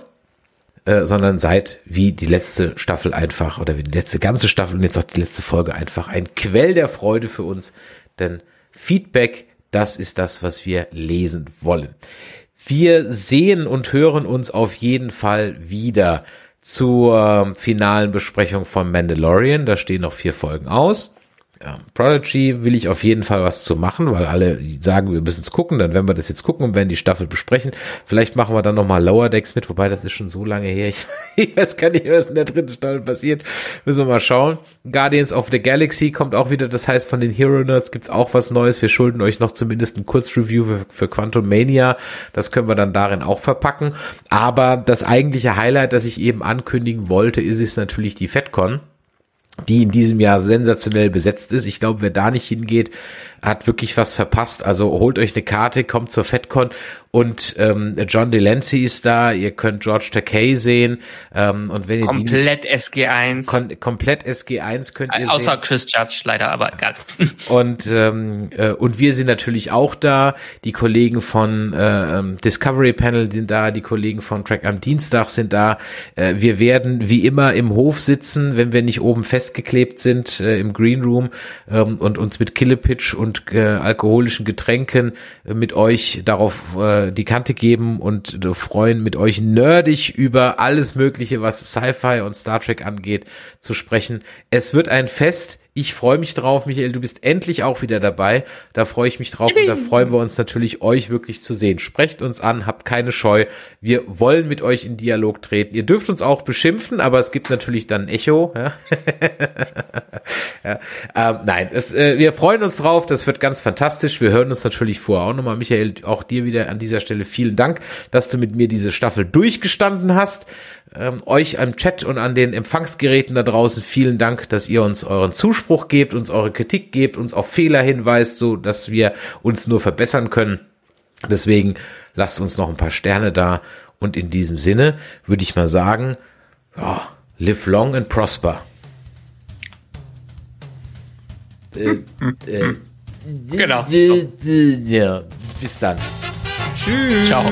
äh, sondern seid wie die letzte Staffel einfach oder wie die letzte ganze Staffel und jetzt auch die letzte Folge einfach ein Quell der Freude für uns. Denn Feedback, das ist das, was wir lesen wollen. Wir sehen und hören uns auf jeden Fall wieder zur finalen Besprechung von Mandalorian. Da stehen noch vier Folgen aus ja, Prodigy will ich auf jeden Fall was zu machen, weil alle sagen, wir müssen es gucken, dann werden wir das jetzt gucken und werden die Staffel besprechen. Vielleicht machen wir dann nochmal Lower Decks mit, wobei das ist schon so lange her. Ich, weiß gar nicht, was in der dritten Staffel passiert. Müssen wir mal schauen. Guardians of the Galaxy kommt auch wieder, das heißt von den Hero Nerds gibt's auch was Neues. Wir schulden euch noch zumindest ein Kurzreview für, für Quantum Mania. Das können wir dann darin auch verpacken. Aber das eigentliche Highlight, das ich eben ankündigen wollte, ist es natürlich die FedCon die in diesem Jahr sensationell besetzt ist. Ich glaube, wer da nicht hingeht, hat wirklich was verpasst. Also holt euch eine Karte, kommt zur FedCon und ähm, John Delancey ist da. Ihr könnt George Takei sehen ähm, und wenn ihr komplett die nicht, SG1 kon komplett SG1 könnt ihr außer sehen. Chris Judge leider, aber egal. Und ähm, äh, und wir sind natürlich auch da. Die Kollegen von äh, ähm, Discovery Panel sind da. Die Kollegen von Track am Dienstag sind da. Äh, wir werden wie immer im Hof sitzen, wenn wir nicht oben festgeklebt sind äh, im Green Room ähm, und uns mit Killepitch und und äh, alkoholischen Getränken äh, mit euch darauf äh, die Kante geben und äh, freuen, mit euch nerdig über alles Mögliche, was Sci-Fi und Star Trek angeht, zu sprechen. Es wird ein Fest. Ich freue mich drauf, Michael. Du bist endlich auch wieder dabei. Da freue ich mich drauf und da freuen wir uns natürlich, euch wirklich zu sehen. Sprecht uns an, habt keine Scheu. Wir wollen mit euch in Dialog treten. Ihr dürft uns auch beschimpfen, aber es gibt natürlich dann ein Echo. Ja? ja. Ähm, nein, es, äh, wir freuen uns drauf. Das wird ganz fantastisch. Wir hören uns natürlich vorher auch nochmal. Michael, auch dir wieder an dieser Stelle vielen Dank, dass du mit mir diese Staffel durchgestanden hast. Ähm, euch am Chat und an den Empfangsgeräten da draußen vielen Dank, dass ihr uns euren Zuspruch gebt, uns eure Kritik gebt, uns auf Fehler hinweist, so dass wir uns nur verbessern können. Deswegen lasst uns noch ein paar Sterne da und in diesem Sinne würde ich mal sagen, ja, live long and prosper. Äh, äh, genau. Ja, bis dann. Tschüss. Ciao.